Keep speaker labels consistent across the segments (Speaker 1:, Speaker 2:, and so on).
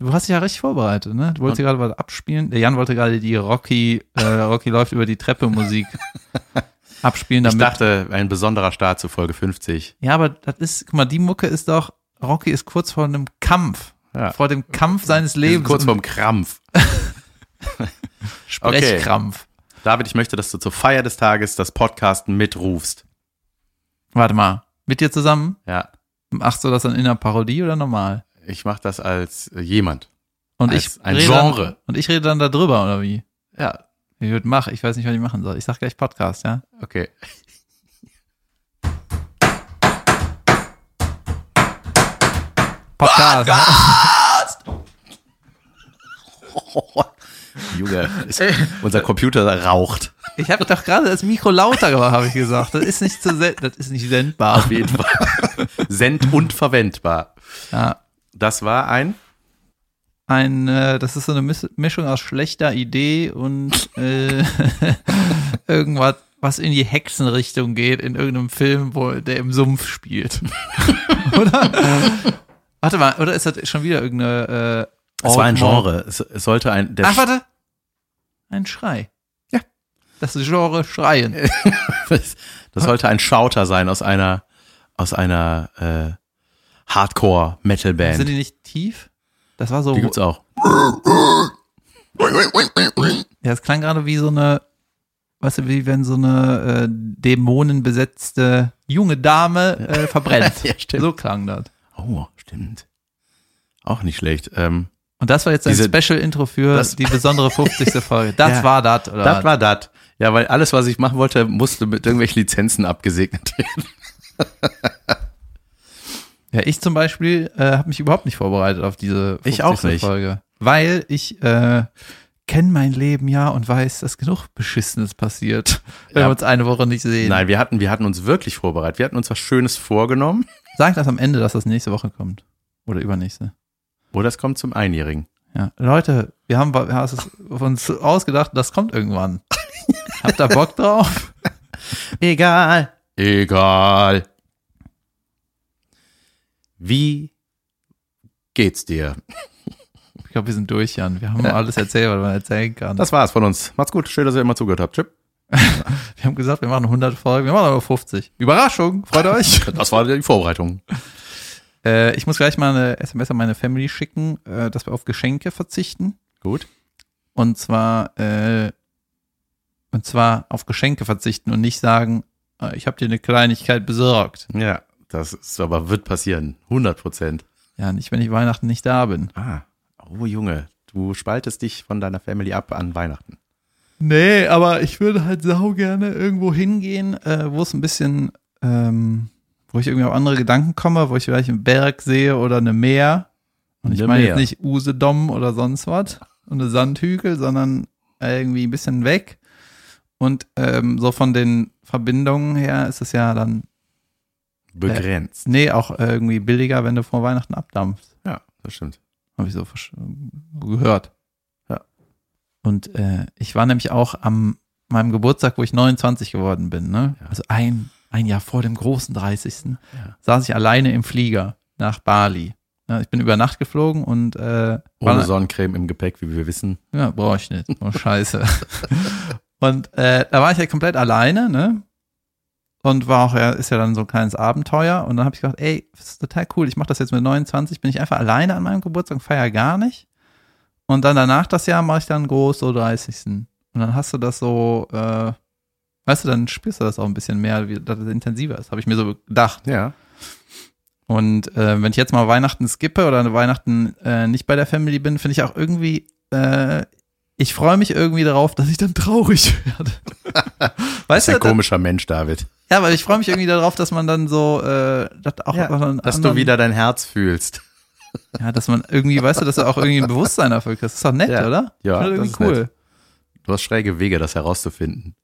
Speaker 1: Du hast dich ja richtig vorbereitet, ne? Du wolltest gerade was abspielen. Der Jan wollte gerade die Rocky, äh, Rocky läuft über die Treppe Musik abspielen.
Speaker 2: Ich
Speaker 1: Damit,
Speaker 2: dachte, ein besonderer Start zu Folge 50.
Speaker 1: ja, aber das ist, guck mal, die Mucke ist doch, Rocky ist kurz vor einem Kampf.
Speaker 2: Ja.
Speaker 1: Vor dem Kampf seines Lebens.
Speaker 2: kurz
Speaker 1: und
Speaker 2: vorm Krampf.
Speaker 1: Sprechkrampf.
Speaker 2: David, ich möchte, dass du zur Feier des Tages das Podcasten mitrufst.
Speaker 1: Warte mal. Mit dir zusammen?
Speaker 2: Ja,
Speaker 1: Machst du das dann in einer Parodie oder normal?
Speaker 2: Ich mache das als äh, jemand.
Speaker 1: Und
Speaker 2: Als
Speaker 1: ich
Speaker 2: ein
Speaker 1: rede
Speaker 2: Genre.
Speaker 1: Dann, und ich rede dann darüber, oder wie?
Speaker 2: Ja,
Speaker 1: Ich mach, ich weiß nicht, was ich machen soll. Ich sag gleich Podcast, ja?
Speaker 2: okay.
Speaker 1: Podcast.
Speaker 2: Junge, ist, unser Computer raucht.
Speaker 1: Ich habe doch gerade das Mikro lauter gemacht, habe ich gesagt. Das ist nicht zu send das ist nicht sendbar.
Speaker 2: Auf jeden Fall. Send- und verwendbar.
Speaker 1: Ja.
Speaker 2: Das war ein
Speaker 1: Ein, äh, das ist so eine Mis Mischung aus schlechter Idee und äh, irgendwas, was in die Hexenrichtung geht in irgendeinem Film, wo der im Sumpf spielt. oder? Warte mal, oder ist das schon wieder irgendeine äh,
Speaker 2: Es war ein? Genre. Es, es sollte ein.
Speaker 1: Ach, warte. Ein Schrei.
Speaker 2: Ja.
Speaker 1: Das Genre Schreien.
Speaker 2: das, das sollte ein Schauter sein aus einer aus einer äh, Hardcore-Metal-Band.
Speaker 1: Sind die nicht tief? Das war so.
Speaker 2: Die gibt's auch.
Speaker 1: Ja, es klang gerade wie so eine, weißt du, wie wenn so eine äh, dämonenbesetzte junge Dame äh, verbrennt.
Speaker 2: Ja, stimmt.
Speaker 1: So klang das.
Speaker 2: Oh, stimmt. Auch nicht schlecht. Ähm,
Speaker 1: Und das war jetzt ein Special-Intro für die besondere 50. Folge. Das
Speaker 2: Ja.
Speaker 1: war das, oder?
Speaker 2: das war das. Ja, weil alles, was ich machen wollte, musste mit irgendwelchen Lizenzen abgesegnet werden.
Speaker 1: ja, ich zum Beispiel äh, habe mich überhaupt nicht vorbereitet auf diese 50.
Speaker 2: Ich auch nicht.
Speaker 1: Folge. Weil ich äh, kenne mein Leben ja und weiß, dass genug Beschissenes passiert, wenn
Speaker 2: Ja.
Speaker 1: wir uns eine Woche nicht sehen.
Speaker 2: Nein, wir hatten, wir hatten uns wirklich vorbereitet. Wir hatten uns was Schönes vorgenommen.
Speaker 1: Sag das am Ende, dass das nächste Woche kommt. Oder übernächste.
Speaker 2: Oder es kommt zum Einjährigen.
Speaker 1: Ja, Leute, wir haben, wir haben es uns ausgedacht, das kommt irgendwann. Habt ihr Bock drauf?
Speaker 2: Egal. Egal. Wie geht's dir?
Speaker 1: Ich glaube, wir sind durch, Jan. Wir haben alles erzählt, was man erzählen kann.
Speaker 2: Das war's von uns. Macht's gut. Schön, dass ihr immer zugehört habt. Tschüss.
Speaker 1: wir haben gesagt, wir machen 100 Folgen, wir machen aber 50. Überraschung, freut euch.
Speaker 2: Das war die Vorbereitung.
Speaker 1: äh, ich muss gleich mal eine SMS an meine Family schicken, äh, dass wir auf Geschenke verzichten.
Speaker 2: Gut.
Speaker 1: Und zwar, äh, und zwar auf Geschenke verzichten und nicht sagen, äh, ich habe dir eine Kleinigkeit besorgt.
Speaker 2: Ja, das ist aber wird passieren. 100 Prozent.
Speaker 1: Ja, nicht, wenn ich Weihnachten nicht da bin.
Speaker 2: Ah. Oh, Junge. Du spaltest dich von deiner Family ab an Weihnachten.
Speaker 1: Nee, aber ich würde halt sau gerne irgendwo hingehen, äh, wo es ein bisschen, ähm, wo ich irgendwie auf andere Gedanken komme, wo ich vielleicht einen Berg sehe oder eine Meer. Und ich
Speaker 2: Eine
Speaker 1: meine jetzt nicht Usedom oder sonst was und eine Sandhügel, sondern irgendwie ein bisschen weg. Und ähm, so von den Verbindungen her ist es ja dann,
Speaker 2: Begrenzt.
Speaker 1: nee, auch irgendwie billiger, wenn du vor Weihnachten abdampfst.
Speaker 2: Ja, das stimmt.
Speaker 1: Habe ich so gehört.
Speaker 2: Ja.
Speaker 1: Und äh, ich war nämlich auch am meinem Geburtstag, wo ich 29 geworden bin, ne?
Speaker 2: Ja.
Speaker 1: Also ein, ein Jahr vor dem großen 30.
Speaker 2: Ja.
Speaker 1: saß ich alleine im Flieger nach Bali. Ja, ich bin über Nacht geflogen und äh,
Speaker 2: Ohne Sonnencreme im Gepäck, wie wir wissen.
Speaker 1: ja, brauche ich nicht. Oh, scheiße. und äh, da war ich ja komplett alleine, ne? Und war auch, ja, ist ja dann so ein kleines Abenteuer. Und dann habe ich gedacht, ey, das ist total cool. Ich mache das jetzt mit 29, bin ich einfach alleine an meinem Geburtstag, feier gar nicht. Und dann danach das Jahr mache ich dann groß so 30. Und dann hast du das so, äh, weißt du, dann spürst du das auch ein bisschen mehr, wie, dass es intensiver ist, habe ich mir so gedacht.
Speaker 2: Ja.
Speaker 1: Und äh, wenn ich jetzt mal Weihnachten skippe oder Weihnachten äh, nicht bei der Family bin, finde ich auch irgendwie, äh, ich freue mich irgendwie darauf, dass ich dann traurig werde.
Speaker 2: Das
Speaker 1: weißt
Speaker 2: ist ein
Speaker 1: du? da-
Speaker 2: komischer Mensch, David.
Speaker 1: Ja, weil ich freue mich irgendwie darauf, dass man dann so, äh, dass auch
Speaker 2: Ja,
Speaker 1: auch
Speaker 2: dass
Speaker 1: anderen-
Speaker 2: du wieder dein Herz fühlst.
Speaker 1: ja, dass man irgendwie, weißt du, dass du auch irgendwie ein Bewusstsein dafür kriegst. Das ist doch nett,
Speaker 2: Ja.
Speaker 1: oder?
Speaker 2: Ja, das
Speaker 1: irgendwie
Speaker 2: ist
Speaker 1: cool.
Speaker 2: nett. Du hast schräge Wege, das herauszufinden.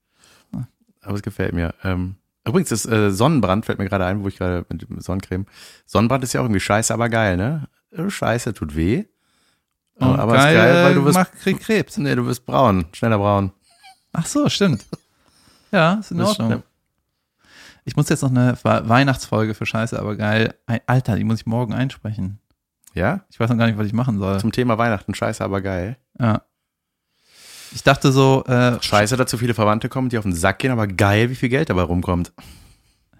Speaker 2: Aber es gefällt mir. Ähm, übrigens, das äh, Sonnenbrand fällt mir gerade ein, wo ich gerade mit Sonnencreme. Sonnenbrand ist ja auch irgendwie scheiße, aber geil, ne? Äh, Scheiße, tut weh.
Speaker 1: Und
Speaker 2: aber
Speaker 1: geil,
Speaker 2: ist geil, weil du wirst,
Speaker 1: macht, krieg Krebs.
Speaker 2: nee, du wirst braun, schneller braun.
Speaker 1: Ach so, stimmt. Ja, ist in
Speaker 2: Das
Speaker 1: Ordnung. Ich muss jetzt noch eine We- Weihnachtsfolge für Scheiße, aber geil. Alter, die muss ich morgen einsprechen.
Speaker 2: Ja?
Speaker 1: Ich weiß noch gar nicht, was ich machen soll.
Speaker 2: Zum Thema Weihnachten, scheiße, aber geil.
Speaker 1: Ja. Ich dachte so, äh,
Speaker 2: Scheiße, dass so viele Verwandte kommen, die auf den Sack gehen, aber geil, wie viel Geld dabei rumkommt.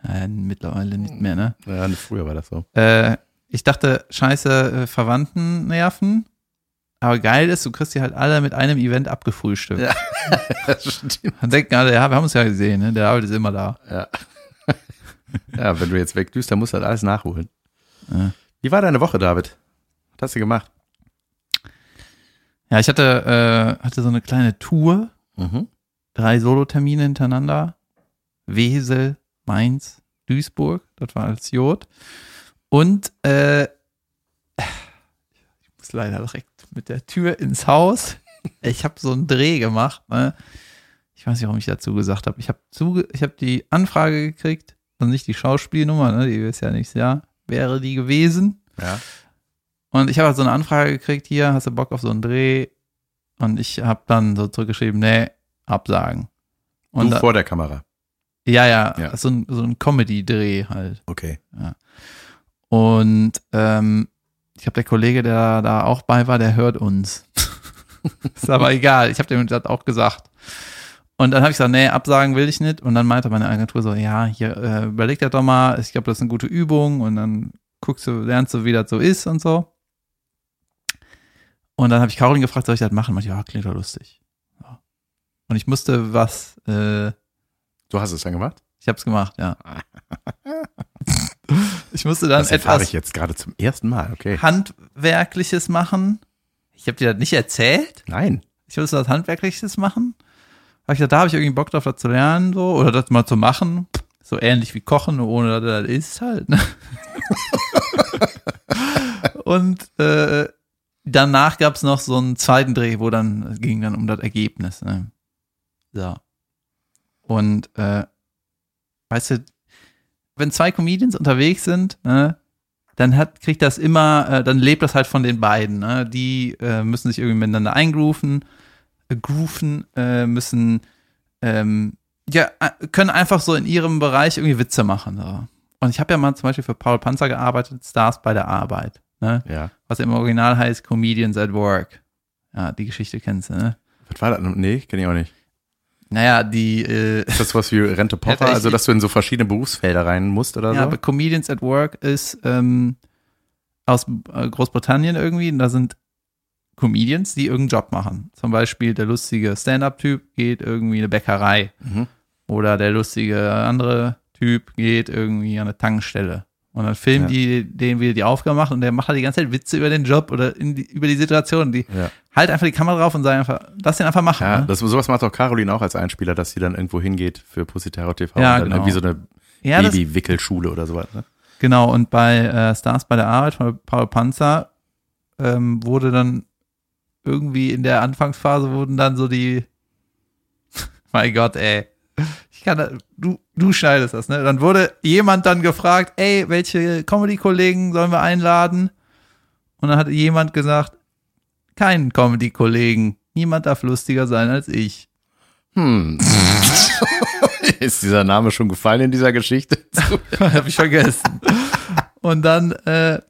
Speaker 1: äh, mittlerweile nicht mehr, ne?
Speaker 2: Ja, früher war das so.
Speaker 1: Äh, ich dachte, scheiße, äh, Verwandten nerven. Aber geil ist, du kriegst die halt alle mit einem Event abgefrühstückt.
Speaker 2: Ja. Das stimmt.
Speaker 1: Dann denken alle, ja, wir haben uns ja gesehen, ne? Der David ist immer da.
Speaker 2: Ja. ja, wenn du jetzt wegdüst, dann musst du halt alles nachholen.
Speaker 1: Ja.
Speaker 2: Wie war deine Woche, David? Was hast du gemacht?
Speaker 1: Ja, ich hatte, äh, hatte so eine kleine Tour,
Speaker 2: Mhm.
Speaker 1: drei Solotermine hintereinander. Wesel, Mainz, Duisburg, das war als Jod. Und äh, ich muss leider direkt mit der Tür ins Haus. Ich habe so einen Dreh gemacht. Ne? Ich weiß nicht, warum ich dazu gesagt habe. Ich habe habe die Anfrage gekriegt, also nicht die Schauspielnummer, ne? die ist ja nicht ja, wäre die gewesen.
Speaker 2: Ja.
Speaker 1: Und ich habe halt so eine Anfrage gekriegt, hier, hast du Bock auf so einen Dreh? Und ich habe dann so zurückgeschrieben, nee, absagen. Und
Speaker 2: du
Speaker 1: da,
Speaker 2: vor der Kamera.
Speaker 1: ja, ja,
Speaker 2: Ja.
Speaker 1: so ein, so ein Comedy-Dreh halt.
Speaker 2: Okay.
Speaker 1: Und ähm, ich glaube, der Kollege, der da auch bei war, der hört uns. ist aber egal, ich habe dem das auch gesagt. Und dann habe ich gesagt, nee, absagen will ich nicht. Und dann meinte meine Agentur so, ja, hier, äh, überleg dir doch mal, ich glaube, das ist eine gute Übung. Und dann guckst du, lernst du, wie das so ist und so. Und dann habe ich Caroline gefragt, soll ich das machen? Meinte, ja, klingt doch lustig. Ja. Und ich musste was, äh,
Speaker 2: Du hast es dann gemacht?
Speaker 1: ich habe es gemacht, ja. ich musste dann
Speaker 2: Das
Speaker 1: etwas
Speaker 2: ich jetzt gerade zum ersten Mal, okay.
Speaker 1: Handwerkliches machen. Ich habe dir das nicht erzählt.
Speaker 2: Nein.
Speaker 1: Ich musste was Handwerkliches machen. Hab ich gedacht, da habe ich irgendwie Bock drauf, das zu lernen, so, oder das mal zu machen. So ähnlich wie Kochen, nur ohne dass das ist halt. Ne? Und äh, danach gab es noch so einen zweiten Dreh, wo dann es ging dann um das Ergebnis. Ne? So. Und äh, weißt du, wenn zwei Comedians unterwegs sind, ne, dann hat, kriegt das immer, äh, dann lebt das halt von den beiden. Ne? Die äh, müssen sich irgendwie miteinander eingrooven, äh, grooven, äh, müssen, ähm, ja, äh, können einfach so in ihrem Bereich irgendwie Witze machen. So. Und ich habe ja mal zum Beispiel für Paul Panzer gearbeitet, Stars bei der Arbeit. Ne?
Speaker 2: Ja.
Speaker 1: Was im Original heißt Comedians at Work. Ja, die Geschichte kennst du, ne?
Speaker 2: Was war das? Nee, kenne ich auch nicht.
Speaker 1: Naja, die, äh,
Speaker 2: Ist das was wie Rente Pocher?
Speaker 1: Ja, ich-
Speaker 2: Also, dass du in so verschiedene Berufsfelder rein musst oder
Speaker 1: ja,
Speaker 2: so?
Speaker 1: aber Comedians at Work ist ähm, aus äh, Großbritannien irgendwie. Und da sind Comedians, die irgendeinen Job machen. Zum Beispiel der lustige Stand-up-Typ geht irgendwie in eine Bäckerei.
Speaker 2: Mhm.
Speaker 1: Oder der lustige andere Typ geht irgendwie an eine Tankstelle. Und dann filmen
Speaker 2: Ja.
Speaker 1: die den, wie er die Aufgabe macht und der macht halt die ganze Zeit Witze über den Job oder die, über die Situation. Die
Speaker 2: Ja.
Speaker 1: halt einfach die Kamera drauf und sagen einfach, lass den einfach machen.
Speaker 2: Ja,
Speaker 1: ne?
Speaker 2: das, sowas macht auch Caroline auch als Einspieler, dass sie dann irgendwo hingeht für Terror TV
Speaker 1: Ja,
Speaker 2: und dann
Speaker 1: genau.
Speaker 2: irgendwie so eine
Speaker 1: ja
Speaker 2: Baby-Wickelschule oder sowas. Ne?
Speaker 1: Genau, und bei äh, Stars bei der Arbeit von Paul Panzer ähm, wurde dann irgendwie in der Anfangsphase wurden dann so die, mein Gott, ey, ich kann, da- du, du schneidest das, ne? Dann wurde jemand dann gefragt, ey, welche Comedy-Kollegen sollen wir einladen? Und dann hat jemand gesagt, keinen Comedy-Kollegen, niemand darf lustiger sein als ich.
Speaker 2: Hm. Ist dieser Name schon gefallen in dieser Geschichte?
Speaker 1: Hab ich vergessen. Und dann äh,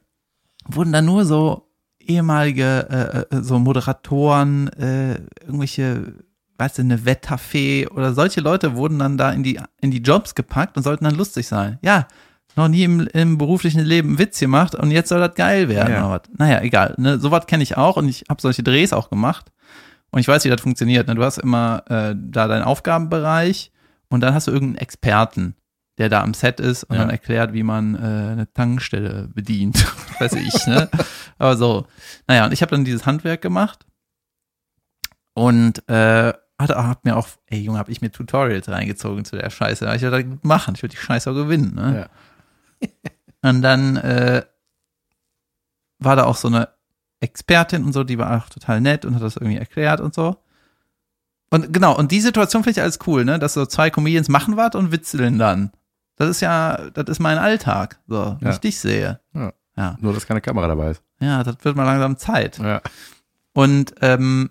Speaker 1: wurden da nur so ehemalige äh, äh, so Moderatoren, äh, irgendwelche, weißt du, eine Wetterfee oder solche Leute wurden dann da in die in die Jobs gepackt und sollten dann lustig sein. Ja, noch nie im, im beruflichen Leben einen Witz gemacht und jetzt soll das geil werden.
Speaker 2: Ja.
Speaker 1: oder was. Naja, egal. Ne, sowas kenne ich auch und ich habe solche Drehs auch gemacht. Und ich weiß, wie das funktioniert. Ne? Du hast immer äh, da deinen Aufgabenbereich und dann hast du irgendeinen Experten, der da am Set ist und
Speaker 2: Ja.
Speaker 1: dann erklärt, wie man äh, eine Tankstelle bedient. weiß ich, ne? Aber so. Naja, und ich habe dann dieses Handwerk gemacht und äh, hatte, hab mir auch, ey Junge, hab ich mir Tutorials reingezogen zu der Scheiße. Ich wollte das gut machen, ich wollte die Scheiße auch gewinnen, ne?
Speaker 2: Ja.
Speaker 1: Und dann äh, war da auch so eine Expertin und so, die war auch total nett und hat das irgendwie erklärt und so. Und genau, und die Situation finde ich alles cool, ne? Dass so zwei Comedians machen was und witzeln dann. Das ist ja, das ist mein Alltag, so, wenn
Speaker 2: Ja.
Speaker 1: ich dich sehe.
Speaker 2: Ja.
Speaker 1: Ja.
Speaker 2: Nur, dass keine Kamera dabei ist.
Speaker 1: Ja, das wird mal langsam Zeit.
Speaker 2: Ja.
Speaker 1: Und ähm,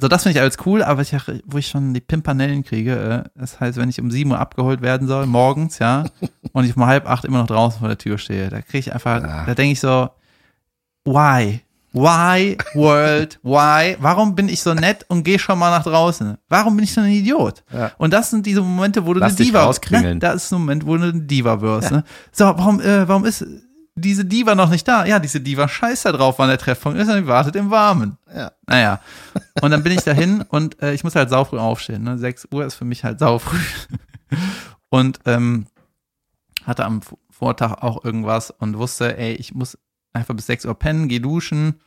Speaker 1: so, das finde ich alles cool, aber ich, wo ich schon die Pimpanellen kriege, äh, das heißt, wenn ich um 7 Uhr abgeholt werden soll, morgens, ja, und ich um halb acht immer noch draußen vor der Tür stehe, da kriege ich einfach,
Speaker 2: Ja.
Speaker 1: da denke ich so, why? Why, world, why? Warum bin ich so nett und gehe schon mal nach draußen? Warum bin ich so ein Idiot?
Speaker 2: Ja.
Speaker 1: Und das sind diese Momente, wo du
Speaker 2: Lass
Speaker 1: eine Diva, ne? da ist ein Moment, wo du eine Diva wirst. Ne? So, warum, äh, warum ist diese Diva noch nicht da? Ja, diese Diva scheißt da drauf, wann der Treffpunkt ist und die wartet im Warmen.
Speaker 2: Ja.
Speaker 1: Naja. Und dann bin ich dahin und äh, ich muss halt saufrüh aufstehen. Ne? 6 Uhr ist für mich halt saufrüh. Und ähm, hatte am Vortag auch irgendwas und wusste, ey, ich muss einfach bis 6 Uhr pennen, geh duschen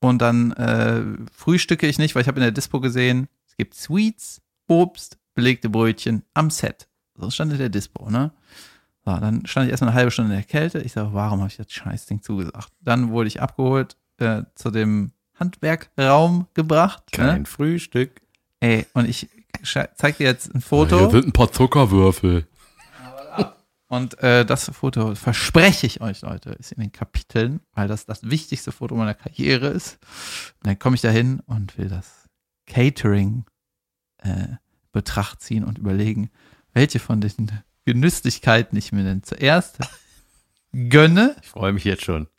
Speaker 1: und dann äh, frühstücke ich nicht, weil ich habe in der Dispo gesehen, es gibt Sweets, Obst, belegte Brötchen am Set. So stand in der Dispo, ne? So, dann stand ich erstmal eine halbe Stunde in der Kälte. Ich sage, warum habe ich das Scheißding zugesagt? Dann wurde ich abgeholt, äh, zu dem Handwerkraum gebracht. Ne?
Speaker 2: Kein Frühstück.
Speaker 1: Ey, und ich zeig dir jetzt ein Foto.
Speaker 2: Hier sind ein paar Zuckerwürfel.
Speaker 1: Und äh, das Foto, verspreche ich euch, Leute, ist in den Kapiteln, weil das das wichtigste Foto meiner Karriere ist. Und dann komme ich da hin und will das Catering äh, Betracht ziehen und überlegen, welche von den Genüsslichkeiten ich mir denn zuerst gönne.
Speaker 2: Ich freue mich jetzt schon.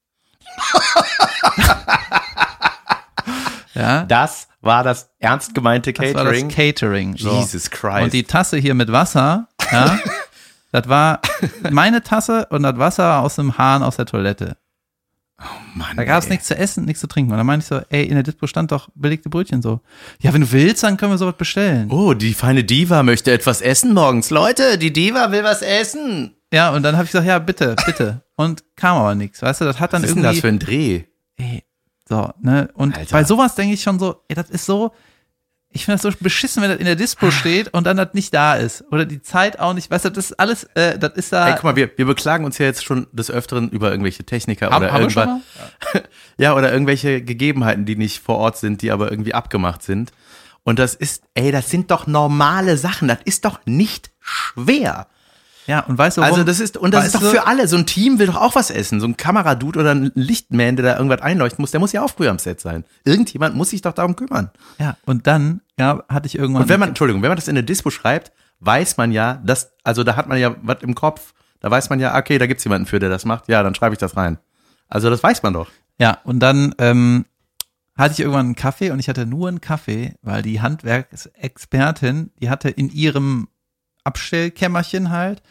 Speaker 1: Ja,
Speaker 2: Das war das ernst gemeinte
Speaker 1: das war das
Speaker 2: Catering.
Speaker 1: Catering. So.
Speaker 2: Jesus Christ.
Speaker 1: Und die Tasse hier mit Wasser, ja, das war meine Tasse und das Wasser aus dem Hahn aus der Toilette.
Speaker 2: Mann,
Speaker 1: Da gab es nichts zu essen, nichts zu trinken. Und dann meinte ich so, ey, in der Dispo stand doch belegte Brötchen so. Ja, wenn du willst, dann können wir sowas bestellen.
Speaker 2: Oh, die feine Diva möchte etwas essen morgens. Leute, die Diva will was essen.
Speaker 1: Ja, und dann habe ich gesagt, ja, bitte, bitte. Und kam aber nichts. Weißt du, das hat dann
Speaker 2: Was ist denn
Speaker 1: irgendwie.
Speaker 2: das für ein Dreh?
Speaker 1: ey, so, ne? Und
Speaker 2: Alter.
Speaker 1: bei sowas denke ich schon so, ey, das ist so. Ich finde das so beschissen, wenn das in der Dispo steht und dann das nicht da ist. Oder die Zeit auch nicht. Weißt du, das ist alles, äh, das ist da.
Speaker 2: Ey, guck mal, wir, wir beklagen uns ja jetzt schon des Öfteren über irgendwelche Techniker
Speaker 1: Haben-
Speaker 2: oder
Speaker 1: haben wir schon
Speaker 2: irgendwas. Ja, oder irgendwelche Gegebenheiten, die nicht vor Ort sind, die aber irgendwie abgemacht sind. Und das ist, ey, das sind doch normale Sachen. Das ist doch nicht schwer.
Speaker 1: Ja, und weißt du,
Speaker 2: Also
Speaker 1: warum-
Speaker 2: das ist, und das
Speaker 1: weißt
Speaker 2: ist doch für alle. So ein Team will doch auch was essen. So ein Kameradude oder ein Lichtman, der da irgendwas einleuchten muss, der muss ja auch früh am Set sein. Irgendjemand muss sich doch darum kümmern.
Speaker 1: Ja, und dann, ja, hatte ich irgendwann.
Speaker 2: Und wenn man, Entschuldigung, wenn man das in der Dispo schreibt, weiß man ja, dass, also da hat man ja was im Kopf. Da weiß man ja, okay, da gibt's jemanden für, der das macht. Ja, dann schreibe ich das rein. Also das weiß man doch.
Speaker 1: Ja, und dann ähm, hatte ich irgendwann einen Kaffee und ich hatte nur einen Kaffee, weil die Handwerksexpertin, die hatte in ihrem Abstellkämmerchen halt,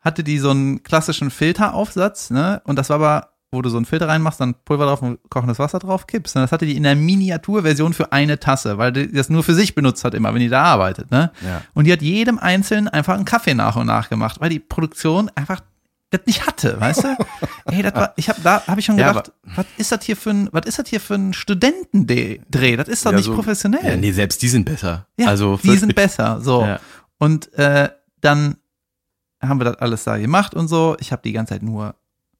Speaker 1: hatte die so einen klassischen Filteraufsatz, ne? Und das war aber, wo du so einen Filter reinmachst, dann Pulver drauf und kochendes Wasser drauf kippst. Und das hatte die in der Miniaturversion für eine Tasse, weil die das nur für sich benutzt hat immer, wenn die da arbeitet, ne?
Speaker 2: Ja.
Speaker 1: Und die hat jedem Einzelnen einfach einen Kaffee nach und nach gemacht, weil die Produktion einfach das nicht hatte, weißt du? Ey, das war, ich hab, da habe ich schon
Speaker 2: Ja,
Speaker 1: gedacht, was ist das hier für ein, was ist das hier für ein Studentendreh? Das ist doch
Speaker 2: Ja,
Speaker 1: nicht
Speaker 2: so-
Speaker 1: professionell.
Speaker 2: Ja, nee, selbst die sind besser.
Speaker 1: Ja,
Speaker 2: also
Speaker 1: die sind besser. So.
Speaker 2: Ja.
Speaker 1: Und äh, dann haben wir das alles da gemacht und so. Ich habe die ganze Zeit nur,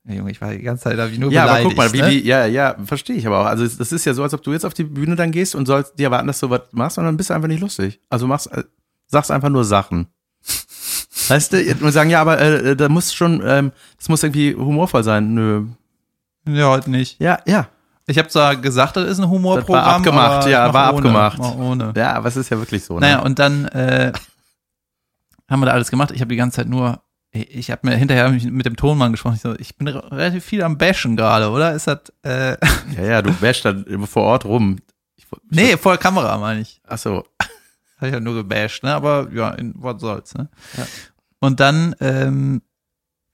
Speaker 1: Junge, ich war die ganze Zeit da wie nur
Speaker 2: Ja, aber guck mal, wie,
Speaker 1: ne?
Speaker 2: wie, ja, ja, verstehe ich aber auch. Also das ist ja so, als ob du jetzt auf die Bühne dann gehst und sollst dir erwarten, dass du was machst und dann bist du einfach nicht lustig. Also machst, äh, sagst einfach nur Sachen. Weißt du, und sagen, ja, aber äh, da muss schon, ähm, das muss irgendwie humorvoll sein. Nö.
Speaker 1: Ja, heute nicht.
Speaker 2: Ja, ja.
Speaker 1: Ich habe zwar gesagt, das ist ein Humorprogramm.
Speaker 2: Das war abgemacht, ja, war
Speaker 1: ohne,
Speaker 2: abgemacht.
Speaker 1: mach ohne.
Speaker 2: Ja, aber es ist ja wirklich so. Ne?
Speaker 1: Naja, und dann äh, haben wir da alles gemacht. Ich habe die ganze Zeit nur, ich habe mir hinterher mit dem Tonmann gesprochen. Ich so, ich bin re- relativ viel am Bashen gerade, oder? Ist das, äh,
Speaker 2: ja, ja, du wäschst dann vor Ort rum. Ich,
Speaker 1: nee, vor der Kamera meine ich.
Speaker 2: Ach so.
Speaker 1: Habe ich ja nur gebasht, ne? Aber ja, in, was soll's, ne?
Speaker 2: Ja.
Speaker 1: Und dann, ähm,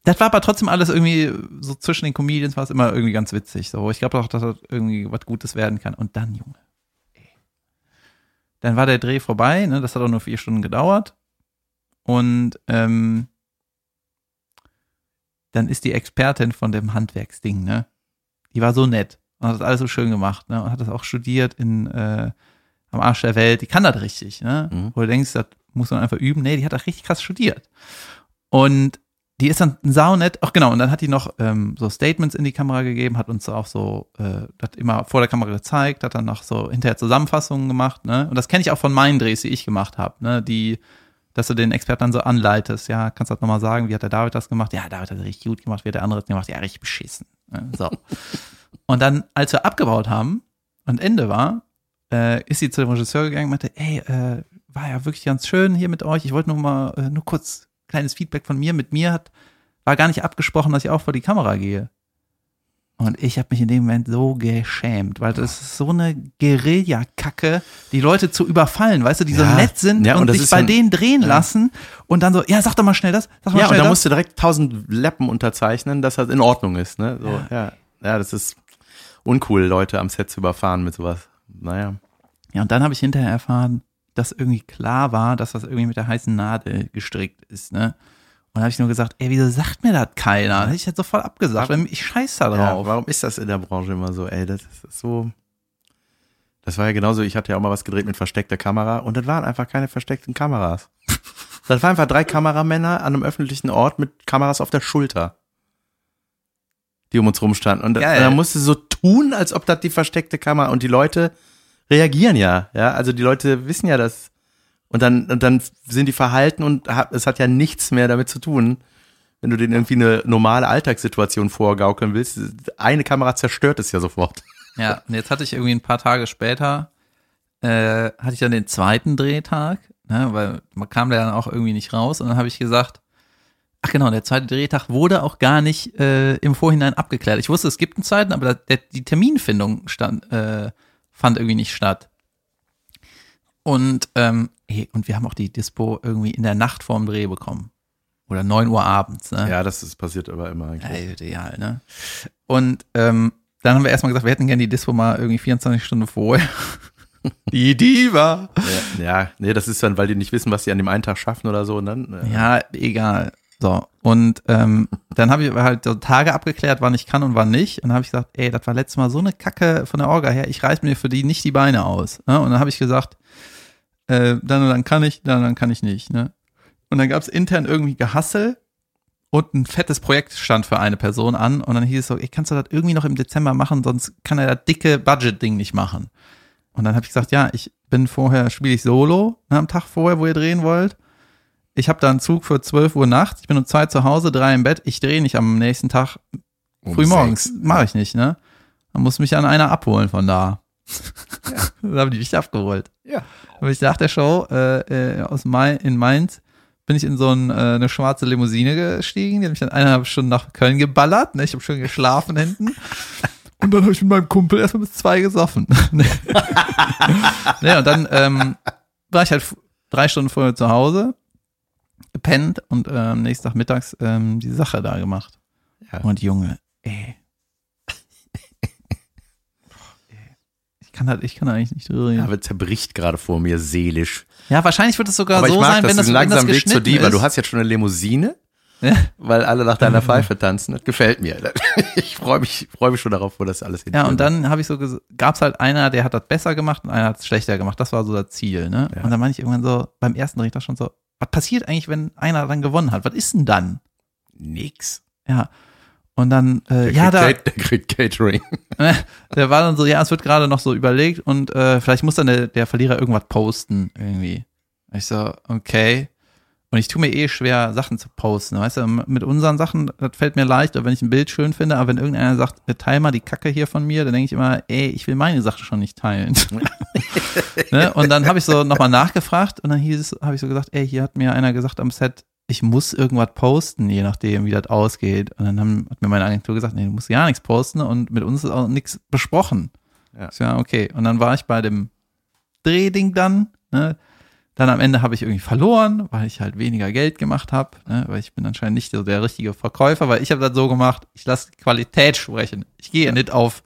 Speaker 1: das war aber trotzdem alles irgendwie, so zwischen den Comedians war es immer irgendwie ganz witzig. So, ich glaube auch, dass das irgendwie was Gutes werden kann. Und dann, Junge, ey. Dann war der Dreh vorbei, ne? Das hat auch nur vier Stunden gedauert. Und ähm, dann ist die Expertin von dem Handwerksding, ne? Die war so nett und hat das alles so schön gemacht, ne? Und hat das auch studiert in äh, am Arsch der Welt. Die kann das richtig, ne?
Speaker 2: Mhm.
Speaker 1: Wo du denkst, das muss man einfach üben. Nee, die hat das richtig krass studiert. Und die ist dann saunett. Ach genau, und dann hat die noch ähm, so Statements in die Kamera gegeben, hat uns auch so äh, das immer vor der Kamera gezeigt, hat dann noch so hinterher Zusammenfassungen gemacht, ne? Und das kenne ich auch von meinen Drehs, die ich gemacht habe, ne? Die, dass du den Experten dann so anleitest, ja, kannst du das nochmal sagen, wie hat der David das gemacht? Ja, David hat das richtig gut gemacht, wie hat der andere das gemacht? Ja, richtig beschissen. So. und dann, als wir abgebaut haben und Ende war, äh, ist sie zu dem Regisseur gegangen und meinte, ey, äh, war ja wirklich ganz schön hier mit euch. Ich wollte nur mal, äh, nur kurz kleines Feedback von mir. Mit mir hat, war gar nicht abgesprochen, dass ich auch vor die Kamera gehe. Und ich habe mich in dem Moment so geschämt, weil das ist so eine Guerilla-Kacke, die Leute zu überfallen, weißt du, die so
Speaker 2: Ja.
Speaker 1: nett sind
Speaker 2: Ja, und
Speaker 1: und, sich bei
Speaker 2: dann-
Speaker 1: denen drehen lassen und dann so, ja, sag doch mal schnell das, sag mal
Speaker 2: Ja, und
Speaker 1: schnell
Speaker 2: da
Speaker 1: das.
Speaker 2: musst du direkt tausend Lappen unterzeichnen, dass das in Ordnung ist, ne? So, ja. ja. das ist uncool, Leute am Set zu überfahren mit sowas. Naja.
Speaker 1: Ja, und dann habe ich hinterher erfahren, dass irgendwie klar war, dass das irgendwie mit der heißen Nadel gestrickt ist, ne? Und dann habe ich nur gesagt, ey, wieso sagt mir das keiner? Da hätte ich jetzt sofort abgesagt, weil ich scheiß da
Speaker 2: Ja,
Speaker 1: drauf.
Speaker 2: warum ist das in der Branche immer so, ey? Das ist so. Das war ja genauso, ich hatte ja auch mal was gedreht mit versteckter Kamera und das waren einfach keine versteckten Kameras. Das waren einfach drei Kameramänner an einem öffentlichen Ort mit Kameras auf der Schulter, die um uns rumstanden. Und dann musste so tun, als ob das die versteckte Kamera und die Leute reagieren ja, ja. Also die Leute wissen ja das. Und dann, und dann sind die verhalten und es hat ja nichts mehr damit zu tun, wenn du denen irgendwie eine normale Alltagssituation vorgaukeln willst. Eine Kamera zerstört es ja sofort.
Speaker 1: Ja, und jetzt hatte ich irgendwie ein paar Tage später, äh, hatte ich dann den zweiten Drehtag, ne, weil man kam da dann auch irgendwie nicht raus und dann habe ich gesagt, ach genau, der zweite Drehtag wurde auch gar nicht äh, im Vorhinein abgeklärt. Ich wusste, es gibt einen zweiten, aber der, die Terminfindung stand, äh, fand irgendwie nicht statt. Und, ähm, ey, und wir haben auch die Dispo irgendwie in der Nacht vorm Dreh bekommen. Oder 9 Uhr abends, ne?
Speaker 2: Ja, das ist passiert aber immer eigentlich.
Speaker 1: Ja, ideal, ne? Und ähm, dann haben wir erstmal gesagt, wir hätten gerne die Dispo mal irgendwie 24 Stunden vorher. die Diva.
Speaker 2: Ja, ja, nee, das ist dann, weil die nicht wissen, was die an dem einen Tag schaffen oder so. Und dann, äh,
Speaker 1: Ja, egal. So, und ähm, dann habe ich halt so Tage abgeklärt, wann ich kann und wann nicht. Und dann habe ich gesagt, ey, das war letztes Mal so eine Kacke von der Orga her, ich reiß mir für die nicht die Beine aus. Ne? Und dann habe ich gesagt, äh, dann und dann kann ich, dann und dann kann ich nicht. Ne? Und dann gab es intern irgendwie Gehassel und ein fettes Projekt stand für eine Person an. Und dann hieß es so, ey, kannst du das irgendwie noch im Dezember machen, sonst kann er das dicke Budget-Ding nicht machen. Und dann habe ich gesagt, ja, ich bin vorher, spiele ich Solo ne, am Tag vorher, wo ihr drehen wollt. Ich habe da einen Zug für 12 Uhr nachts. Ich bin um zwei zu Hause, drei im Bett. Ich drehe nicht am nächsten Tag
Speaker 2: um
Speaker 1: früh morgens. Mache ich nicht, ne? Man muss mich an einer abholen von da. Dann haben die mich abgeholt.
Speaker 2: Ja.
Speaker 1: Aber ich nach der Show äh, äh, aus Main, in Mainz bin ich in so ein, äh, eine schwarze Limousine gestiegen. Die hat mich dann eineinhalb Stunden nach Köln geballert. Ne? Ich habe schön geschlafen hinten. Und dann habe ich mit meinem Kumpel erstmal bis zwei gesoffen. nee. nee, und dann ähm, war ich halt drei Stunden vorher zu Hause, gepennt und am nächsten Tag mittags ähm, die Sache da gemacht.
Speaker 2: Ja.
Speaker 1: Und Junge, ey. Ich kann halt, ich kann eigentlich nicht drüber reden.
Speaker 2: Aber zerbricht gerade vor mir seelisch.
Speaker 1: Ja, wahrscheinlich wird es sogar
Speaker 2: Aber
Speaker 1: so
Speaker 2: ich mag
Speaker 1: sein,
Speaker 2: das,
Speaker 1: wenn das,
Speaker 2: diesen
Speaker 1: wenn das
Speaker 2: Weg
Speaker 1: geschnitten
Speaker 2: Diva.
Speaker 1: ist.
Speaker 2: Du hast jetzt schon eine Limousine,
Speaker 1: ja.
Speaker 2: weil alle nach deiner Pfeife tanzen. Das gefällt mir. Ich freue mich, freue mich schon darauf, wo das alles
Speaker 1: ja, und dann habe ich so, gab es halt einer, der hat das besser gemacht und einer hat es schlechter gemacht. Das war so das Ziel, ne?
Speaker 2: Ja.
Speaker 1: Und dann meine ich irgendwann so, beim ersten Richter schon so, was passiert eigentlich, wenn einer dann gewonnen hat? Was ist denn dann?
Speaker 2: Nix.
Speaker 1: Ja. Und dann, äh,
Speaker 2: Der,
Speaker 1: ja, da,
Speaker 2: der kriegt Catering.
Speaker 1: der war dann so, ja, es wird gerade noch so überlegt und äh, vielleicht muss dann der, der Verlierer irgendwas posten irgendwie. Ich so, okay. Und ich tue mir eh schwer, Sachen zu posten. Weißt du, mit unseren Sachen, das fällt mir leicht, wenn ich ein Bild schön finde, aber wenn irgendeiner sagt, äh, teil mal die Kacke hier von mir, dann denke ich immer, ey, ich will meine Sache schon nicht teilen. ne? Und dann habe ich so nochmal nachgefragt und dann hieß es, habe ich so gesagt, ey, hier hat mir einer gesagt am Set, ich muss irgendwas posten, je nachdem, wie das ausgeht. Und dann haben, hat mir meine Agentur gesagt, nee, du musst gar nichts posten und mit uns ist auch nichts besprochen.
Speaker 2: Ja.
Speaker 1: So, Ja, okay. Und dann war ich bei dem Drehding dann, ne? Dann am Ende habe ich irgendwie verloren, weil ich halt weniger Geld gemacht habe, ne? weil ich bin anscheinend nicht so der richtige Verkäufer, weil ich habe das so gemacht, ich lasse Qualität sprechen. Ich gehe nicht auf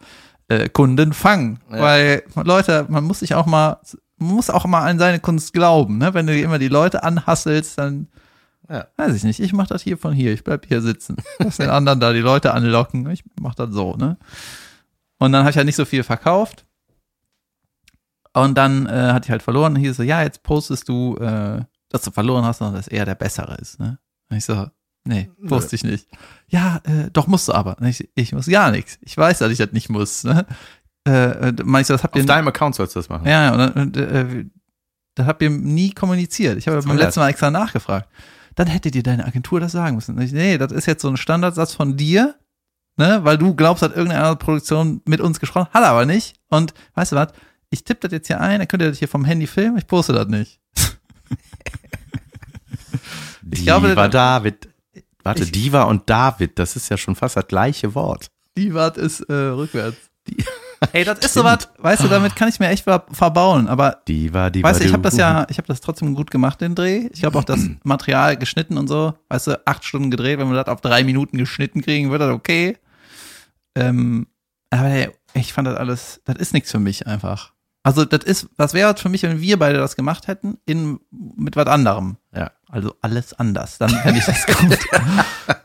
Speaker 1: äh, Kunden fangen,
Speaker 2: Ja.
Speaker 1: weil Leute, man muss sich auch mal, man muss auch mal an seine Kunst glauben, ne? Wenn du immer die Leute anhasselst, dann
Speaker 2: Ja.
Speaker 1: weiß ich nicht. Ich mache das hier von hier, ich bleib hier sitzen. Lass den anderen da die Leute anlocken, ich mach das so, ne? Und dann habe ich halt nicht so viel verkauft. Und dann äh, hatte ich halt verloren. Und hieß so, ja, jetzt postest du, äh, dass du verloren hast und dass er der Bessere ist. Ne? Und ich so, nee, poste ich nicht. Ja, äh, doch musst du aber. Und ich, ich muss gar nichts. Ich weiß, dass ich das nicht muss. Ne? Äh, äh, meinst du, das habt ihr
Speaker 2: Auf deinem Account sollst du das machen.
Speaker 1: ja, und, und äh, das habt ihr nie kommuniziert. Ich habe beim letzten Mal extra nachgefragt. Dann hätte dir deine Agentur das sagen müssen. Ich, nee, das ist jetzt so ein Standardsatz von dir, ne, weil du glaubst, hat irgendeine andere Produktion mit uns gesprochen, hat er aber nicht. Und weißt du was? Ich tippe das jetzt hier ein, dann könnt ihr das hier vom Handy filmen, ich poste das nicht.
Speaker 2: Diva
Speaker 1: glaube,
Speaker 2: David. Warte,
Speaker 1: ich-
Speaker 2: Diva und David, das ist ja schon fast das gleiche Wort.
Speaker 1: Die Watt ist äh, rückwärts. Ey, das ist sowas, weißt du, damit kann ich mir echt ver verbauen, aber
Speaker 2: Die war, die
Speaker 1: weißt du, ich habe das ja, ich habe das trotzdem gut gemacht, den Dreh. Ich habe auch das Material geschnitten und so, weißt du, acht Stunden gedreht, wenn wir das auf drei Minuten geschnitten kriegen, wird das okay. Ähm, aber ey, ich fand das alles, das ist nichts für mich einfach. Also das ist, was wäre für mich, wenn wir beide das gemacht hätten, in, mit was anderem.
Speaker 2: Ja.
Speaker 1: Also alles anders, dann fände ich das gut.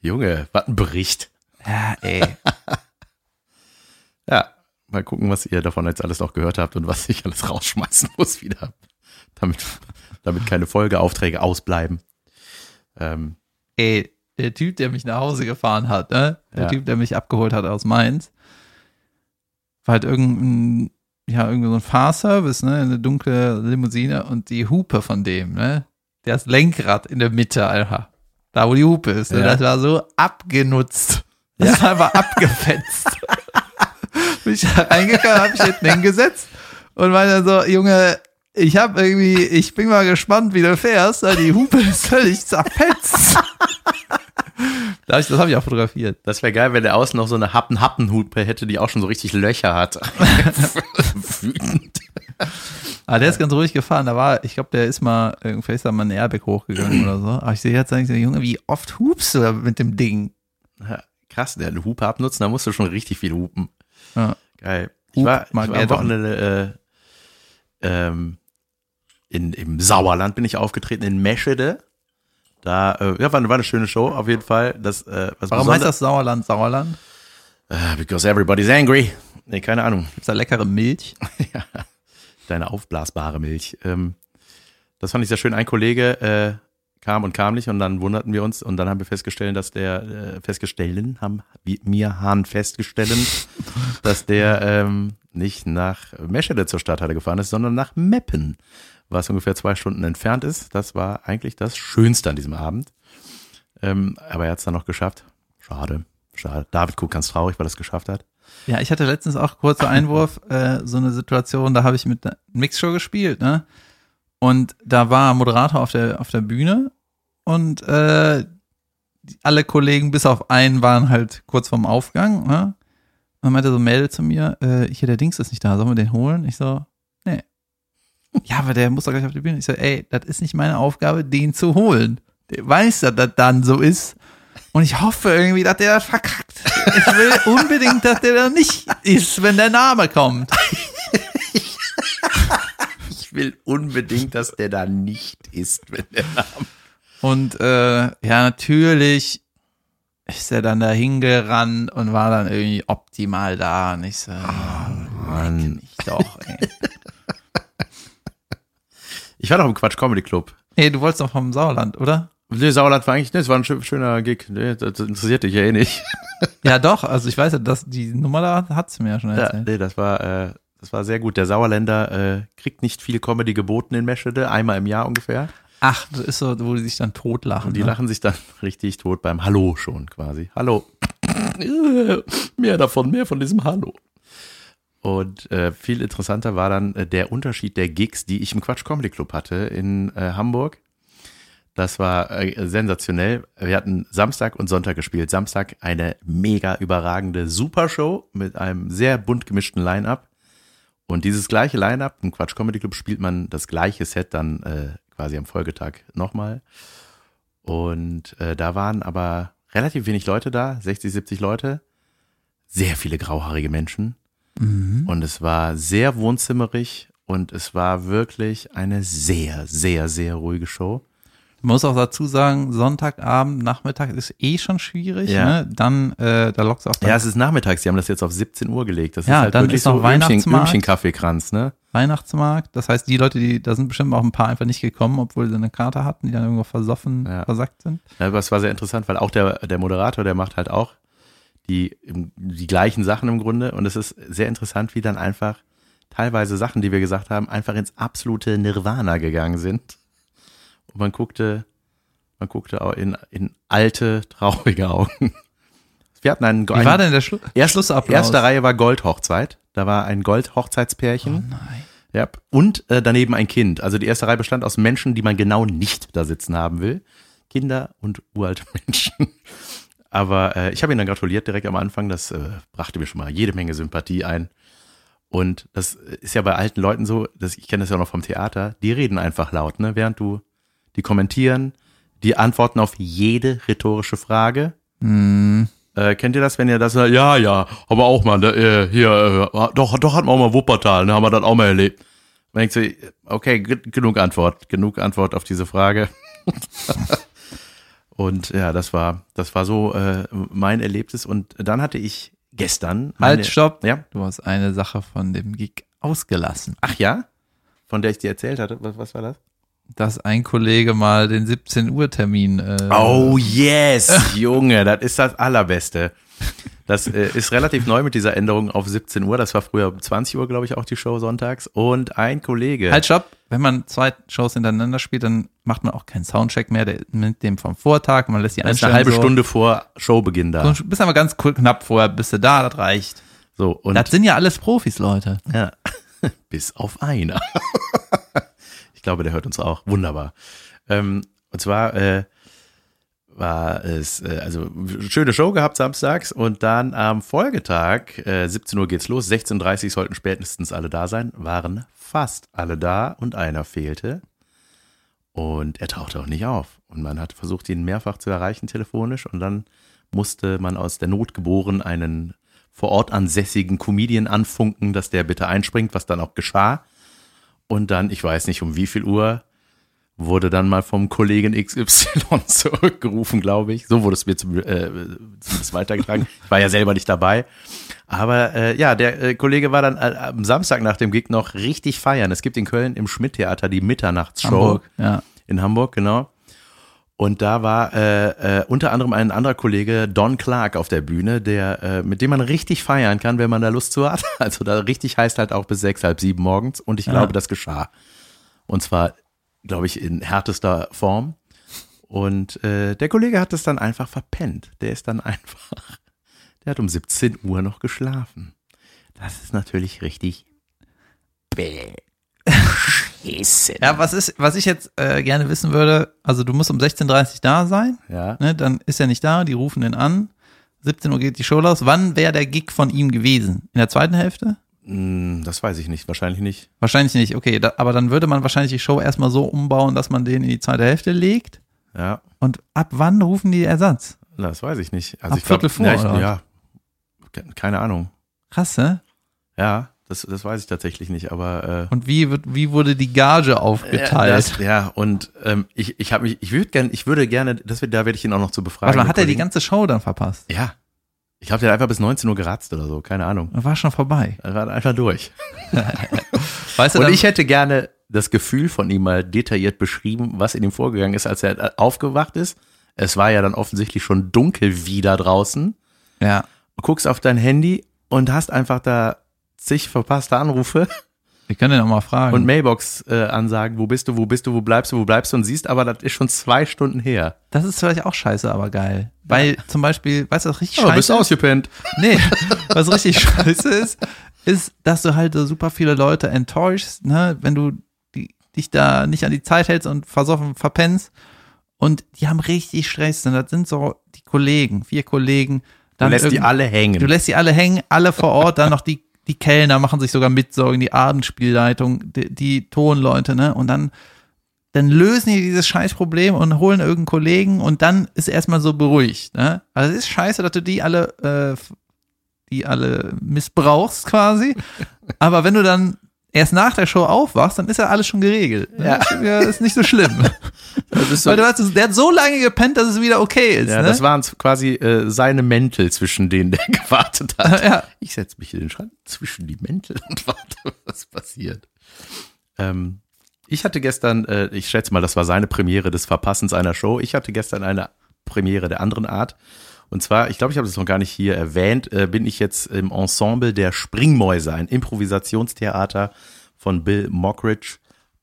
Speaker 2: Junge, was ein Bericht.
Speaker 1: ja, ey.
Speaker 2: Ja, mal gucken, was ihr davon jetzt alles noch gehört habt und was ich alles rausschmeißen muss wieder, damit, damit keine Folgeaufträge ausbleiben. Ähm,
Speaker 1: Ey, der Typ, der mich nach Hause gefahren hat, ne? Der
Speaker 2: Ja.
Speaker 1: Typ, der mich abgeholt hat aus Mainz, war halt irgendein, ja, irgendwie so ein Fahrservice, ne? Eine dunkle Limousine und die Hupe von dem, ne? Das Lenkrad in der Mitte, Alter. Da, wo die Hupe ist, ne?
Speaker 2: Ja.
Speaker 1: Das war so abgenutzt. Das war einfach abgefetzt. Bin ich da reingekommen, hab mich hinten hingesetzt und meinte so, Junge, ich hab irgendwie, ich bin mal gespannt, wie du fährst, weil die Hupe ist völlig zerfetzt. Da hab ich, das habe ich auch fotografiert.
Speaker 2: das wäre geil, wenn der außen noch so eine Happen-Happen-Hupe hätte, die auch schon so richtig Löcher hat. Wütend.
Speaker 1: Aber der ist ganz ruhig gefahren. Da war, ich glaube, der ist mal, vielleicht ist da mal ein Airbag hochgegangen oder so. Aber ich sehe jetzt eigentlich so, Junge, wie oft hupst du da mit dem Ding?
Speaker 2: Ja, krass, der eine Hupe abnutzen, da musst du schon richtig viel hupen.
Speaker 1: Ja.
Speaker 2: Geil. Ich war, ich war am. Wochenende äh, ähm, in, im Sauerland bin ich aufgetreten, in Meschede. Da, äh, ja, war, eine- war eine schöne Show, auf jeden Fall. Das, äh, was
Speaker 1: Warum heißt das Sauerland Sauerland?
Speaker 2: Äh, because everybody's angry. Nee, keine Ahnung.
Speaker 1: Gibt's da leckere Milch?
Speaker 2: Deine aufblasbare Milch. Ähm, das fand ich sehr schön. Ein Kollege äh, kam und kam nicht und dann wunderten wir uns und dann haben wir festgestellt, dass der äh, festgestellt haben wir- mir Hahn festgestellt, dass der ähm, nicht nach Meschede zur Stadthalle gefahren ist, sondern nach Meppen, was ungefähr zwei Stunden entfernt ist. Das war eigentlich das Schönste an diesem Abend. Ähm, aber er hat es dann noch geschafft. Schade, schade. David guckt ganz traurig, weil er es geschafft hat.
Speaker 1: Ja, ich hatte letztens auch kurzer Einwurf, äh, so eine Situation, da habe ich mit einer Mixshow gespielt, ne? Und da war Moderator auf der, auf der Bühne und äh, alle Kollegen bis auf einen waren halt kurz vorm Aufgang, ne? Und meinte so, melde zu mir, äh, hier, der Dings ist nicht da, sollen wir den holen? Ich so, nee. Ja, aber der muss doch gleich auf die Bühne. Ich so, ey, das ist nicht meine Aufgabe, den zu holen. Der weiß, dass das dann so ist. Und ich hoffe irgendwie, dass der das verkackt. Ich will unbedingt, dass der da nicht ist, wenn der Name kommt.
Speaker 2: Ich will unbedingt, dass der da nicht ist, wenn der
Speaker 1: Und äh, ja, natürlich ist er dann da hingerannt und war dann irgendwie optimal da. Und ich so,
Speaker 2: Mann.
Speaker 1: ich doch, ey.
Speaker 2: Ich war doch im Quatsch Comedy Club.
Speaker 1: Ey, du wolltest doch vom Sauerland, oder?
Speaker 2: Nee, Sauerland war eigentlich, nee, es war ein schö- schöner Gig. Nee, das interessiert dich ja eh nicht.
Speaker 1: Ja, doch. Also ich weiß ja, dass die Nummer da hat sie mir ja schon
Speaker 2: Ja,
Speaker 1: erzählt.
Speaker 2: nee, das war, äh, das war sehr gut. Der Sauerländer äh, kriegt nicht viel Comedy geboten in Meschede, einmal im Jahr ungefähr.
Speaker 1: Ach, das ist so, wo die sich dann totlachen.
Speaker 2: Und die
Speaker 1: ne?
Speaker 2: lachen sich dann richtig tot beim Hallo schon quasi. Hallo. mehr davon, mehr von diesem Hallo. Und äh, viel interessanter war dann äh, der Unterschied der Gigs, die ich im Quatsch Comedy Club hatte in äh, Hamburg. Das war äh, sensationell. Wir hatten Samstag und Sonntag gespielt. Samstag eine mega überragende Supershow mit einem sehr bunt gemischten Line-Up. Und dieses gleiche Line-Up im Quatsch Comedy Club spielt man das gleiche Set dann äh, quasi am Folgetag nochmal. Und äh, da waren aber relativ wenig Leute da, 60, 70 Leute. Sehr viele grauhaarige Menschen.
Speaker 1: Mhm.
Speaker 2: Und es war sehr wohnzimmerig und es war wirklich eine sehr, sehr, sehr ruhige Show.
Speaker 1: Man muss auch dazu sagen, Sonntagabend, Nachmittag ist eh schon schwierig.
Speaker 2: Ja.
Speaker 1: Ne? Dann, äh, da lockst du auch
Speaker 2: Ja, es ist nachmittags, die haben das jetzt auf 17 Uhr gelegt. Das
Speaker 1: Ja,
Speaker 2: ist halt
Speaker 1: dann
Speaker 2: wirklich
Speaker 1: ist noch
Speaker 2: so
Speaker 1: Weihnachtsmarkt.
Speaker 2: Ne?
Speaker 1: Weihnachtsmarkt. Das heißt, die Leute, die, da sind bestimmt auch ein paar einfach nicht gekommen, obwohl sie eine Karte hatten, die dann irgendwo versoffen,
Speaker 2: Ja.
Speaker 1: versackt sind.
Speaker 2: Ja, aber es war sehr interessant, weil auch der, der Moderator, der macht halt auch die, die gleichen Sachen im Grunde. Und es ist sehr interessant, wie dann einfach teilweise Sachen, die wir gesagt haben, einfach ins absolute Nirvana gegangen sind. Und man guckte, man guckte auch in, in alte, traurige Augen. Wir hatten einen,
Speaker 1: Wie
Speaker 2: einen
Speaker 1: war denn der Schlu
Speaker 2: erst,
Speaker 1: Schlussapplaus?
Speaker 2: erste Reihe war Goldhochzeit. Da war ein Goldhochzeitspärchen.
Speaker 1: Oh nein.
Speaker 2: Ja, und äh, daneben ein Kind. Also die erste Reihe bestand aus Menschen, die man genau nicht da sitzen haben will. Kinder und uralte Menschen. Aber äh, ich habe ihn dann gratuliert direkt am Anfang. Das äh, brachte mir schon mal jede Menge Sympathie ein. Und das ist ja bei alten Leuten so, dass ich kenne das ja noch vom Theater, die reden einfach laut, ne? Während du, die kommentieren, die antworten auf jede rhetorische Frage.
Speaker 1: Hm.
Speaker 2: Äh, kennt ihr das, wenn ihr das sagt, ja, ja, aber auch mal, ne, äh, hier, äh, doch, doch hatten wir auch mal Wuppertal, ne, haben wir das auch mal erlebt. Man denkt so, okay, genug Antwort, genug Antwort auf diese Frage. und ja, das war, das war so äh, mein Erlebnis. Und dann hatte ich gestern. meine-
Speaker 1: Halt, stopp.
Speaker 2: Ja.
Speaker 1: Du hast eine Sache von dem Gig ausgelassen.
Speaker 2: Ach ja? Von der ich dir erzählt hatte. Was, was war das?
Speaker 1: Dass ein Kollege mal den 17 Uhr Termin. Äh,
Speaker 2: Oh yes, Junge, das ist das Allerbeste. Das äh, ist relativ neu mit dieser Änderung auf 17 Uhr. Das war früher um 20 Uhr, glaube ich, auch die Show sonntags. Und ein Kollege.
Speaker 1: Halt, stopp. Wenn man zwei Shows hintereinander spielt, dann macht man auch keinen Soundcheck mehr, der, mit dem vom Vortag. Man lässt die
Speaker 2: ist eine halbe
Speaker 1: so,
Speaker 2: Stunde vor Showbeginn da.
Speaker 1: So, bist aber ganz cool, knapp vorher, bist du da, das reicht.
Speaker 2: So, und
Speaker 1: Das sind ja alles Profis, Leute.
Speaker 2: Ja. Bis auf einer. ich glaube, der hört uns auch. Wunderbar. Ähm, und zwar äh, war es, äh, also schöne Show gehabt samstags und dann am Folgetag, äh, 17 Uhr geht's los, 16.30 Uhr sollten spätestens alle da sein, waren fast alle da und einer fehlte. Und er tauchte auch nicht auf. Und man hat versucht, ihn mehrfach zu erreichen telefonisch und dann musste man aus der Not geboren einen vor Ort ansässigen Comedian anfunken, dass der bitte einspringt, was dann auch geschah. Und dann, ich weiß nicht um wie viel Uhr, wurde dann mal vom Kollegen XY zurückgerufen, glaube ich. So wurde es mir zum, äh, zumindest weitergetragen. Ich war ja selber nicht dabei. Aber äh, ja, der äh, Kollege war dann äh, am Samstag nach dem Gig noch richtig feiern. Es gibt in Köln im Schmidt-Theater die Mitternachtsshow.
Speaker 1: Hamburg, ja.
Speaker 2: In Hamburg, genau. Und da war äh, äh, unter anderem ein anderer Kollege, Don Clark, auf der Bühne, der, äh, mit dem man richtig feiern kann, wenn man da Lust zu hat. Also da richtig heißt halt auch bis sechs, halb sieben morgens. Und ich
Speaker 1: Ja.
Speaker 2: glaube, das geschah. Und zwar, glaube ich, in härtester Form. Und äh, der Kollege hat es dann einfach verpennt. Der ist dann einfach, der hat um 17 Uhr noch geschlafen. Das ist natürlich richtig beschissen.
Speaker 1: Ja, was ist, was ich jetzt äh, gerne wissen würde, also du musst um 16.30 Uhr da sein,
Speaker 2: Ja.
Speaker 1: ne, dann ist er nicht da, die rufen den an. 17 Uhr geht die Show los. Wann wäre der Gig von ihm gewesen? In der zweiten Hälfte?
Speaker 2: Hm, Das weiß ich nicht, wahrscheinlich nicht.
Speaker 1: Wahrscheinlich nicht, okay, da, aber dann würde man wahrscheinlich die Show erstmal so umbauen, dass man den in die zweite Hälfte legt.
Speaker 2: Ja,
Speaker 1: Und ab wann rufen die Ersatz?
Speaker 2: das weiß ich nicht. Also
Speaker 1: Ab
Speaker 2: ich glaub,
Speaker 1: Viertel vor,
Speaker 2: ja, ich, ja, ke- keine Ahnung.
Speaker 1: Krass, ne?
Speaker 2: Ja, das, das weiß ich tatsächlich nicht, aber äh,
Speaker 1: Und wie wird, wie wurde die Gage aufgeteilt?
Speaker 2: Das, ja, und ähm, ich, ich habe mich, ich würde gerne, ich würde gerne, das wird, da werde ich ihn auch noch zu befragen.
Speaker 1: Warte mal, hat er die ganze Show dann verpasst?
Speaker 2: Ja. Ich der hat einfach bis 19 Uhr geratzt oder so, keine Ahnung.
Speaker 1: War schon vorbei.
Speaker 2: Er war einfach durch.
Speaker 1: Weißt du,
Speaker 2: Und
Speaker 1: dann,
Speaker 2: ich hätte gerne das Gefühl von ihm mal detailliert beschrieben, was in ihm vorgegangen ist, als er äh, aufgewacht ist. Es war ja dann offensichtlich schon dunkel wieder draußen.
Speaker 1: ja,
Speaker 2: Du guckst auf dein Handy und hast einfach da zig verpasste Anrufe
Speaker 1: wir können den auch mal fragen.
Speaker 2: und Mailbox-Ansagen, wo bist du, wo bist du, wo bleibst du, wo bleibst du und siehst aber, das ist schon zwei Stunden her.
Speaker 1: das ist vielleicht auch scheiße, aber geil. Weil zum Beispiel, weißt du, was richtig
Speaker 2: Aber
Speaker 1: scheiße
Speaker 2: bist
Speaker 1: ist?
Speaker 2: ausgepennt.
Speaker 1: Nee, was richtig scheiße ist, ist, dass du halt so super viele Leute enttäuschst, ne, wenn du die, dich da nicht an die Zeit hältst und versoffen verpennst. Und die haben richtig Stress. Und das sind so die Kollegen, vier Kollegen.
Speaker 2: Du lässt die alle hängen.
Speaker 1: Du lässt die alle hängen, alle vor Ort, dann noch die, die Kellner machen sich sogar Mitsorgen, die Abendspielleitung, die, die Tonleute, ne? Und dann, dann lösen die dieses Scheißproblem und holen irgendeinen Kollegen und dann ist erstmal so beruhigt, ne? Also es ist scheiße, dass du die alle, äh, die alle missbrauchst quasi. Aber wenn du dann erst nach der Show aufwachst, dann ist ja alles schon geregelt. ne?
Speaker 2: Ja.
Speaker 1: ja ist nicht so schlimm.
Speaker 2: Das ist so,
Speaker 1: Weil du hast, der hat so lange gepennt, dass es wieder okay ist.
Speaker 2: ja,
Speaker 1: ne?
Speaker 2: das waren quasi äh, seine Mäntel, zwischen denen der gewartet hat.
Speaker 1: ja.
Speaker 2: Ich setze mich in den Schrank zwischen die Mäntel und warte, was passiert. Ähm, ich hatte gestern, äh, ich schätze mal, das war seine Premiere des Verpassens einer Show. Ich hatte gestern eine Premiere der anderen Art. Und zwar, ich glaube, ich habe das noch gar nicht hier erwähnt, äh, bin ich jetzt im Ensemble der Springmäuse, ein Improvisationstheater von Bill Mockridge,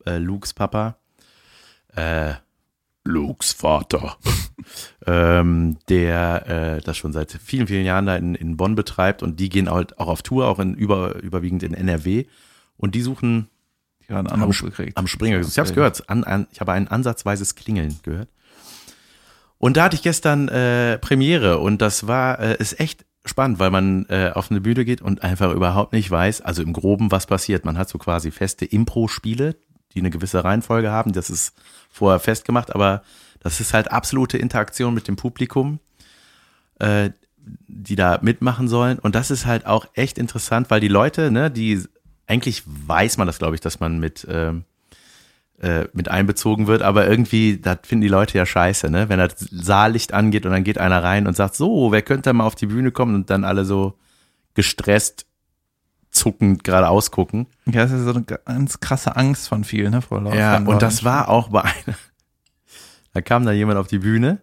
Speaker 2: äh, Lukes Papa. Äh, Lukes Vater. ähm, der äh, das schon seit vielen, vielen Jahren da in, in Bonn betreibt und die gehen halt auch auf Tour, auch in über, überwiegend in NRW. Und die suchen
Speaker 1: haben einen
Speaker 2: am,
Speaker 1: Anruf gekriegt.
Speaker 2: am Springer. Ich habe es gehört. An, an, ich habe ein ansatzweises Klingeln gehört. Und da hatte ich gestern äh, Premiere und das war, äh, ist echt spannend, weil man äh, auf eine Bühne geht und einfach überhaupt nicht weiß, also im Groben, was passiert. Man hat so quasi feste Impro-Spiele, die eine gewisse Reihenfolge haben. Das ist vorher festgemacht, aber das ist halt absolute Interaktion mit dem Publikum, äh, die da mitmachen sollen. Und das ist halt auch echt interessant, weil die Leute, ne, die eigentlich weiß man das, glaube ich, dass man mit ähm, äh, mit einbezogen wird, aber irgendwie, das finden die Leute ja scheiße, ne? Wenn das Saallicht angeht und dann geht einer rein und sagt, so, wer könnte mal auf die Bühne kommen und dann alle so gestresst, zuckend gerade ausgucken.
Speaker 1: Ja, das ist so eine ganz krasse Angst von vielen, ne, vor
Speaker 2: Ja, und das war auch bei einer. Da kam da jemand auf die Bühne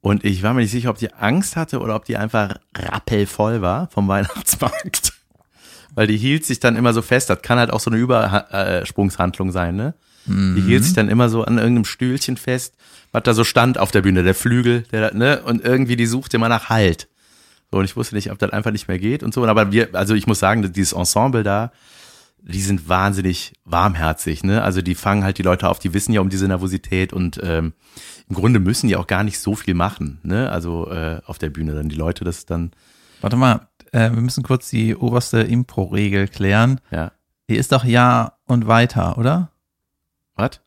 Speaker 2: und ich war mir nicht sicher, ob die Angst hatte oder ob die einfach rappelvoll war vom Weihnachtsmarkt weil die hielt sich dann immer so fest. Das kann halt auch so eine Übersprungshandlung sein, ne? Die hielt sich dann immer so an irgendeinem Stühlchen fest, was da so stand auf der Bühne, der Flügel, der, ne? Und irgendwie die suchte immer nach Halt. So, und ich wusste nicht, ob das einfach nicht mehr geht und so. Aber wir, also ich muss sagen, dieses Ensemble da, die sind wahnsinnig warmherzig, ne? Also die fangen halt die Leute auf, die wissen ja um diese Nervosität und ähm, im Grunde müssen die auch gar nicht so viel machen, ne? Also äh, auf der Bühne dann die Leute, das dann.
Speaker 1: Warte mal, äh, wir müssen kurz die oberste Impro-Regel klären.
Speaker 2: Ja.
Speaker 1: Die ist doch Ja und weiter, oder?
Speaker 2: Was?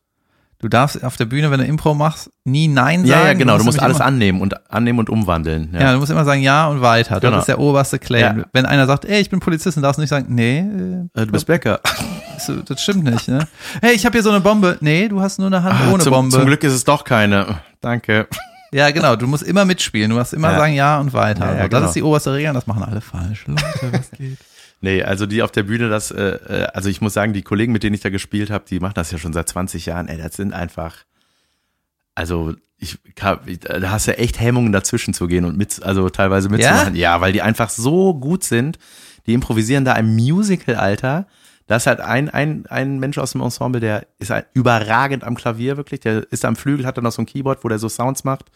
Speaker 1: Du darfst auf der Bühne, wenn du Impro machst, nie Nein sagen.
Speaker 2: Ja, ja genau. Du musst, alles annehmen und annehmen und umwandeln. Ja.
Speaker 1: ja. du musst immer sagen Ja und weiter. Genau. Das ist der oberste Claim. Ja. Wenn einer sagt, ey, ich bin Polizist, dann darfst du nicht sagen, nee.
Speaker 2: Äh, du bist Bäcker.
Speaker 1: Das stimmt nicht, ne? Hey, ich habe hier so eine Bombe. Nee, du hast nur eine Hand ah, ohne
Speaker 2: zum,
Speaker 1: Bombe.
Speaker 2: Zum Glück ist es doch keine. Danke.
Speaker 1: Ja, genau. Du musst immer mitspielen. Du musst immer ja. sagen Ja und weiter. Ja, ja, genau. Das ist die oberste Regel. Das machen alle falsch. Leute, was geht?
Speaker 2: Nee, also die auf der Bühne, das, äh, äh, also ich muss sagen, die Kollegen, mit denen ich da gespielt habe, die machen das ja schon seit 20 Jahren. Ey, das sind einfach, also ich, da hast du echt Hemmungen dazwischen zu gehen und mit, also teilweise mitzumachen. Ja? ja, weil die einfach so gut sind. Die improvisieren da im Musical, Alter. Da ist halt ein, ein, ein Mensch aus dem Ensemble, der ist halt überragend am Klavier, wirklich. Der ist am Flügel, hat dann noch so ein Keyboard, wo der so Sounds macht.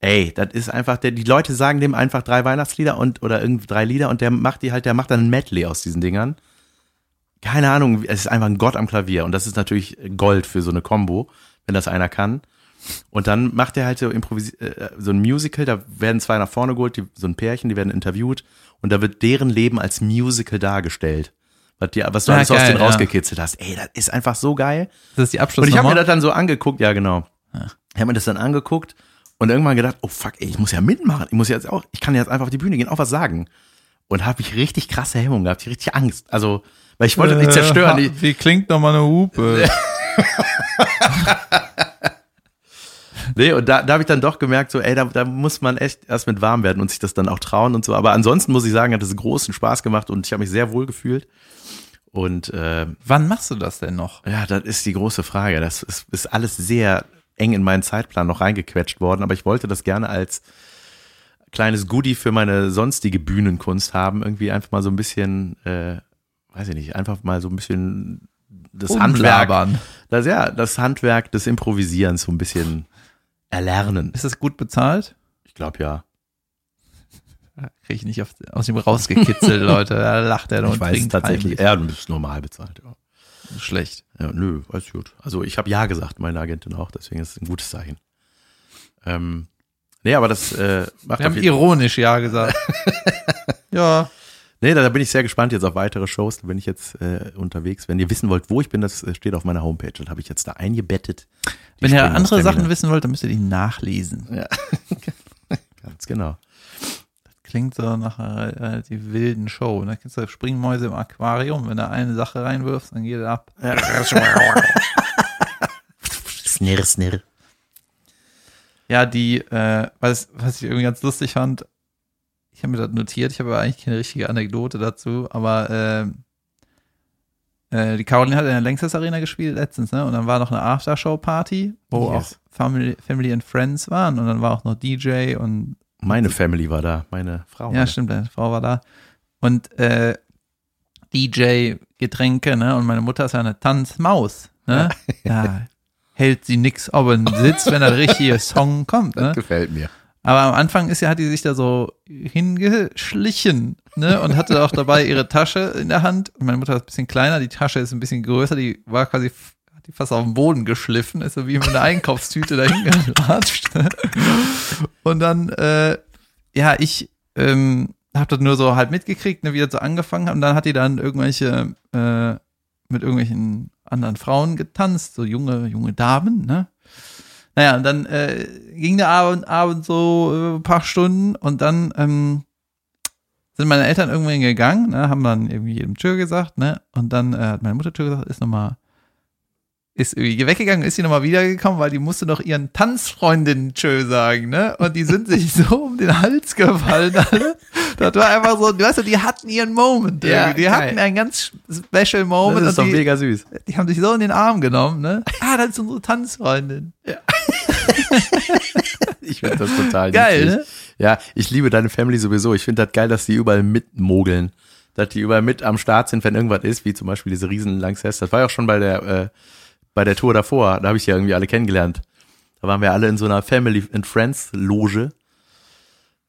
Speaker 2: Ey, das ist einfach, der, die Leute sagen dem einfach drei Weihnachtslieder und oder irgendwie drei Lieder und der macht die halt, der macht dann ein Medley aus diesen Dingern. Keine Ahnung, es ist einfach ein Gott am Klavier und das ist natürlich Gold für so eine Combo, wenn das einer kann. Und dann macht er halt so, äh, so ein Musical, da werden zwei nach vorne geholt, die, so ein Pärchen, die werden interviewt und da wird deren Leben als Musical dargestellt was, die, was du ja, alles geil, aus denen ja. rausgekitzelt hast. Ey, das ist einfach so geil.
Speaker 1: Das ist die Abschluss.
Speaker 2: Und ich habe mir das dann so angeguckt, ja genau. Ja. Ich habe mir das dann angeguckt und irgendwann gedacht, oh fuck, ey, ich muss ja mitmachen. Ich muss jetzt auch, ich kann jetzt einfach auf die Bühne gehen, auch was sagen. Und habe ich richtig krasse Hemmungen gehabt, richtig Angst. Also, weil ich wollte äh, nicht zerstören.
Speaker 1: Wie klingt nochmal eine Hupe?
Speaker 2: nee, und da, da habe ich dann doch gemerkt, so, ey, da, da muss man echt erst mit warm werden und sich das dann auch trauen und so. Aber ansonsten muss ich sagen, hat es großen Spaß gemacht und ich habe mich sehr wohl gefühlt. Und äh,
Speaker 1: wann machst du das denn noch?
Speaker 2: Ja, das ist die große Frage. Das ist, ist alles sehr eng in meinen Zeitplan noch reingequetscht worden, aber ich wollte das gerne als kleines Goodie für meine sonstige Bühnenkunst haben. Irgendwie einfach mal so ein bisschen, äh, weiß ich nicht, einfach mal so ein bisschen das Umlabern. Handwerk. Das, ja, das Handwerk des Improvisierens so ein bisschen erlernen.
Speaker 1: Ist das gut bezahlt?
Speaker 2: Ich glaube ja.
Speaker 1: Kriege ich nicht auf, aus ihm rausgekitzelt, Leute. Da lacht er
Speaker 2: und Ich weiß tatsächlich, er ist normal bezahlt, ja.
Speaker 1: Schlecht.
Speaker 2: Ja, nö, weiß gut. Also ich habe ja gesagt, meine Agentin auch, deswegen ist es ein gutes Zeichen. Ähm, nee, aber das äh,
Speaker 1: macht Wir haben ironisch ja gesagt. ja.
Speaker 2: Nee, da, da, bin ich sehr gespannt jetzt auf weitere Shows. Da bin ich jetzt äh, unterwegs. Wenn ihr wissen wollt, wo ich bin, das äh, steht auf meiner Homepage. Das habe ich jetzt da eingebettet.
Speaker 1: Wenn ihr andere Sachen wissen wollt, dann müsst ihr die nachlesen.
Speaker 2: Ja, ganz genau
Speaker 1: klingt so nach einer relativ wilden Show. Da kennst du Springmäuse im Aquarium. Wenn du eine Sache reinwirfst, dann geht er ab.
Speaker 2: snirr, snirr.
Speaker 1: Ja, die, äh, was, was ich irgendwie ganz lustig fand, ich habe mir das notiert, ich habe aber eigentlich keine richtige Anekdote dazu, aber äh, äh, die Caroline hat in der Längstes Arena gespielt letztens, ne? Und dann war noch eine Aftershow-Party, wo yes. auch Family, Family and Friends waren und dann war auch noch DJ und
Speaker 2: meine Family war da, meine Frau.
Speaker 1: Ja, stimmt, meine Frau war da. Und äh, DJ, Getränke, ne? Und meine Mutter ist ja eine Tanzmaus, ne? Ja. Da hält sie nix ob er sitzt, wenn der richtige Song kommt, ne?
Speaker 2: Das gefällt mir.
Speaker 1: Aber am Anfang ist ja, hat die sich da so hingeschlichen, ne? Und hatte auch dabei ihre Tasche in der Hand. Meine Mutter ist ein bisschen kleiner, die Tasche ist ein bisschen größer, die war quasi die fast auf den Boden geschliffen, ist so wie mit einer Einkaufstüte dahin geratscht. Ne? Und dann, äh, ja, ich ähm, habe das nur so halt mitgekriegt, ne, wie das so angefangen hat. Und dann hat die dann irgendwelche, äh, mit irgendwelchen anderen Frauen getanzt, so junge, junge Damen, ne? Naja, und dann äh, ging der Abend, Abend so äh, ein paar Stunden und dann ähm, sind meine Eltern irgendwann gegangen, ne, haben dann irgendwie jedem Tür gesagt, ne? Und dann äh, hat meine Mutter Tür gesagt, ist nochmal, ist irgendwie weggegangen, ist sie nochmal wiedergekommen, weil die musste noch ihren Tanzfreundinnen Tschö sagen, ne? Und die sind sich so um den Hals gefallen, alle. Das war einfach so, weißt du, die hatten ihren Moment.
Speaker 2: Ja,
Speaker 1: irgendwie. die
Speaker 2: geil.
Speaker 1: hatten einen ganz special Moment.
Speaker 2: Das ist
Speaker 1: und
Speaker 2: doch
Speaker 1: die,
Speaker 2: mega süß.
Speaker 1: die haben sich so in den Arm genommen, ne? Ah, das ist unsere Tanzfreundin.
Speaker 2: Ich finde das total
Speaker 1: Geil, ne?
Speaker 2: Ja, ich liebe deine Family sowieso. Ich finde das geil, dass die überall mitmogeln. Dass die überall mit am Start sind, wenn irgendwas ist, wie zum Beispiel diese riesen Lanxess. Das war ja auch schon bei der, äh, bei der Tour davor. Da habe ich ja irgendwie alle kennengelernt. Da waren wir alle in so einer Family and Friends Loge.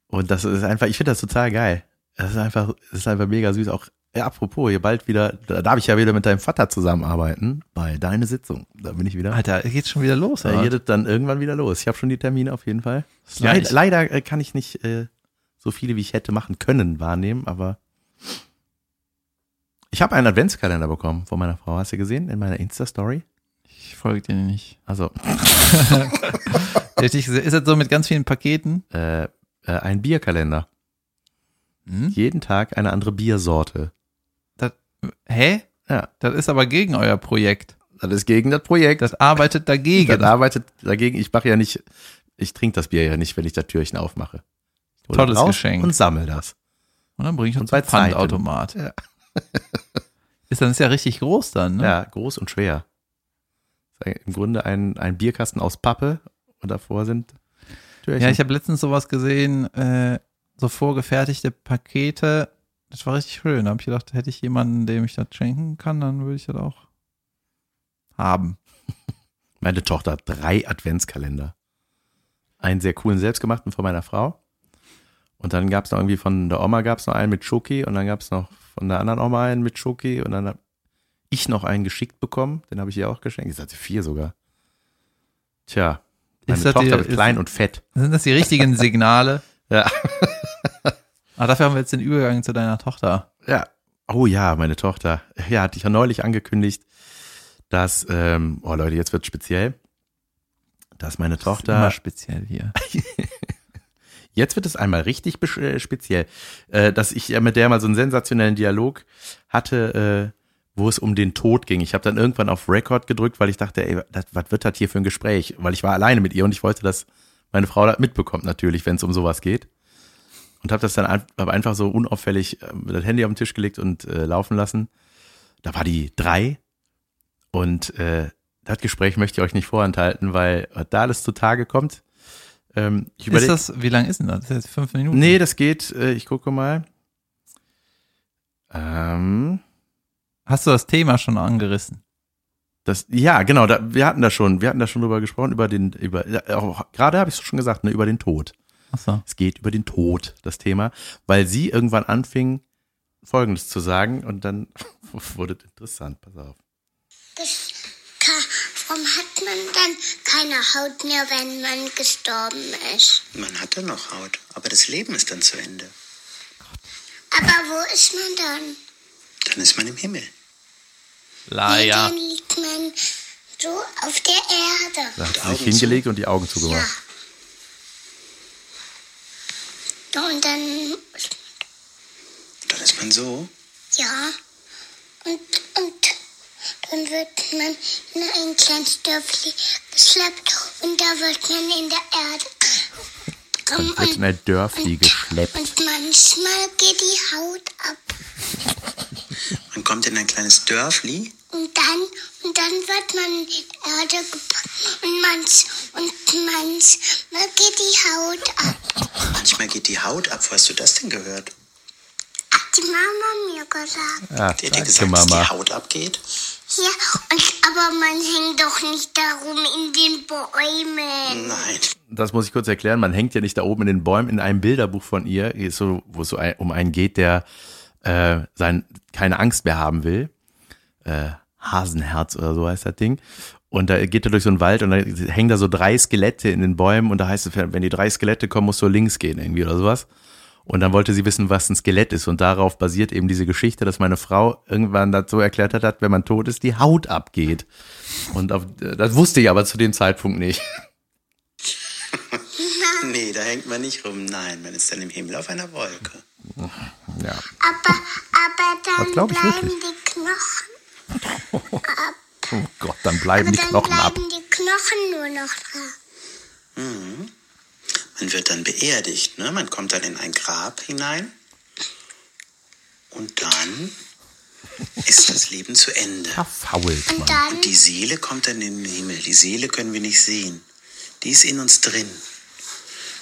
Speaker 2: Und das ist einfach, ich finde das total geil. Das ist einfach, das ist einfach mega süß. Auch, ja, apropos, hier bald wieder, da darf ich ja wieder mit deinem Vater zusammenarbeiten bei deine Sitzung. Da bin ich wieder.
Speaker 1: Alter, geht's schon wieder los,
Speaker 2: Da geht es dann irgendwann wieder los. Ich habe schon die Termine auf jeden Fall. Leid, leider äh, kann ich nicht äh, so viele, wie ich hätte machen können, wahrnehmen, aber ich habe einen Adventskalender bekommen von meiner Frau. Hast du gesehen in meiner Insta-Story?
Speaker 1: Ich folge dir nicht.
Speaker 2: Also
Speaker 1: Richtig, Ist das so mit ganz vielen Paketen?
Speaker 2: äh, äh, ein Bierkalender.
Speaker 1: Hm?
Speaker 2: Jeden Tag eine andere Biersorte.
Speaker 1: Hä?
Speaker 2: Ja,
Speaker 1: Das ist aber gegen euer Projekt.
Speaker 2: das ist gegen das Projekt.
Speaker 1: Das arbeitet dagegen.
Speaker 2: Das arbeitet dagegen. Ich mache ja nicht, ich trinke das Bier ja nicht, wenn ich das Türchen aufmache. Hole
Speaker 1: Tolles Geschenk.
Speaker 2: Und sammel das.
Speaker 1: Und dann bringe ich uns
Speaker 2: bei
Speaker 1: Pfandautomat.
Speaker 2: Ja.
Speaker 1: Ist dann ist ja richtig groß dann, ne?
Speaker 2: Ja, groß und schwer. Im Grunde ein, ein Bierkasten aus Pappe und davor sind Türchen.
Speaker 1: Ja, ich habe letztens sowas gesehen, äh, so vorgefertigte Pakete. Das war richtig schön. Da habe ich gedacht, hätte ich jemanden, dem ich das schenken kann, dann würde ich das auch haben.
Speaker 2: Meine Tochter hat drei Adventskalender. Einen sehr coolen selbstgemachten von meiner Frau. Und dann gab es noch irgendwie von der Oma gab es noch einen mit Schoki und dann gab es noch von der anderen Oma einen mit Schoki und dann habe ich noch einen geschickt bekommen. Den habe ich ihr auch geschenkt. Jetzt hat sie vier sogar. Tja, meine Tochter
Speaker 1: die- ist-
Speaker 2: klein und fett.
Speaker 1: Sind das die richtigen Signale?
Speaker 2: Ja.
Speaker 1: Ah, dafür haben wir jetzt den Übergang zu deiner Tochter.
Speaker 2: Ja. Oh ja, meine Tochter. Ja, hatte ich ja neulich angekündigt, dass, ähm, oh Leute, jetzt wird speziell, dass meine
Speaker 1: Immer
Speaker 2: Tochter,
Speaker 1: speziell hier.
Speaker 2: jetzt wird es einmal richtig äh, speziell, äh, dass ich ja mit der mal so einen sensationellen Dialog hatte, äh, wo es um den Tod ging. Ich habe dann irgendwann auf Record gedrückt, weil ich dachte, ey, das, was wird das hier für ein Gespräch? Weil ich war alleine mit ihr und ich wollte, dass meine Frau das mitbekommt natürlich, wenn es um sowas geht. Und habe das dann hab einfach so unauffällig äh, das Handy auf den Tisch gelegt und äh, laufen lassen. Da war die drei und äh, das Gespräch möchte ich euch nicht vorenthalten, weil da alles zutage kommt. Ähm, ich
Speaker 1: Ist das, wie lang ist denn das? Das ist jetzt fünf Minuten?
Speaker 2: nee, das geht, äh, ich gucke mal. Ähm,
Speaker 1: Hast du das Thema schon angerissen?
Speaker 2: Das, ja, genau, da, wir hatten da schon, wir hatten da schon drüber gesprochen, über den, über, auch, gerade habe ich es schon gesagt, ne, über den Tod.
Speaker 1: Achso.
Speaker 2: Es geht über den Tod, das Thema, weil sie irgendwann anfing, Folgendes zu sagen und dann wurde es interessant, pass auf.
Speaker 3: Das Warum hat man dann keine Haut mehr, wenn man gestorben ist?
Speaker 4: Man hat dann noch Haut, aber das Leben ist dann zu Ende.
Speaker 3: Aber wo ist man dann?
Speaker 4: Dann ist man im Himmel.
Speaker 3: Nee,
Speaker 1: Laia.
Speaker 3: dann liegt man so auf der Erde.
Speaker 2: Da hat sie sich hingelegt und die Augen zugemacht.
Speaker 3: Ja. Und dann,
Speaker 4: Dann ist man so.
Speaker 3: ja. Und, und dann wird man in ein kleines Dörfli geschleppt und da wird man in der Erde.
Speaker 2: Dann
Speaker 3: Um,
Speaker 2: wird in ein Dörfli
Speaker 3: und,
Speaker 2: geschleppt.
Speaker 3: und manchmal geht die Haut ab.
Speaker 4: Man kommt in ein kleines Dörfli.
Speaker 3: Und dann, und dann wird man in die Erde gepackt und manch, und manchmal geht die Haut ab.
Speaker 4: Manchmal geht die Haut ab. Wo hast du das denn gehört?
Speaker 3: Hat die Mama mir gesagt.
Speaker 2: Ja,
Speaker 4: Die hat dir
Speaker 2: danke,
Speaker 4: gesagt, dass die. Haut abgeht?
Speaker 3: Ja, und, aber man hängt doch nicht darum in den Bäumen.
Speaker 4: Nein.
Speaker 2: Das muss ich kurz erklären. Man hängt ja nicht da oben in den Bäumen in einem Bilderbuch von ihr, ist so, wo es so um einen geht, der äh, sein, keine Angst mehr haben will. Äh, Hasenherz oder so heißt das Ding. Und da geht er durch so einen Wald und da hängen da so drei Skelette in den Bäumen und da heißt es, wenn die drei Skelette kommen, musst du links gehen irgendwie oder sowas. Und dann wollte sie wissen, was ein Skelett ist. Und darauf basiert eben diese Geschichte, dass meine Frau irgendwann dazu erklärt hat, wenn man tot ist, die Haut abgeht. Und auf, das wusste ich aber zu dem Zeitpunkt nicht.
Speaker 4: Nee, da hängt man nicht rum. Nein, man ist dann im Himmel auf einer Wolke.
Speaker 2: Ja.
Speaker 3: Aber, aber dann bleiben
Speaker 2: wirklich.
Speaker 3: die Knochen.
Speaker 2: Oh Gott, dann bleiben
Speaker 3: Aber
Speaker 2: die
Speaker 3: dann
Speaker 2: Knochen ab.
Speaker 3: bleiben die Knochen nur noch da.
Speaker 4: Man wird dann beerdigt, ne? Man kommt dann in ein Grab hinein. Und dann ist das Leben zu Ende.
Speaker 2: Verfault,
Speaker 3: Und dann,
Speaker 4: Und die Seele kommt dann in den Himmel. Die Seele können wir nicht sehen. Die ist in uns drin.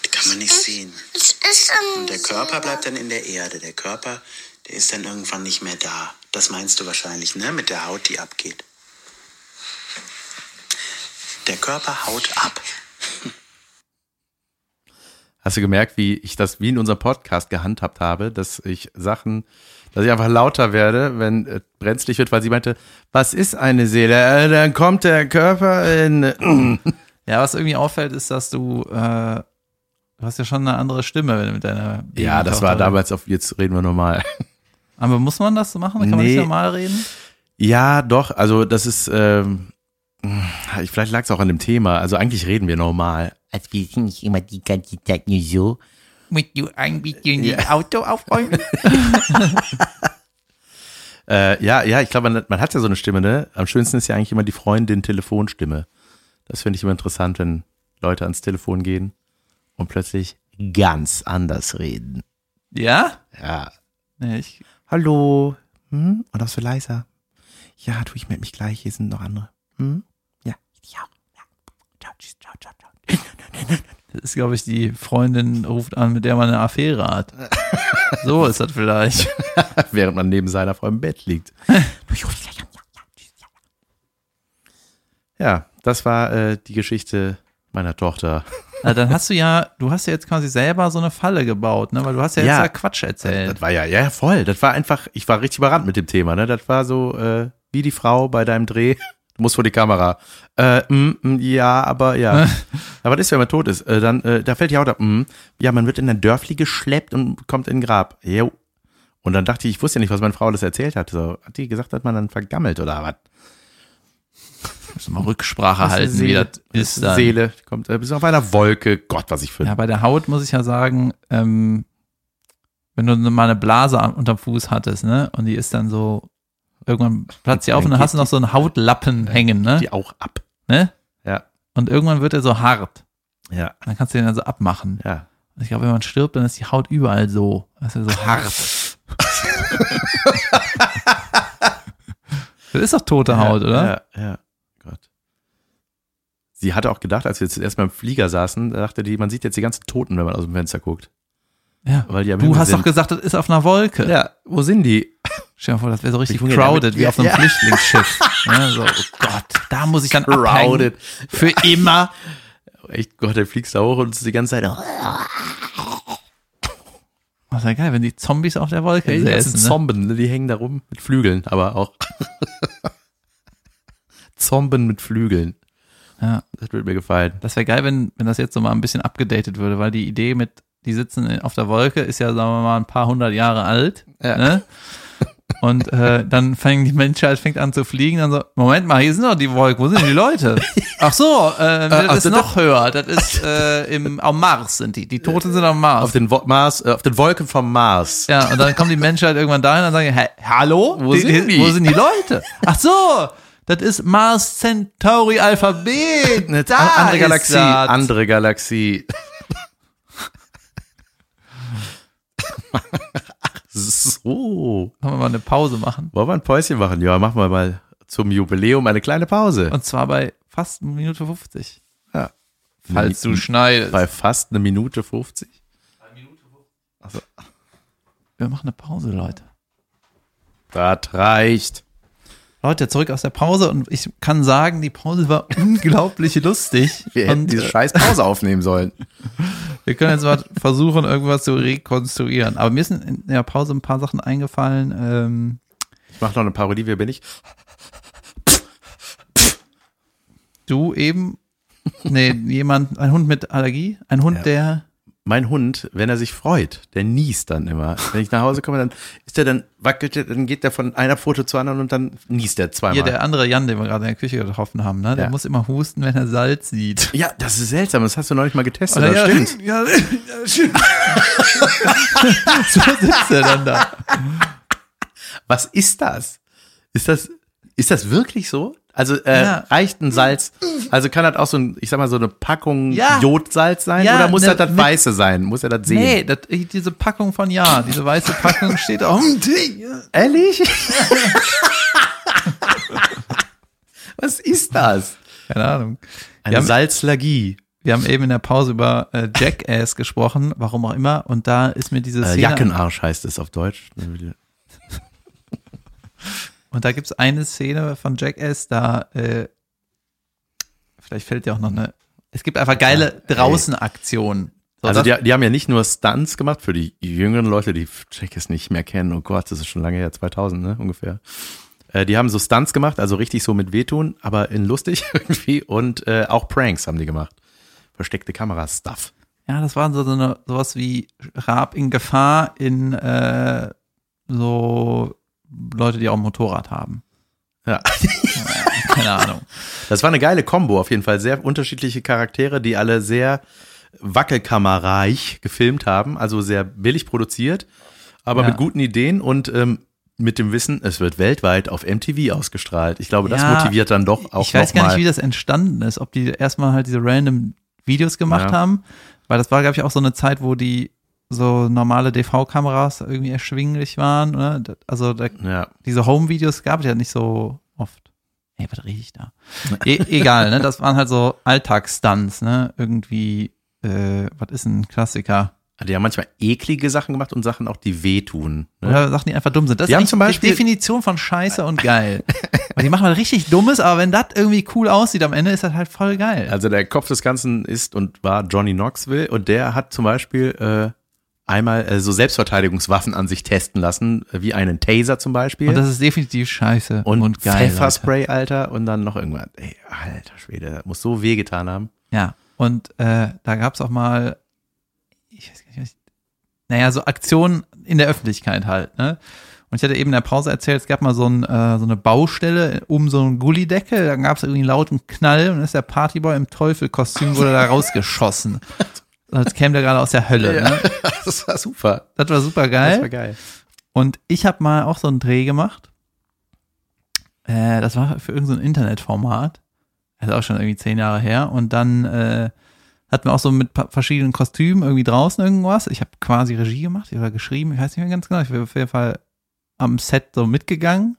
Speaker 4: Die kann man nicht sehen.
Speaker 3: es ist
Speaker 4: Und der Körper bleibt dann in der Erde. Der Körper, der ist dann irgendwann nicht mehr da. Das meinst du wahrscheinlich, ne? Mit der Haut, die abgeht. Der Körper haut ab.
Speaker 2: Hast du gemerkt, wie ich das wie in unserem Podcast gehandhabt habe, dass ich Sachen, dass ich einfach lauter werde, wenn äh, brenzlig wird, weil sie meinte, was ist eine Seele? Äh, dann kommt der Körper in. äh,
Speaker 1: Ja, was irgendwie auffällt, ist, dass du, äh, du hast ja schon eine andere Stimme, wenn du mit deiner
Speaker 2: Ja, das war damals auf, jetzt reden wir normal.
Speaker 1: Aber muss man das so machen? Kann man
Speaker 2: Nee.
Speaker 1: nicht normal reden?
Speaker 2: Ja, doch, also das ist, ähm, ich- vielleicht lag es auch an dem Thema. Also eigentlich reden wir normal.
Speaker 5: Also wir sind nicht immer die ganze Zeit nur so. Mit du ein bisschen das Auto aufräumen?
Speaker 2: Äh, ja, ja, ich glaube, man, man hat ja so eine Stimme, ne? Am schönsten ist ja eigentlich immer die Freundin-Telefonstimme. Das finde ich immer interessant, wenn Leute ans Telefon gehen und plötzlich ganz anders reden.
Speaker 1: Ja?
Speaker 2: Ja.
Speaker 1: Nee, ich,
Speaker 2: Hallo. Hm? Und auch so leiser. Ja, du, ich melde mich gleich, hier sind noch andere. Hm? Ja.
Speaker 5: Ja. Ciao, tschüss, ciao, ciao, ciao.
Speaker 1: das ist, glaube ich, die Freundin ruft an, mit der man eine Affäre hat. so ist das vielleicht.
Speaker 2: Während man neben seiner Frau im Bett liegt.
Speaker 5: Ja,
Speaker 2: das war äh, die Geschichte meiner Tochter.
Speaker 1: Na, dann hast du ja, du hast ja jetzt quasi selber so eine Falle gebaut, ne? Weil du hast ja jetzt
Speaker 2: Ja.
Speaker 1: ja Quatsch erzählt.
Speaker 2: Das war ja, ja, voll. Das war einfach, ich war richtig überrannt mit dem Thema, ne? Das war so, äh, wie die Frau bei deinem Dreh. Du musst vor die Kamera. Äh, mm, mm, ja, aber ja. aber was ist, wenn man tot ist? Äh, dann, äh, da fällt die Haut ab. Mm. Ja, man wird in ein Dörfli geschleppt und kommt in ein Grab. Jo. Und dann dachte ich, ich wusste ja nicht, was meine Frau das erzählt hat. So, hat die gesagt, hat man dann vergammelt oder was?
Speaker 1: Du mal Rücksprache halten, wie das ist dann.
Speaker 2: Seele kommt, äh, bist auf einer Wolke. Gott, was ich für
Speaker 1: Ja, bei der Haut muss ich ja sagen, ähm, wenn du mal eine Blase unterm Fuß hattest, ne? Und die ist dann so, irgendwann platzt die auf und dann hast du noch so einen Hautlappen hängen, ne?
Speaker 2: die auch ab.
Speaker 1: ne?
Speaker 2: Ja.
Speaker 1: Und irgendwann wird er so hart.
Speaker 2: Ja,
Speaker 1: Dann kannst du den dann so abmachen.
Speaker 2: ja.
Speaker 1: Und ich glaube, wenn man stirbt, dann ist die Haut überall so. Das ist ja so hart. das ist doch tote Haut,
Speaker 2: ja,
Speaker 1: oder?
Speaker 2: Ja, ja. Sie hatte auch gedacht, als wir jetzt erstmal im Flieger saßen, da dachte die, man sieht jetzt die ganzen Toten, wenn man aus dem Fenster guckt.
Speaker 1: Ja.
Speaker 2: Weil die am
Speaker 1: Du hast
Speaker 2: sind.
Speaker 1: doch gesagt, das ist auf einer Wolke.
Speaker 2: Ja, wo sind die?
Speaker 1: Stell dir mal vor, das wäre so richtig crowded,
Speaker 2: damit-
Speaker 1: wie auf einem
Speaker 2: ja.
Speaker 1: Flüchtlingsschiff. ja, so, oh Gott, da muss ich dann.
Speaker 2: Crowded.
Speaker 1: Für immer.
Speaker 2: Echt Gott, der fliegst da hoch und ist die ganze Zeit.
Speaker 1: Das wäre geil, wenn die Zombies auf der Wolke
Speaker 2: Hey,
Speaker 1: säßen. Ne?
Speaker 2: Zomben, ne, die hängen da rum mit Flügeln, aber auch. Zomben mit Flügeln.
Speaker 1: Ja.
Speaker 2: Das würde mir gefallen.
Speaker 1: Das wäre geil, wenn, wenn das jetzt so mal ein bisschen abgedatet würde, weil die Idee mit, die sitzen auf der Wolke, ist ja, sagen wir mal, ein paar hundert Jahre alt.
Speaker 2: Ja.
Speaker 1: Ne? Und äh, dann fängt die Menschheit fängt an zu fliegen, dann so, Moment mal, hier sind doch die Wolken, wo sind denn die Leute? Ach so, äh, das
Speaker 2: ach,
Speaker 1: ist
Speaker 2: das-
Speaker 1: noch höher, das ist äh, im, am Mars sind die, die Toten sind am Mars.
Speaker 2: Auf den Wo Mars, äh, auf den Wolken vom Mars.
Speaker 1: ja, und dann kommt die Menschheit irgendwann dahin und sagen, hä, hallo?
Speaker 2: Wo sind die?
Speaker 1: Wo sind die Leute? Ach so, das ist Mars Centauri Alphabet.
Speaker 2: Eine
Speaker 1: Da
Speaker 2: andere
Speaker 1: ist
Speaker 2: Galaxie,
Speaker 1: das.
Speaker 2: andere Galaxie. so.
Speaker 1: Können wir mal eine Pause machen?
Speaker 2: Wollen wir ein Päuschen machen? Ja, machen wir mal zum Jubiläum eine kleine Pause.
Speaker 1: Und zwar bei fast eine Minute 50.
Speaker 2: Ja.
Speaker 1: Falls du schneidest.
Speaker 2: Bei fast eine Minute 50.
Speaker 1: Wir machen eine Pause, Leute.
Speaker 2: Das reicht.
Speaker 1: Leute, zurück aus der Pause und ich kann sagen, die Pause war unglaublich lustig.
Speaker 2: Wir hätten diese
Speaker 1: äh,
Speaker 2: scheiß Pause aufnehmen sollen.
Speaker 1: wir können jetzt mal versuchen, irgendwas zu rekonstruieren. Aber mir sind in der Pause ein paar Sachen eingefallen. Ähm,
Speaker 2: Ich mache noch eine Parodie, wer bin ich?
Speaker 1: Du eben, nee, jemand, ein Hund mit Allergie, ein Hund,
Speaker 2: Ja.
Speaker 1: der,
Speaker 2: Mein Hund, wenn er sich freut, der niest dann immer. Wenn ich nach Hause komme, dann ist er dann wackelt, er, dann geht er von einer Pfote zur anderen und dann niest er zweimal.
Speaker 1: hier der andere Jan, den wir gerade in der Küche getroffen haben, ne? Der
Speaker 2: Ja.
Speaker 1: muss immer husten, wenn er Salz sieht.
Speaker 2: ja, das ist seltsam. Das hast du neulich mal getestet.
Speaker 1: Oder
Speaker 2: das
Speaker 1: ja,
Speaker 2: stimmt.
Speaker 1: Ja, ja, stimmt. so sitzt er dann da.
Speaker 2: Was ist das? Ist das, ist das wirklich so? Also äh,
Speaker 1: Ja.
Speaker 2: reicht ein Salz, also kann das auch so ein, ich sag mal, so eine Packung
Speaker 1: Ja.
Speaker 2: Jodsalz sein
Speaker 1: Ja,
Speaker 2: oder muss
Speaker 1: ne,
Speaker 2: das das Weiße sein? Muss er das sehen?
Speaker 1: Nee, das, diese Packung von Ja, diese weiße Packung steht auf dem Ding.
Speaker 2: Ehrlich? Was ist das?
Speaker 1: Keine Ahnung.
Speaker 2: Eine
Speaker 1: haben,
Speaker 2: Salzlagie.
Speaker 1: wir haben eben in der Pause über äh, Jackass gesprochen, warum auch immer, und da ist mir diese
Speaker 2: Äh. Jackenarsch heißt es auf Deutsch.
Speaker 1: Und da gibt's eine Szene von Jackass, da, äh, vielleicht fällt dir auch noch eine. Es gibt einfach geile Draußen-Aktionen. So,
Speaker 2: Also die, die haben ja nicht nur Stunts gemacht für die jüngeren Leute, die Jackass nicht mehr kennen. Oh Gott, das ist schon lange her, 2000 ne, ungefähr. Äh, die haben so Stunts gemacht, also richtig so mit Wehtun, aber in lustig irgendwie. Und äh, auch Pranks haben die gemacht. Versteckte Kamera-Stuff.
Speaker 1: Ja, das war so, so eine, sowas wie Raab in Gefahr in äh, so Leute, die auch ein Motorrad haben.
Speaker 2: Ja.
Speaker 1: Keine Ahnung.
Speaker 2: Das war eine geile Kombo, auf jeden Fall. Sehr unterschiedliche Charaktere, die alle sehr wackelkammerreich gefilmt haben, also sehr billig produziert, aber
Speaker 1: Ja.
Speaker 2: mit guten Ideen und ähm, mit dem Wissen, es wird weltweit auf MTV ausgestrahlt. Ich glaube, das
Speaker 1: Ja,
Speaker 2: motiviert dann doch auch
Speaker 1: ich weiß gar nicht, wie das entstanden ist. Ob die erstmal halt diese random Videos gemacht
Speaker 2: Ja.
Speaker 1: haben. Weil das war, glaube ich, auch so eine Zeit, wo die so normale DV-Kameras irgendwie erschwinglich waren. Ne? Also da,
Speaker 2: Ja.
Speaker 1: diese Home-Videos gab es ja nicht so oft. Ey, was rede ich da? E egal, ne? Das waren halt so Alltagsstunts, ne? Irgendwie, äh, was ist ein Klassiker?
Speaker 2: Die haben manchmal eklige Sachen gemacht und Sachen auch, die wehtun. Ne?
Speaker 1: Oder Sachen, die einfach dumm sind. Das
Speaker 2: Die
Speaker 1: ist
Speaker 2: haben zum Beispiel-
Speaker 1: die Definition von Scheiße und geil. Weil die machen mal richtig Dummes, aber wenn das irgendwie cool aussieht am Ende, ist das halt voll geil.
Speaker 2: Also der Kopf des Ganzen ist und war Johnny Knoxville und der hat zum Beispiel äh, einmal äh, so Selbstverteidigungswaffen an sich testen lassen, äh, wie einen Taser zum Beispiel.
Speaker 1: Und das ist definitiv scheiße
Speaker 2: und,
Speaker 1: und, geil.
Speaker 2: Pfefferspray, Alter, und dann noch irgendwas. Ey, alter Schwede, das muss so wehgetan haben.
Speaker 1: Ja, und äh, da gab's auch mal, ich weiß gar nicht, was ich, naja, so Aktionen in der Öffentlichkeit halt, ne? Und ich hatte eben in der Pause erzählt, es gab mal so, ein, äh, so eine Baustelle um so einen Gullideckel, da gab's irgendwie einen lauten Knall und dann ist der Partyboy im Teufelkostüm wurde da rausgeschossen. Als käme der gerade aus der Hölle. Ne?
Speaker 2: Das war super.
Speaker 1: Das war super
Speaker 2: Das
Speaker 1: geil.
Speaker 2: war geil.
Speaker 1: Und ich habe mal auch so einen Dreh gemacht. Äh, das war für irgendein so Internetformat. Das ist auch schon irgendwie zehn Jahre her. Und dann äh, hatten wir auch so mit verschiedenen Kostümen irgendwie draußen irgendwas. Ich habe quasi Regie gemacht oder geschrieben. Ich weiß nicht mehr ganz genau. Ich bin auf jeden Fall am Set so mitgegangen.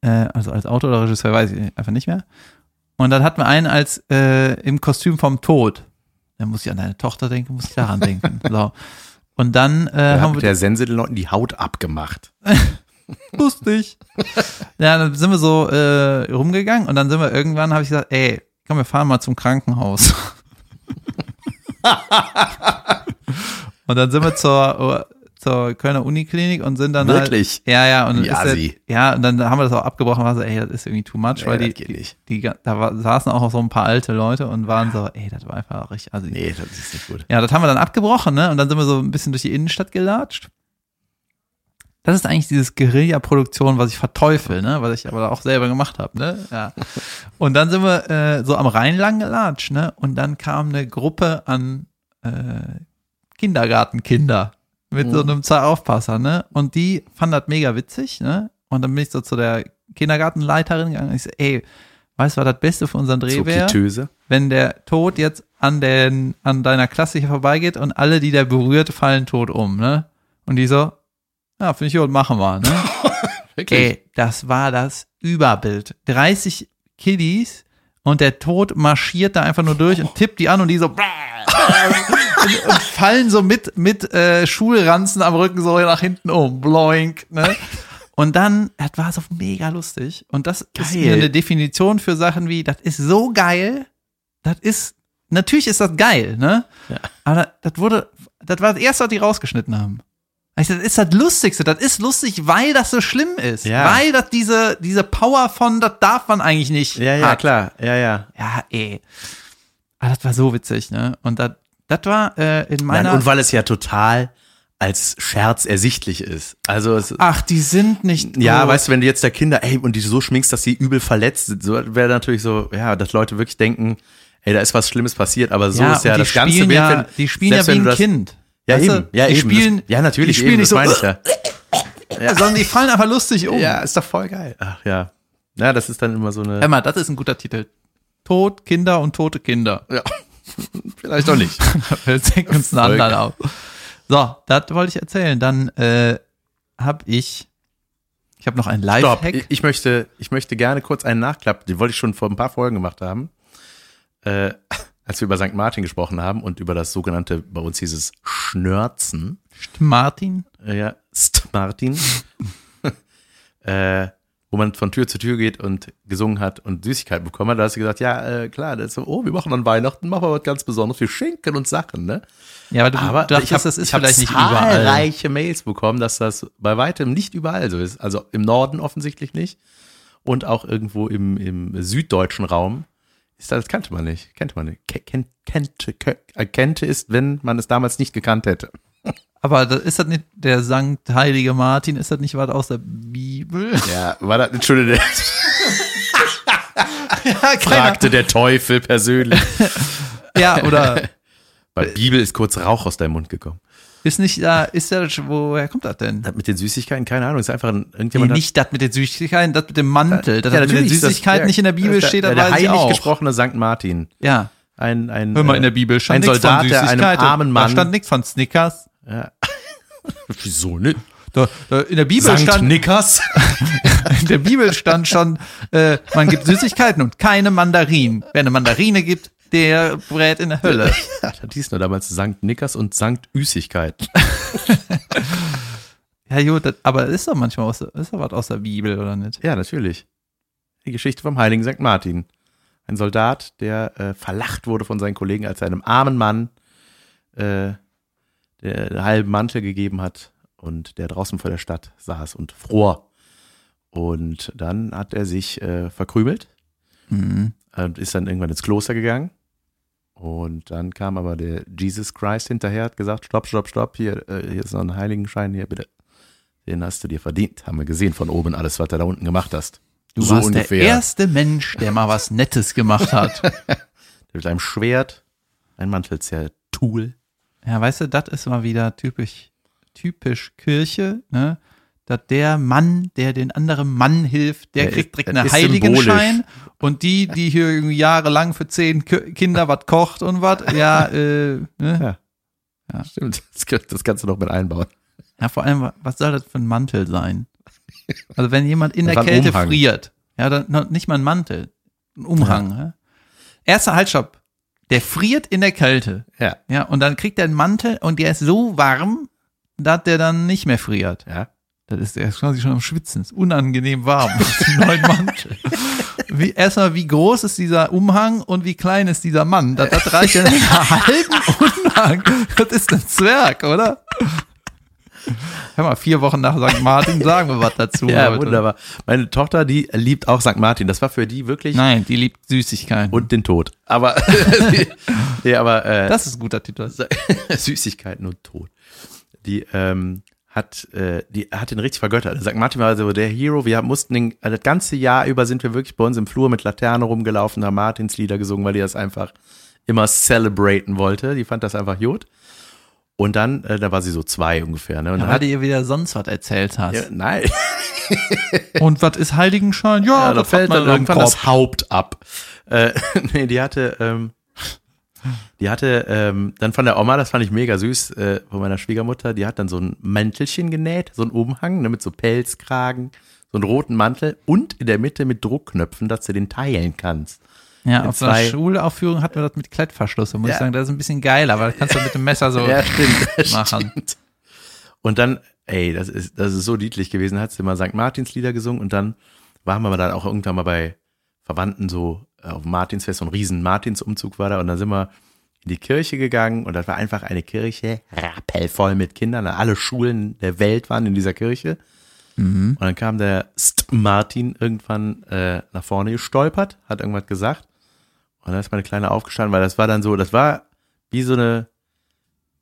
Speaker 1: Äh, also als Autor oder Regisseur weiß ich einfach nicht mehr. Und dann hatten wir einen als äh, im Kostüm vom Tod. Dann muss ich an deine Tochter denken, muss ich daran denken. So. Und dann äh, haben
Speaker 2: hat
Speaker 1: wir
Speaker 2: der Sense den Leuten die Haut abgemacht.
Speaker 1: lustig. ja, dann sind wir so äh, rumgegangen und dann sind wir irgendwann, habe ich gesagt, ey, komm, wir fahren mal zum Krankenhaus. und dann sind wir zur, zur Kölner Uniklinik und sind dann
Speaker 2: Wirklich?
Speaker 1: Halt, ja, ja, und ist
Speaker 2: assi.
Speaker 1: ja, und dann haben wir das auch abgebrochen, war so, ey, das ist irgendwie too much,
Speaker 2: Nee,
Speaker 1: weil die, die, die, da war, saßen auch so ein paar alte Leute und waren so, ey, das war einfach richtig assi.
Speaker 2: Nee, das ist nicht gut.
Speaker 1: Ja, das haben wir dann abgebrochen, ne? Und dann sind wir so ein bisschen durch die Innenstadt gelatscht. Das ist eigentlich dieses Guerilla-Produktion, was ich verteufel, ne? Was ich aber auch selber gemacht habe, ne? Ja. Und dann sind wir äh, so am Rhein lang gelatscht, ne? Und dann kam eine Gruppe an äh, Kindergartenkinder mit so einem zwei Aufpasser, ne? Und die fanden das mega witzig, ne? Und dann bin ich so zu der Kindergartenleiterin gegangen und ich so, ey, weißt du, was das Beste für unseren Dreh wäre? Wenn der Tod jetzt an, den, an deiner Klasse hier vorbeigeht und alle, die der berührt, fallen tot um, ne? Und die so, ja, finde ich gut, machen wir, ne? Ey, das war das Überbild. 30 Kiddies und der Tod marschiert da einfach nur durch und tippt die an und die so und, und fallen so mit, mit äh, Schulranzen am Rücken so nach hinten um. Bloink, ne? Und dann, das war so mega lustig. Und das ist
Speaker 2: Geil.
Speaker 1: eine Definition für Sachen wie, das ist so geil, das ist, natürlich ist das geil, ne? Aber das wurde, das war das erste, was die rausgeschnitten haben. Ich, das ist das Lustigste. Das ist lustig, weil das so schlimm ist.
Speaker 2: Ja.
Speaker 1: Weil das diese, diese Power von, das darf man eigentlich nicht.
Speaker 2: Ja, ja,
Speaker 1: hat.
Speaker 2: klar. Ja, ja.
Speaker 1: Ja, ey. Aber das war so witzig, ne? Und das, das war äh, in
Speaker 2: Nein,
Speaker 1: meiner.
Speaker 2: und weil es ja total als Scherz ersichtlich ist. Also es,
Speaker 1: Ach, die sind nicht.
Speaker 2: ja,
Speaker 1: gut.
Speaker 2: weißt du, wenn du jetzt der Kinder, ey, und die so schminkst, dass sie übel verletzt sind, so wäre natürlich so, ja, dass Leute wirklich denken, ey, da ist was Schlimmes passiert, aber so ist ja
Speaker 1: und die
Speaker 2: das ganze Bild.
Speaker 1: ja, die spielen ja wie ein
Speaker 2: das-
Speaker 1: Kind.
Speaker 2: Ja,
Speaker 1: Weißt
Speaker 2: eben. Ja,
Speaker 1: die
Speaker 2: eben.
Speaker 1: Spielen,
Speaker 2: das, ja, natürlich,
Speaker 1: die spielen
Speaker 2: eben,
Speaker 1: nicht
Speaker 2: das
Speaker 1: so,
Speaker 2: meine ich ja.
Speaker 1: sondern die fallen einfach lustig um.
Speaker 2: Ja, ist doch voll geil. Ach ja. Ja, das ist dann immer so eine.
Speaker 1: Mal, das ist ein guter Titel. Tod, Kinder und tote Kinder.
Speaker 2: Ja. Vielleicht doch nicht.
Speaker 1: Wir senken uns einen anderen auf. So, das wollte ich erzählen. Dann äh, habe ich, ich habe noch ein
Speaker 2: Stopp.
Speaker 1: Lifehack.
Speaker 2: Ich, ich möchte, ich möchte gerne kurz einen Nachklapp. Den wollte ich schon vor ein paar Folgen gemacht haben. Äh, als wir über St. Martin gesprochen haben und über das sogenannte, bei uns hieß es Schnörzen.
Speaker 1: Martin.
Speaker 2: Äh, Ja, St. Martin. äh, wo man von Tür zu Tür geht und gesungen hat und Süßigkeiten bekommen hat, da hast du gesagt, ja, äh, klar, das ist so, oh, wir machen an Weihnachten, machen wir was ganz Besonderes, wir schenken uns Sachen, ne?
Speaker 1: Ja, aber du
Speaker 2: Aber
Speaker 1: dachtest,
Speaker 2: ich habe
Speaker 1: das ist
Speaker 2: ich hab
Speaker 1: vielleicht nicht überall.
Speaker 2: zahlreiche Mails bekommen, dass das bei weitem nicht überall so ist. Also im Norden offensichtlich nicht und auch irgendwo im, im süddeutschen Raum ist das kannte man nicht, kennt man nicht. Ke- Kennt, kennte, ke- erkennte ist, wenn man es damals nicht gekannt hätte.
Speaker 1: Aber das, ist das nicht der Sankt Heilige Martin? Ist das nicht was aus der Bibel?
Speaker 2: Ja, war das Entschuldigung,
Speaker 1: ja,
Speaker 2: fragte der Teufel persönlich.
Speaker 1: ja, oder
Speaker 2: Bei Bibel ist kurz Rauch aus deinem Mund gekommen.
Speaker 1: Ist nicht da, ist das, woher kommt das denn?
Speaker 2: Das mit den Süßigkeiten, keine Ahnung, ist einfach ein,
Speaker 1: Nee,
Speaker 2: irgendjemand hat-
Speaker 1: nicht das mit den Süßigkeiten, das mit dem Mantel. Das
Speaker 2: Ja,
Speaker 1: mit den
Speaker 2: das-
Speaker 1: Süßigkeiten
Speaker 2: ja,
Speaker 1: nicht in der Bibel
Speaker 2: das
Speaker 1: steht,
Speaker 2: der,
Speaker 1: das
Speaker 2: der
Speaker 1: ich
Speaker 2: heilig
Speaker 1: auch.
Speaker 2: gesprochene Sankt Martin.
Speaker 1: Ja,
Speaker 2: Ein, ein,
Speaker 1: hör mal,
Speaker 2: äh,
Speaker 1: in der Bibel stand
Speaker 2: ein
Speaker 1: nichts von
Speaker 2: Soldat, der einem
Speaker 1: Süßigkeiten.
Speaker 2: armen
Speaker 1: Da
Speaker 2: Mann.
Speaker 1: stand nichts von Snickers.
Speaker 2: Wieso nicht?
Speaker 1: Da, da, in der Bibel
Speaker 2: Sankt
Speaker 1: stand,
Speaker 2: Nickers.
Speaker 1: in der Bibel stand schon, äh, man gibt Süßigkeiten und keine Mandarinen. Wer eine Mandarine gibt, der brät in der Hölle.
Speaker 2: Ja, das hieß nur damals Sankt Nickers und Sankt Üßigkeit.
Speaker 1: Ja, gut, das, aber ist doch manchmal aus, ist doch was aus der Bibel, oder nicht?
Speaker 2: Ja, natürlich. Die Geschichte vom heiligen Sankt Martin. Ein Soldat, der äh, verlacht wurde von seinen Kollegen, als er einem armen Mann äh, der einen halben Mantel gegeben hat und der draußen vor der Stadt saß und fror. Und dann hat er sich äh, verkrümelt
Speaker 1: Mhm.
Speaker 2: und ist dann irgendwann ins Kloster gegangen. Und dann kam aber der Jesus Christ hinterher, hat gesagt, stopp, stopp, stopp, hier, äh, hier ist noch ein Heiligenschein, hier bitte. Den hast du dir verdient. Haben wir gesehen von oben alles, was du da unten gemacht hast.
Speaker 1: Du warst der erste Mensch, der mal was Nettes gemacht hat.
Speaker 2: Mit einem Schwert, ein Mantelzertool.
Speaker 1: Ja, weißt du, das ist mal wieder typisch, typisch Kirche, ne? Dass der Mann, der den anderen Mann hilft, der
Speaker 2: Der
Speaker 1: kriegt direkt einen Heiligenschein. Und die, die hier irgendwie jahrelang für zehn Ki- Kinder was kocht und was, ja, äh, ne?
Speaker 2: Stimmt, das, das kannst du noch mit einbauen.
Speaker 1: Ja, vor allem, was soll das für ein Mantel sein? Also wenn jemand in der Kälte
Speaker 2: Umhang.
Speaker 1: friert, ja, dann nicht mal ein Mantel, ein Umhang. Ja. Erster Haltstopp, der friert in der Kälte,
Speaker 2: Ja,
Speaker 1: ja, und dann kriegt er einen Mantel und der ist so warm, dass der dann nicht mehr friert.
Speaker 2: ja.
Speaker 1: Das ist, er ist quasi schon am Schwitzen, ist unangenehm warm neuen Mantel. Wie, erstmal, wie groß ist dieser Umhang und wie klein ist dieser Mann? Das, das reicht ja einen halben Umhang. Das ist ein Zwerg, oder? Hör mal, vier Wochen nach St. Martin sagen wir was dazu.
Speaker 2: Ja,
Speaker 1: Leute.
Speaker 2: wunderbar. Meine Tochter, die liebt auch St. Martin. Das war für die wirklich
Speaker 1: Nein, die liebt Süßigkeiten.
Speaker 2: und den Tod. Aber, nee, aber äh,
Speaker 1: das ist ein guter Titel.
Speaker 2: Süßigkeiten und Tod. Die ähm, hat, äh, die hat ihn richtig vergöttert. St. Martin war so der Hero. Wir mussten den, also das ganze Jahr über sind wir wirklich bei uns im Flur mit Laterne rumgelaufen, haben Martins Lieder gesungen, weil die das einfach immer celebraten wollte. Die fand das einfach gut. Und dann, äh, da war sie so zwei ungefähr. Ne? Und dann
Speaker 1: Weil
Speaker 2: hat,
Speaker 1: ihr wieder sonst was erzählt hast.
Speaker 2: ja, nein,
Speaker 1: Und was ist Heiligenschein? Ja,
Speaker 2: ja, da fällt dann irgendwann
Speaker 1: Kopf.
Speaker 2: das Haupt ab. Äh, nee, die hatte, ähm, die hatte ähm, dann von der Oma, das fand ich mega süß, äh, von meiner Schwiegermutter, die hat dann so ein Mäntelchen genäht, so ein Umhang, ne, mit so Pelzkragen, so einen roten Mantel und in der Mitte mit Druckknöpfen, dass du den teilen kannst.
Speaker 1: Ja,
Speaker 2: mit
Speaker 1: auf der
Speaker 2: zwei-
Speaker 1: Schulaufführung hatten wir das mit Klettverschluss. Da muss ich
Speaker 2: Ja.
Speaker 1: sagen, das ist ein bisschen geiler, weil das kannst du mit dem Messer so
Speaker 2: Ja, stimmt.
Speaker 1: machen.
Speaker 2: stimmt. Und dann, ey, das ist, das ist so niedlich gewesen, hat sie mal St. Martins Lieder gesungen und dann waren wir dann auch irgendwann mal bei Verwandten so auf dem Martinsfest, so ein riesen Martinsumzug war da und dann sind wir in die Kirche gegangen und das war einfach eine Kirche rappelvoll mit Kindern. Alle Schulen der Welt waren in dieser Kirche. Und dann kam der St. Martin irgendwann äh, nach vorne gestolpert, hat irgendwas gesagt. Und dann ist meine Kleine aufgestanden, weil das war dann so, das war wie so eine,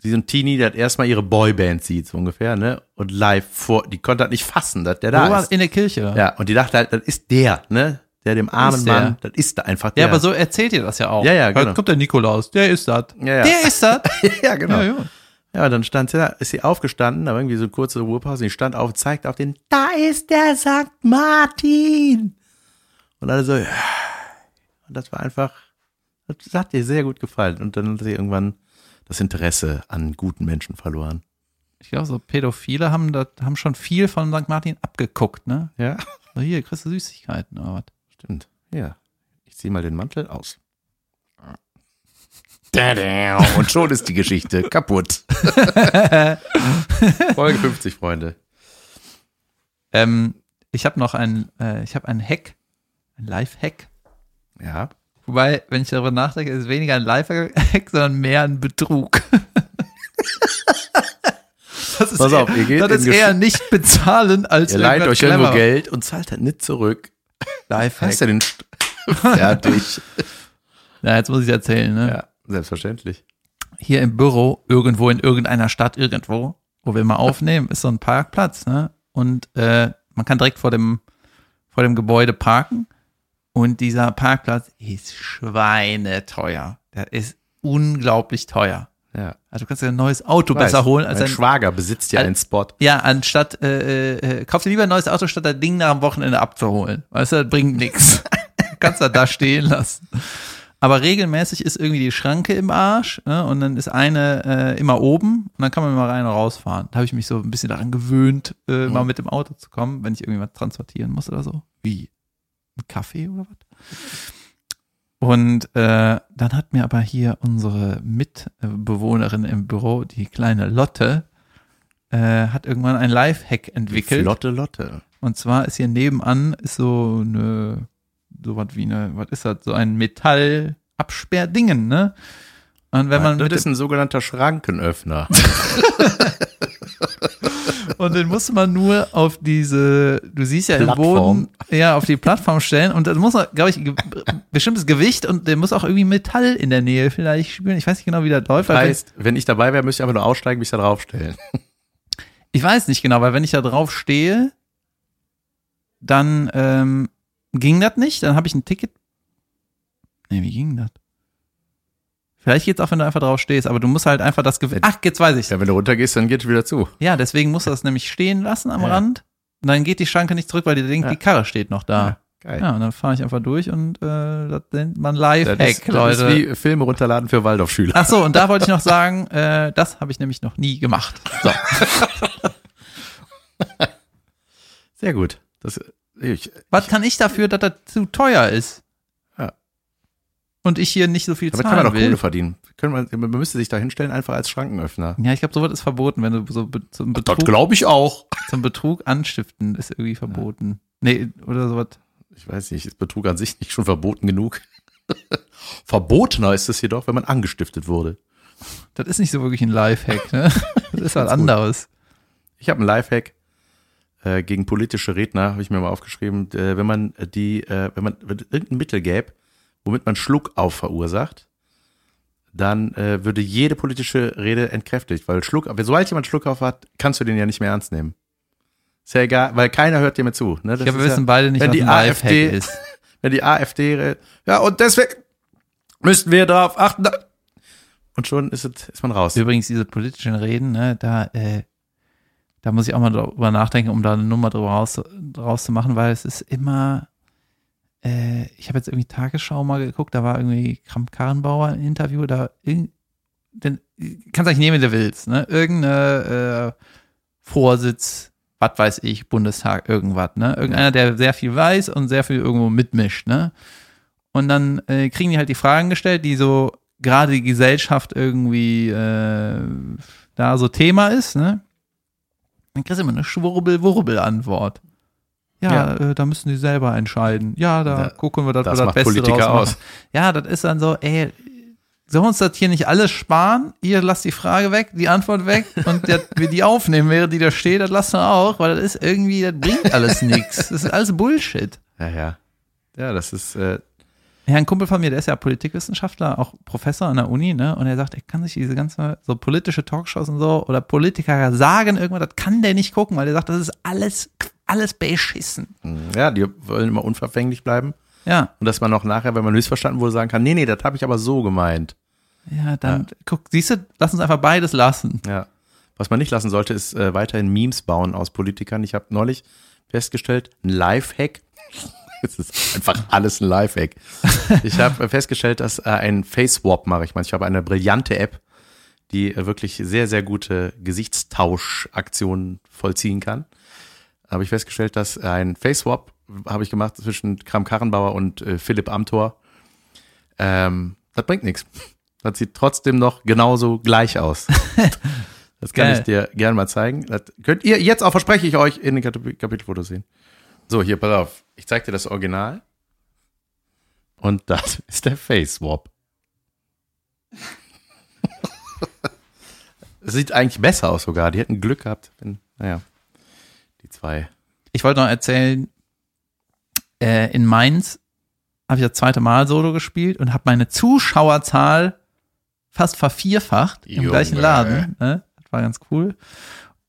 Speaker 2: wie so ein Teenie, der erstmal ihre Boyband sieht, so ungefähr, ne? Und live vor, die konnte das nicht fassen, dass der
Speaker 1: Wo
Speaker 2: da
Speaker 1: war
Speaker 2: ist.
Speaker 1: in der Kirche?
Speaker 2: Ja, und die dachte halt, das ist der, ne? Der dem armen
Speaker 1: ist der.
Speaker 2: Mann, das ist da einfach der.
Speaker 1: Ja, aber so erzählt ihr das ja auch.
Speaker 2: Ja, ja, genau.
Speaker 1: Da kommt der Nikolaus, der ist das.
Speaker 2: Ja, ja.
Speaker 1: Der ist das.
Speaker 2: ja, genau.
Speaker 1: Ja,
Speaker 2: Ja,
Speaker 1: ja.
Speaker 2: dann stand sie da, ist sie aufgestanden, aber irgendwie so eine kurze Ruhepause, die stand auf, zeigt auf den, da ist der St. Martin. Und alle so, ja. Und das war einfach, das hat ihr sehr gut gefallen. Und dann hat sie irgendwann das Interesse an guten Menschen verloren.
Speaker 1: Ich glaube, so Pädophile haben, das, haben schon viel von St. Martin abgeguckt, ne?
Speaker 2: Ja,
Speaker 1: So, hier, kriegst du Süßigkeiten oder was?
Speaker 2: Stimmt. Ja, ich zieh mal den Mantel aus. Und schon ist die Geschichte kaputt. Folge 50, Freunde.
Speaker 1: Ähm, ich habe noch ein, äh, ich habe einen Hack, ein Live-Hack.
Speaker 2: Ja.
Speaker 1: Wobei, wenn ich darüber nachdenke, ist es weniger ein Live-Hack, sondern mehr ein Betrug. Das ist
Speaker 2: Pass
Speaker 1: eher,
Speaker 2: auf, ihr geht
Speaker 1: das
Speaker 2: in
Speaker 1: ist eher nicht bezahlen als
Speaker 2: Ihr leiht euch irgendwo. Geld und zahlt halt nicht zurück.
Speaker 1: Lifehack.
Speaker 2: Hast du den St Fertig.
Speaker 1: Ja, jetzt muss ich erzählen, ne?
Speaker 2: ja, selbstverständlich.
Speaker 1: Hier im Büro, irgendwo in irgendeiner Stadt, irgendwo, wo wir mal aufnehmen, ist so ein Parkplatz, ne? Und äh, man kann direkt vor dem, vor dem Gebäude parken. Und dieser Parkplatz ist schweineteuer. Der ist unglaublich teuer.
Speaker 2: Ja.
Speaker 1: Also du kannst dir ein neues Auto
Speaker 2: Weiß,
Speaker 1: besser holen als
Speaker 2: mein
Speaker 1: ein
Speaker 2: Schwager besitzt ja einen Spot.
Speaker 1: Ja, anstatt, äh, äh, kauf dir lieber ein neues Auto, statt das Ding nach am Wochenende abzuholen. Weißt du, das bringt nichts. Kannst du da stehen lassen. Aber regelmäßig ist irgendwie die Schranke im Arsch ne? und dann ist eine äh, immer oben und dann kann man immer rein und rausfahren. Da habe ich mich so ein bisschen daran gewöhnt, äh, mal mit dem Auto zu kommen, wenn ich irgendwas transportieren muss oder so. Wie? Ein Kaffee oder was? Und äh, dann hat mir aber hier unsere Mitbewohnerin im Büro, die kleine Lotte, äh, hat irgendwann ein Lifehack entwickelt.
Speaker 2: Flotte Lotte.
Speaker 1: Und zwar ist hier nebenan ist so eine, so was wie eine, was ist das, so ein Metallabsperrdingen, ne? Und wenn man
Speaker 2: das ist ein sogenannter Schrankenöffner.
Speaker 1: Und den muss man nur auf diese, du siehst ja im
Speaker 2: Plattform.
Speaker 1: Boden, ja, auf die Plattform stellen. Und dann muss man, glaube ich, ge bestimmtes Gewicht und der muss auch irgendwie Metall in der Nähe vielleicht spüren. Ich weiß nicht genau, wie das läuft. weil
Speaker 2: heißt, wenn ich dabei wäre, müsste ich einfach nur aussteigen, mich da draufstellen.
Speaker 1: Ich weiß nicht genau, weil wenn ich da drauf stehe, dann ähm, ging das nicht. Dann habe ich ein Ticket. Nee, wie ging das? Vielleicht geht's auch, wenn du einfach drauf stehst, aber du musst halt einfach das Gewicht. Ach, jetzt weiß ich.
Speaker 2: Ja, wenn du runtergehst, dann geht es wieder zu.
Speaker 1: Ja, deswegen musst du das nämlich stehen lassen am
Speaker 2: Ja.
Speaker 1: Rand. Und dann geht die Schranke nicht zurück, weil die denkt,
Speaker 2: Ja.
Speaker 1: die Karre steht noch da.
Speaker 2: geil.
Speaker 1: Ja, und dann fahre ich einfach durch und äh, das nennt man Lifehack,
Speaker 2: ist, das
Speaker 1: Leute.
Speaker 2: ist wie Filme runterladen für Waldorfschüler.
Speaker 1: Ach so, und da wollte ich noch sagen, äh, das habe ich nämlich noch nie gemacht. So.
Speaker 2: Sehr gut. Das, ich,
Speaker 1: Was kann ich dafür, dass das zu teuer ist?
Speaker 2: Ja.
Speaker 1: Und ich hier nicht so viel
Speaker 2: damit
Speaker 1: zahlen
Speaker 2: kann man doch. Kohle verdienen. Können wir, man müsste sich da hinstellen, einfach als Schrankenöffner.
Speaker 1: Ja, ich glaube, sowas ist verboten, wenn du so zum,
Speaker 2: Das
Speaker 1: Betrug,
Speaker 2: glaube ich auch.
Speaker 1: zum Betrug anstiften ist irgendwie verboten. Nee, oder sowas.
Speaker 2: Ich weiß nicht, ist Betrug an sich nicht schon verboten genug? Verbotener ist es jedoch, wenn man angestiftet wurde.
Speaker 1: Das ist nicht so wirklich ein Lifehack, ne? Das ist was anderes.
Speaker 2: Ich habe einen Lifehack äh, gegen politische Redner, habe ich mir mal aufgeschrieben. Äh, wenn man die, äh, wenn man wenn irgendein Mittel gäbe, womit man Schluckauf verursacht, dann äh, würde jede politische Rede entkräftigt, weil Schluck, aber sobald jemand Schluckauf hat, kannst du den ja nicht mehr ernst nehmen. Ist ja egal, weil keiner hört dir mehr zu. Ne? Das
Speaker 1: Ich glaube, wir
Speaker 2: ist
Speaker 1: wissen
Speaker 2: ja,
Speaker 1: beide nicht,
Speaker 2: wenn
Speaker 1: was
Speaker 2: die
Speaker 1: ein
Speaker 2: AfD
Speaker 1: ist.
Speaker 2: wenn die AfD, ja, und deswegen müssten wir darauf achten. Und schon ist, es, ist man raus.
Speaker 1: Übrigens, diese politischen Reden, ne, da, äh, da muss ich auch mal drüber nachdenken, um da eine Nummer drüber raus, draus zu machen, weil es ist immer, äh, ich habe jetzt irgendwie Tagesschau mal geguckt, da war irgendwie Kramp-Karrenbauer ein Interview, da, denn, kannst eigentlich nehmen, wie du willst, ne, irgendeine, äh, Vorsitz, was weiß ich, Bundestag, irgendwas, ne, irgendeiner, der sehr viel weiß und sehr viel irgendwo mitmischt, ne, und dann äh, kriegen die halt die Fragen gestellt, die so gerade die Gesellschaft irgendwie äh, da so Thema ist, ne? Dann kriegst du immer eine Schwurbel-Wurbel-Antwort. Ja,
Speaker 2: Ja.
Speaker 1: Äh, da müssen die selber entscheiden. Ja, da
Speaker 2: Da-
Speaker 1: gucken wir, dass
Speaker 2: das
Speaker 1: wir das Beste
Speaker 2: Politiker
Speaker 1: draus
Speaker 2: aus.
Speaker 1: machen. Ja, das ist dann so, ey, sollen wir uns das hier nicht alles sparen? Ihr lasst die Frage weg, die Antwort weg und der, wir die aufnehmen, während die da steht, das lassen wir auch, weil das ist irgendwie, das bringt alles nichts. Das ist alles Bullshit.
Speaker 2: Ja, ja. Ja, das ist, äh,
Speaker 1: Ja, ein Kumpel von mir, der ist ja Politikwissenschaftler, auch Professor an der Uni, ne? Und er sagt, er kann sich diese ganze so politische Talkshows und so oder Politiker sagen irgendwas, das kann der nicht gucken, weil er sagt, das ist alles, alles beschissen.
Speaker 2: ja, die wollen immer unverfänglich bleiben.
Speaker 1: Ja,
Speaker 2: Und dass man auch nachher, wenn man missverstanden wurde, sagen kann, nee, nee, das habe ich aber so gemeint.
Speaker 1: ja, dann guck, siehst du, lass uns einfach beides lassen.
Speaker 2: Ja. Was man nicht lassen sollte, ist äh, weiterhin Memes bauen aus Politikern. Ich habe neulich festgestellt, ein Lifehack. Es ist einfach alles ein Lifehack. Ich habe festgestellt, dass äh, ein Face-Swap mache ich manchmal. Ich habe eine brillante App, die wirklich sehr, sehr gute Gesichtstauschaktionen vollziehen kann. Habe ich festgestellt, dass ein Face-Swap habe ich gemacht zwischen Kram Karrenbauer und äh, Philipp Amthor. Ähm, das bringt nichts. Das sieht trotzdem noch genauso gleich aus. Das kann
Speaker 1: Geil.
Speaker 2: ich dir gerne mal zeigen. Das könnt ihr jetzt auch, verspreche ich euch, in den Kap- Kapitelfotos sehen. So, hier, pass auf. Ich zeig dir das Original. Und das ist der Face Swap. Sieht eigentlich besser aus sogar. Die hätten Glück gehabt, wenn, naja, die zwei.
Speaker 1: Ich wollte noch erzählen, äh, in Mainz habe ich das zweite Mal Solo gespielt und habe meine Zuschauerzahl fast vervierfacht im
Speaker 2: Junge.
Speaker 1: gleichen Laden. Ne? Das war ganz cool.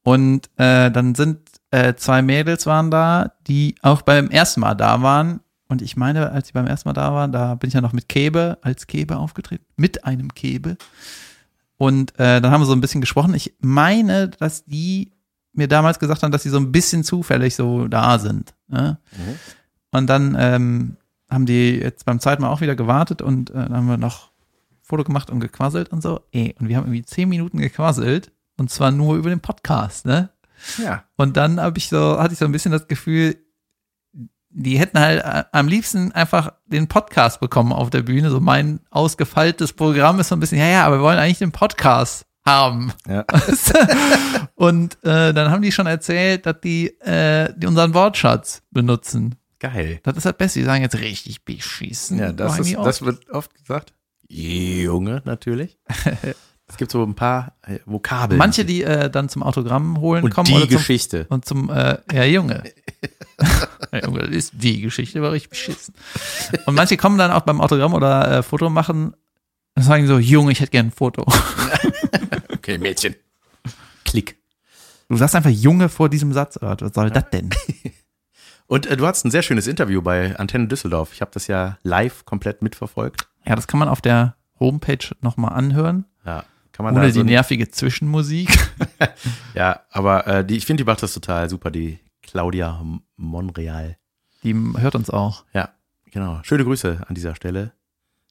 Speaker 1: Und äh, dann sind äh, zwei Mädels waren da, die auch beim ersten Mal da waren. Und ich meine, als sie beim ersten Mal da waren, da bin ich ja noch mit Kebe, als Kebe aufgetreten. Mit einem Kebe. Und äh, dann haben wir so ein bisschen gesprochen. Ich meine, dass die mir damals gesagt haben, dass sie so ein bisschen zufällig so da sind. Ne? Und dann ähm, haben die jetzt beim zweiten Mal auch wieder gewartet und äh, dann haben wir noch Foto gemacht und gequasselt und so. Ey, und wir haben irgendwie zehn Minuten gequasselt und zwar nur über den Podcast, ne?
Speaker 2: Ja.
Speaker 1: Und dann habe ich so, hatte ich so ein bisschen das Gefühl, die hätten halt äh, am liebsten einfach den Podcast bekommen auf der Bühne. So mein ausgefeiltes Programm ist so ein bisschen, ja, ja, aber wir wollen eigentlich den Podcast haben.
Speaker 2: Ja.
Speaker 1: Und äh, dann haben die schon erzählt, dass die, äh, die unseren Wortschatz benutzen.
Speaker 2: Geil.
Speaker 1: Das ist das Beste. Die sagen jetzt richtig beschissen.
Speaker 2: Ja, das, ist, das wird oft gesagt. Junge, natürlich. Es gibt so ein paar äh, Vokabeln.
Speaker 1: Manche, die äh, dann zum Autogramm holen
Speaker 2: und
Speaker 1: kommen
Speaker 2: die
Speaker 1: oder zum,
Speaker 2: Geschichte.
Speaker 1: und zum äh, ja Junge. ja, Junge, das ist die Geschichte, war richtig beschissen. Und manche kommen dann auch beim Autogramm oder äh, Foto machen und sagen so, Junge, ich hätte gern ein Foto.
Speaker 2: Okay, Mädchen. Klick.
Speaker 1: Du sagst einfach Junge vor diesem Satz. Was soll das denn?
Speaker 2: Und äh, du hattest ein sehr schönes Interview bei Antenne Düsseldorf. Ich habe das ja live komplett mitverfolgt.
Speaker 1: Ja, das kann man auf der Homepage nochmal anhören.
Speaker 2: Ja, kann man
Speaker 1: Ohne
Speaker 2: da so
Speaker 1: die nervige Zwischenmusik.
Speaker 2: Ja, aber äh, die, ich finde, die macht das total super, die Claudia Monreal.
Speaker 1: Die hört uns auch.
Speaker 2: Ja, genau. Schöne Grüße an dieser Stelle.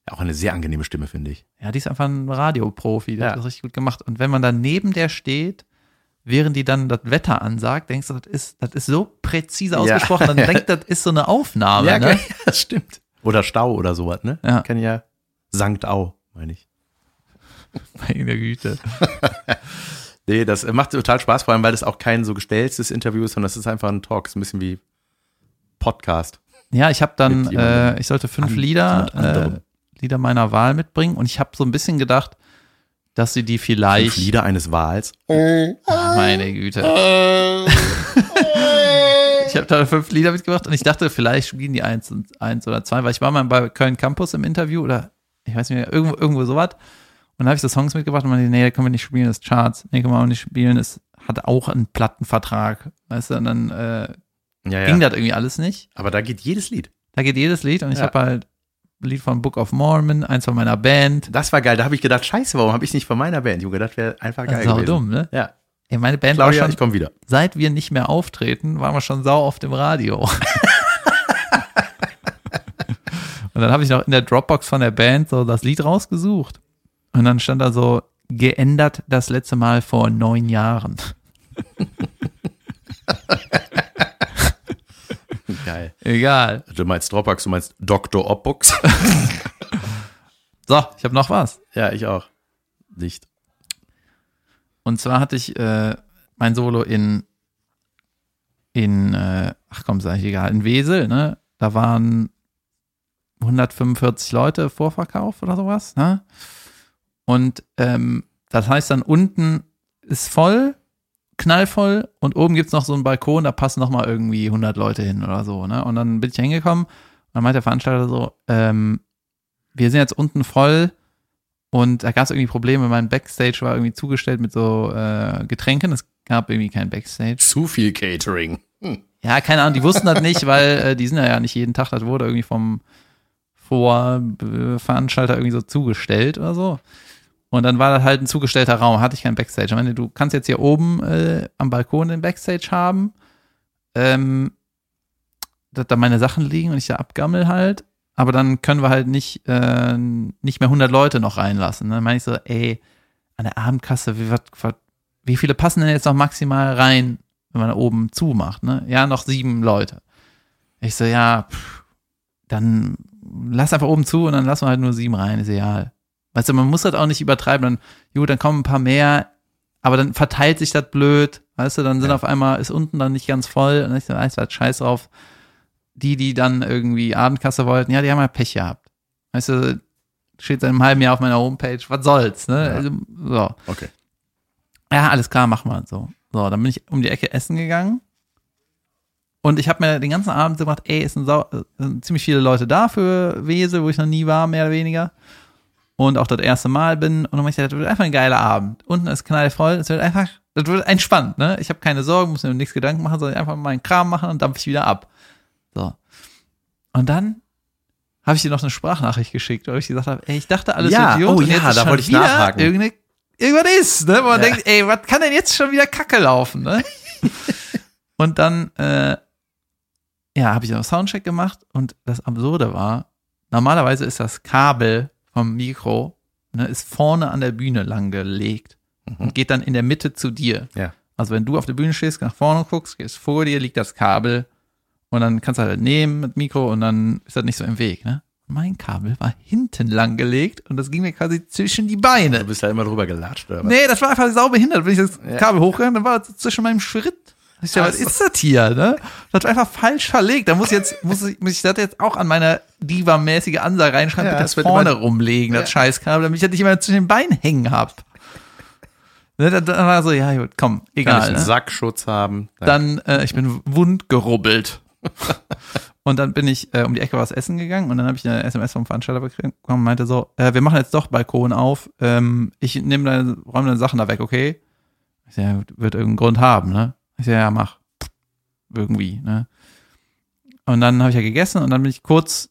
Speaker 2: Ja, auch eine sehr angenehme Stimme, finde ich.
Speaker 1: Ja, die ist einfach ein Radioprofi. Der
Speaker 2: Ja.
Speaker 1: hat das richtig gut gemacht. Und wenn man dann neben der steht, während die dann das Wetter ansagt, denkst du, das ist, das ist so präzise
Speaker 2: Ja.
Speaker 1: ausgesprochen, dann denkt, das ist so eine Aufnahme.
Speaker 2: ja,
Speaker 1: ne?
Speaker 2: das stimmt. Oder Stau oder sowas, ne?
Speaker 1: Ja.
Speaker 2: Ich kenn ja Sankt Au, meine ich.
Speaker 1: Meine Güte.
Speaker 2: Nee, das macht total Spaß, vor allem, weil das auch kein so gestelltes Interview ist, sondern das ist einfach ein Talk. ist ein bisschen wie Podcast.
Speaker 1: Ja, ich habe dann, äh, ich sollte fünf Lieder, äh, Lieder meiner Wahl mitbringen und ich habe so ein bisschen gedacht, dass sie die vielleicht.
Speaker 2: Fünf Lieder eines Wals.
Speaker 1: Meine Güte. ich habe da fünf Lieder mitgebracht und ich dachte, vielleicht spielen die eins und eins oder zwei, weil ich war mal bei Köln Campus im Interview oder ich weiß nicht mehr, irgendwo, irgendwo sowas. Und dann habe ich so Songs mitgebracht und meinte, nee, da können wir nicht spielen, das ist Charts. Nee, können wir auch nicht spielen, das hat auch einen Plattenvertrag. Weißt du, und dann äh,
Speaker 2: Ja,
Speaker 1: ging
Speaker 2: ja.
Speaker 1: das irgendwie alles nicht.
Speaker 2: Aber da geht jedes Lied.
Speaker 1: Da geht jedes Lied und ich
Speaker 2: Ja.
Speaker 1: habe halt ein Lied von Book of Mormon, eins von meiner Band.
Speaker 2: Das war geil. Da habe ich gedacht, scheiße, warum habe ich nicht von meiner Band? Ich habe gedacht, wäre einfach geil
Speaker 1: Sau
Speaker 2: gewesen.
Speaker 1: dumm, ne?
Speaker 2: Ja.
Speaker 1: Ja, meine Band
Speaker 2: Claudia,
Speaker 1: war
Speaker 2: ich
Speaker 1: schon,
Speaker 2: komme wieder.
Speaker 1: seit wir nicht mehr auftreten, waren wir schon sau auf dem Radio. und dann habe ich noch in der Dropbox von der Band so das Lied rausgesucht. Und dann stand da so, geändert das letzte Mal vor neun Jahren.
Speaker 2: Geil.
Speaker 1: Egal.
Speaker 2: Du meinst Dropbox, du meinst Dr. Opbox?
Speaker 1: So, ich habe noch was.
Speaker 2: ja, ich auch. Nicht.
Speaker 1: Und zwar hatte ich äh, mein Solo in, in äh, ach komm, sag ich egal, in Wesel, ne? Da waren 145 Leute Vorverkauf oder sowas, ne? Und ähm, das heißt dann unten ist voll, knallvoll und oben gibt's noch so einen Balkon, da passen noch mal irgendwie 100 Leute hin oder so. Ne? Und dann bin ich hingekommen und dann meint der Veranstalter so, ähm, wir sind jetzt unten voll und da gab's irgendwie Probleme. Mein Backstage war irgendwie zugestellt mit so äh, Getränken. Es gab irgendwie kein Backstage.
Speaker 2: Zu viel Catering. Hm.
Speaker 1: Ja, keine Ahnung, die wussten das nicht, weil äh, die sind ja nicht jeden Tag, das wurde irgendwie vom Vorveranstalter irgendwie so zugestellt oder so. Und dann war das halt ein zugestellter Raum, hatte ich kein Backstage. Ich meine, du kannst jetzt hier oben äh, am Balkon den Backstage haben, ähm, dass da meine Sachen liegen und ich da abgammel halt. Aber dann können wir halt nicht, äh, nicht mehr 100 Leute noch reinlassen. Dann meine ich so, ey, an der Abendkasse, wie, wat, wat, wie viele passen denn jetzt noch maximal rein, wenn man da oben zumacht? Ne? Ja, noch sieben Leute. Ich so, ja, pff, dann lass einfach oben zu und dann lassen wir halt nur sieben rein, ist egal. Weißt du, man muss das auch nicht übertreiben, dann, gut, dann kommen ein paar mehr, aber dann verteilt sich das blöd, weißt du, dann sind
Speaker 2: Ja.
Speaker 1: auf einmal, ist unten dann nicht ganz voll und ich so, alles was scheiß drauf. Die, die dann irgendwie Abendkasse wollten, ja, die haben ja Pech gehabt. Weißt du, steht seit einem halben Jahr auf meiner Homepage, was soll's, ne?
Speaker 2: Ja.
Speaker 1: Also, so.
Speaker 2: Okay.
Speaker 1: Ja, alles klar, machen wir so. So, dann bin ich um die Ecke essen gegangen. Und ich habe mir den ganzen Abend so gedacht, ey, es sind, sind ziemlich viele Leute da für Wese, wo ich noch nie war, mehr oder weniger. Und auch das erste Mal bin. Und dann ich das wird einfach ein geiler Abend. Unten ist knallvoll, es wird einfach, das wird entspannt, ne? Ich habe keine Sorgen, muss mir nichts Gedanken machen, sondern einfach meinen Kram machen und dampf ich wieder ab. So. Und dann habe ich dir noch eine Sprachnachricht geschickt, wo ich gesagt habe, ey, ich dachte alles
Speaker 2: Ja,
Speaker 1: Idiot
Speaker 2: oh
Speaker 1: und
Speaker 2: ja,
Speaker 1: jetzt
Speaker 2: da wollte ich nachhaken.
Speaker 1: Irgendeine, irgendwas ist, ne? Wo man
Speaker 2: Ja.
Speaker 1: denkt, ey, was kann denn jetzt schon wieder Kacke laufen, ne? und dann, äh, ja, habe ich noch Soundcheck gemacht und das Absurde war, normalerweise ist das Kabel vom Mikro, ne, ist vorne an der Bühne lang gelegt und geht dann in der Mitte zu dir.
Speaker 2: Ja.
Speaker 1: Also wenn du auf der Bühne stehst, nach vorne guckst, gehst vor dir, liegt das Kabel und dann kannst du halt nehmen mit Mikro und dann ist das nicht so im Weg, ne? Mein Kabel war hinten lang gelegt und das ging mir quasi zwischen die Beine.
Speaker 2: Du bist ja immer drüber gelatscht, oder was?
Speaker 1: Nee, das war einfach sau behindert. Bin ich das
Speaker 2: Ja.
Speaker 1: Kabel hochgegangen, dann war das zwischen meinem Schritt. Ich dachte, was
Speaker 2: Ach so.
Speaker 1: ist das hier, ne? Das war einfach falsch verlegt. Da muss ich jetzt, muss ich, muss ich das jetzt auch an meine Diva-mäßige Ansage reinschreiben,
Speaker 2: Ja,
Speaker 1: bitte
Speaker 2: wird
Speaker 1: vorne
Speaker 2: immer-
Speaker 1: rumlegen, das
Speaker 2: Ja.
Speaker 1: Scheißkabel, damit ich das nicht immer zwischen den Beinen hängen hab. Ne, dann, war so, ja, gut, komm,
Speaker 2: Kann
Speaker 1: egal.
Speaker 2: ich einen
Speaker 1: Ne?
Speaker 2: Sackschutz haben?
Speaker 1: Dann, äh, ich bin wund gerubbelt. und dann bin ich äh, um die Ecke was essen gegangen und dann habe ich eine SMS vom Veranstalter bekommen und meinte so, äh, wir machen jetzt doch Balkon auf, ähm, ich nehme deine, räume deine Sachen da weg, okay? Ja, wird irgendeinen Grund haben, ne? Ich sag, ja, mach. Irgendwie, ne? Und dann habe ich ja gegessen und dann bin ich kurz,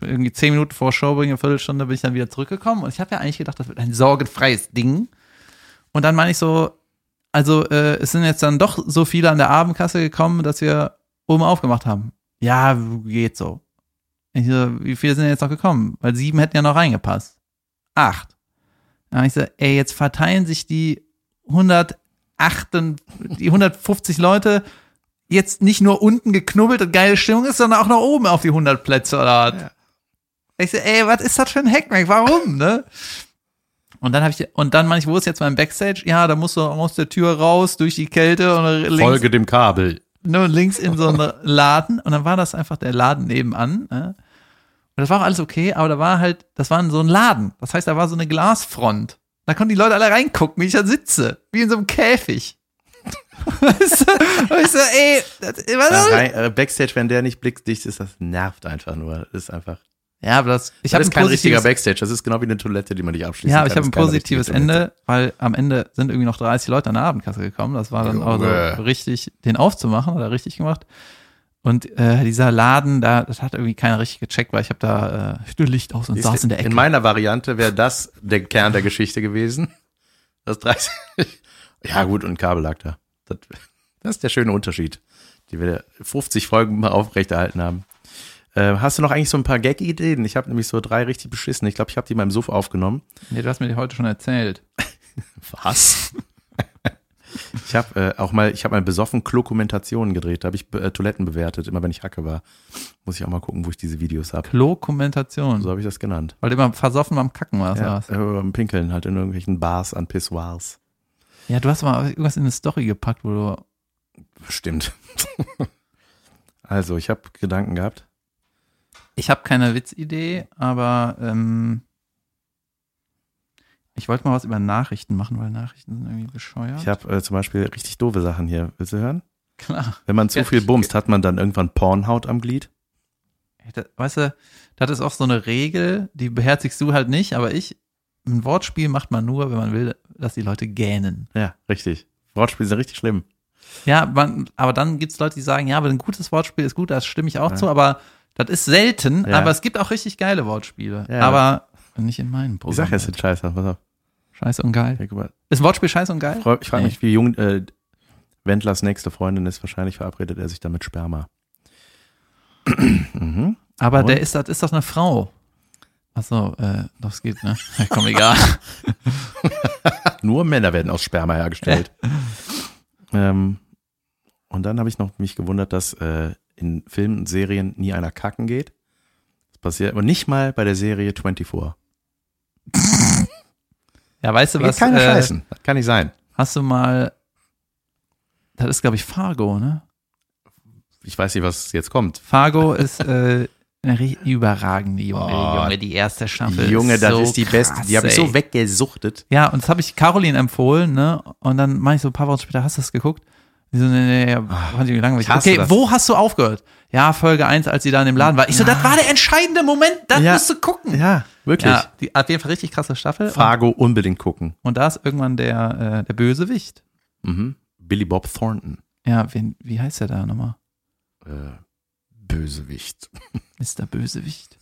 Speaker 1: irgendwie zehn Minuten vor Showbring, eine Viertelstunde, bin ich dann wieder zurückgekommen und ich habe ja eigentlich gedacht, das wird ein sorgenfreies Ding. Und dann meine ich so, also äh, es sind jetzt dann doch so viele an der Abendkasse gekommen, dass wir oben aufgemacht haben. Ja, geht so. Ich so, wie viele sind jetzt noch gekommen? Weil sieben hätten ja noch reingepasst. Acht. Ja, ich so, ey, jetzt verteilen sich die 108, die 150 Leute jetzt nicht nur unten geknubbelt und geile Stimmung ist, sondern auch noch oben auf die 100 Plätze oder was?
Speaker 2: Ja.
Speaker 1: Ich so, ey, was ist das für ein Hackmack? Warum, ne? Und dann habe ich, und dann meine ich, wo ist jetzt mein Backstage? Ja, da musst du aus der Tür raus, durch die Kälte und links,
Speaker 2: Folge dem Kabel.
Speaker 1: nur links in so einen Laden. Und dann war das einfach der Laden nebenan. Ne? Und das war auch alles okay, aber da war halt, das war so ein Laden. Das heißt, da war so eine Glasfront. Da konnten die Leute alle reingucken, wie ich da sitze. Wie in so einem Käfig. weißt du? Und ich so, ey, das, was
Speaker 2: Da rein, äh, Backstage, wenn der nicht blickdicht ist, das nervt einfach nur. Das ist einfach.
Speaker 1: Ja, aber das, ich
Speaker 2: das
Speaker 1: habe
Speaker 2: ist
Speaker 1: ein
Speaker 2: kein richtiger Backstage. Das ist genau wie eine Toilette, die man nicht abschließen
Speaker 1: ja, aber
Speaker 2: kann.
Speaker 1: ich habe ein positives. Ende, weil am Ende sind irgendwie noch 30 Leute an der Abendkasse gekommen. Das war dann
Speaker 2: Junge.
Speaker 1: also richtig, den aufzumachen oder richtig gemacht. Und äh, dieser Laden, da, das hat irgendwie keiner richtig gecheckt, weil ich habe da äh, Licht aus und
Speaker 2: Siehst
Speaker 1: saß in der Ecke.
Speaker 2: In meiner Variante wäre das der Kern der Geschichte gewesen. Das 30. Ja, gut, und Kabel lag da. Das, das ist der schöne Unterschied, die wir 50 Folgen mal aufrechterhalten haben. Äh, hast du noch eigentlich so ein paar Gag-Ideen? Ich habe nämlich so drei richtig beschissen. Ich glaube, ich habe die mal im Suff aufgenommen.
Speaker 1: nee, du hast mir die heute schon erzählt.
Speaker 2: Was? Ich habe äh, auch mal, ich habe mal besoffen Klokumentationen gedreht. Da habe ich äh, Toiletten bewertet, immer wenn ich Hacke war. Muss ich auch mal gucken, wo ich diese Videos habe.
Speaker 1: Klo-Kommentation.
Speaker 2: So habe ich das genannt.
Speaker 1: Weil du immer versoffen beim Kacken warst.
Speaker 2: Ja,
Speaker 1: Ja,
Speaker 2: äh, beim Pinkeln halt in irgendwelchen Bars an Pissoirs.
Speaker 1: ja, du hast mal irgendwas in eine Story gepackt, wo du.
Speaker 2: Stimmt. also, ich habe Gedanken gehabt.
Speaker 1: Ich habe keine Witzidee, aber ähm, Ich wollte mal was über Nachrichten machen, weil Nachrichten sind irgendwie bescheuert.
Speaker 2: Ich habe äh, zum Beispiel richtig doofe Sachen hier. Willst du hören?
Speaker 1: Klar.
Speaker 2: Wenn man zu
Speaker 1: Ja,
Speaker 2: viel bumst, hat man dann irgendwann Pornhaut am Glied.
Speaker 1: Weißt du, das ist auch so eine Regel, die beherzigst du halt nicht, aber ich, ein Wortspiel macht man nur, wenn man will, dass die Leute gähnen.
Speaker 2: Ja, richtig. Wortspiele sind richtig schlimm.
Speaker 1: Ja, man, aber dann gibt's Leute, die sagen, ja, aber ein gutes Wortspiel ist gut, das stimme ich auch
Speaker 2: Ja.
Speaker 1: zu, aber das ist selten,
Speaker 2: Ja.
Speaker 1: aber es gibt auch richtig geile Wortspiele.
Speaker 2: Ja.
Speaker 1: Aber nicht in meinem
Speaker 2: Ich
Speaker 1: Programm.
Speaker 2: sag, es sind scheiße. Pass auf.
Speaker 1: Scheiße und geil. Ist ein Wortspiel scheiße und geil?
Speaker 2: Ich frage mich, wie jung äh, Wendlers nächste Freundin ist. Wahrscheinlich verabredet er sich dann mit Sperma. mhm.
Speaker 1: Aber
Speaker 2: Und?
Speaker 1: der ist, das ist doch eine Frau. Achso, äh, das geht, ne? Ja, komm, egal.
Speaker 2: Nur Männer werden aus Sperma hergestellt. ähm, und dann habe ich noch mich gewundert, dass äh, in Filmen und Serien nie einer kacken geht. Das passiert aber nicht mal bei der Serie 24.
Speaker 1: Ja, weißt du was?
Speaker 2: keiner
Speaker 1: äh,
Speaker 2: scheißen. Das kann nicht sein.
Speaker 1: Hast du mal, das ist, glaube ich, Fargo, ne?
Speaker 2: Ich weiß nicht, was jetzt kommt.
Speaker 1: Fargo ist äh, eine richtig überragende Junge,
Speaker 2: Oh,
Speaker 1: Junge, die erste Staffel.
Speaker 2: Junge, das
Speaker 1: so
Speaker 2: ist die beste. Die habe ich
Speaker 1: krass,
Speaker 2: so weggesuchtet.
Speaker 1: Ja, und das habe ich Caroline empfohlen, ne? Und dann meine ich so ein paar Wochen später, hast du das geguckt? Die so, nee, nee, nee, fand ich langweilig. Okay,
Speaker 2: das.
Speaker 1: wo hast du aufgehört? Ja, Folge 1, als sie da in dem Laden war. Ich so, das war der entscheidende Moment, das
Speaker 2: Ja.
Speaker 1: musst du gucken.
Speaker 2: Ja, wirklich.
Speaker 1: Ja, die, auf jeden Fall richtig krasse Staffel.
Speaker 2: Fargo unbedingt gucken.
Speaker 1: Und, und da ist irgendwann der, äh, der Bösewicht.
Speaker 2: Mhm. Billy Bob Thornton.
Speaker 1: Ja, wen, wie heißt der da nochmal?
Speaker 2: Äh, Bösewicht.
Speaker 1: Mr. Bösewicht.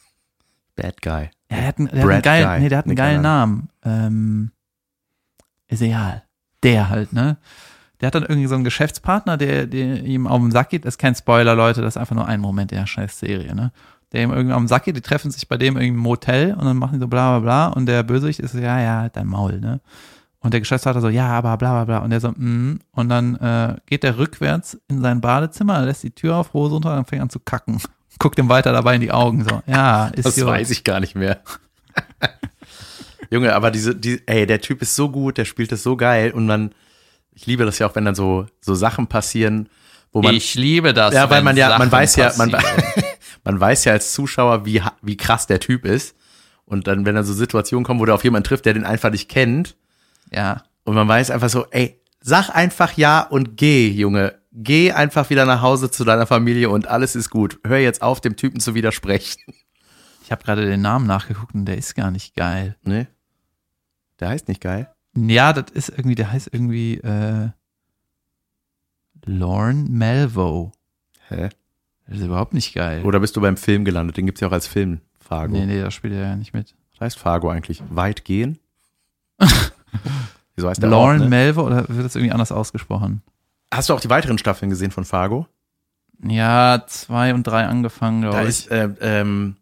Speaker 2: Bad Guy.
Speaker 1: Ja, der hat einen, der hat einen geilen,
Speaker 2: Guy.
Speaker 1: nee, der hat einen geilen Namen. Ähm, ist egal. Der halt, ne? Der hat dann irgendwie so einen Geschäftspartner, der, der ihm auf den Sack geht. Das ist kein Spoiler, Leute, das ist einfach nur ein Moment der scheiß Serie, ne? Der ihm irgendwie auf den Sack geht, die treffen sich bei dem irgendwie im Motel und dann machen die so bla bla bla und der Bösewicht ist so, ja, ja, halt dein Maul, ne? Und der Geschäftspartner so, ja, aber bla bla bla. Und der so, mm. Und dann äh, geht der rückwärts in sein Badezimmer, lässt die Tür auf, Hose runter und fängt an zu kacken. Guckt ihm weiter dabei in die Augen, so, ja, ist
Speaker 2: Das
Speaker 1: jo-
Speaker 2: weiß ich gar nicht mehr. Junge, aber diese, die, ey, der Typ ist so gut, der spielt das so geil und man, ich liebe das ja auch, wenn dann so, so Sachen passieren, wo man,
Speaker 1: ich liebe das.
Speaker 2: ja, weil man ja, man
Speaker 1: Sachen
Speaker 2: weiß ja, man, man weiß ja als Zuschauer, wie, wie krass der Typ ist. Und dann, wenn dann so Situationen kommen, wo der auf jemanden trifft, der den einfach nicht kennt,
Speaker 1: ja,
Speaker 2: und man weiß einfach so, ey, sag einfach ja und geh, Junge. Geh einfach wieder nach Hause zu deiner Familie und alles ist gut. Hör jetzt auf, dem Typen zu widersprechen.
Speaker 1: ich habe gerade den Namen nachgeguckt und der ist gar nicht geil.
Speaker 2: Ne? Der heißt nicht geil.
Speaker 1: Ja, das ist irgendwie, der heißt irgendwie äh, Lorne Melvo.
Speaker 2: Hä?
Speaker 1: Das ist überhaupt nicht geil.
Speaker 2: Oder bist du beim Film gelandet? Den gibt's ja auch als Film, Fargo.
Speaker 1: nee, nee, da spielt er ja nicht mit.
Speaker 2: Was heißt Fargo eigentlich? Weit gehen? Wieso heißt der
Speaker 1: Lorne
Speaker 2: Ort, ne?
Speaker 1: Melvo oder wird das irgendwie anders ausgesprochen?
Speaker 2: Hast du auch die weiteren Staffeln gesehen von Fargo?
Speaker 1: Ja, zwei und drei angefangen,
Speaker 2: Da
Speaker 1: glaube ich.
Speaker 2: ist, äh, ähm,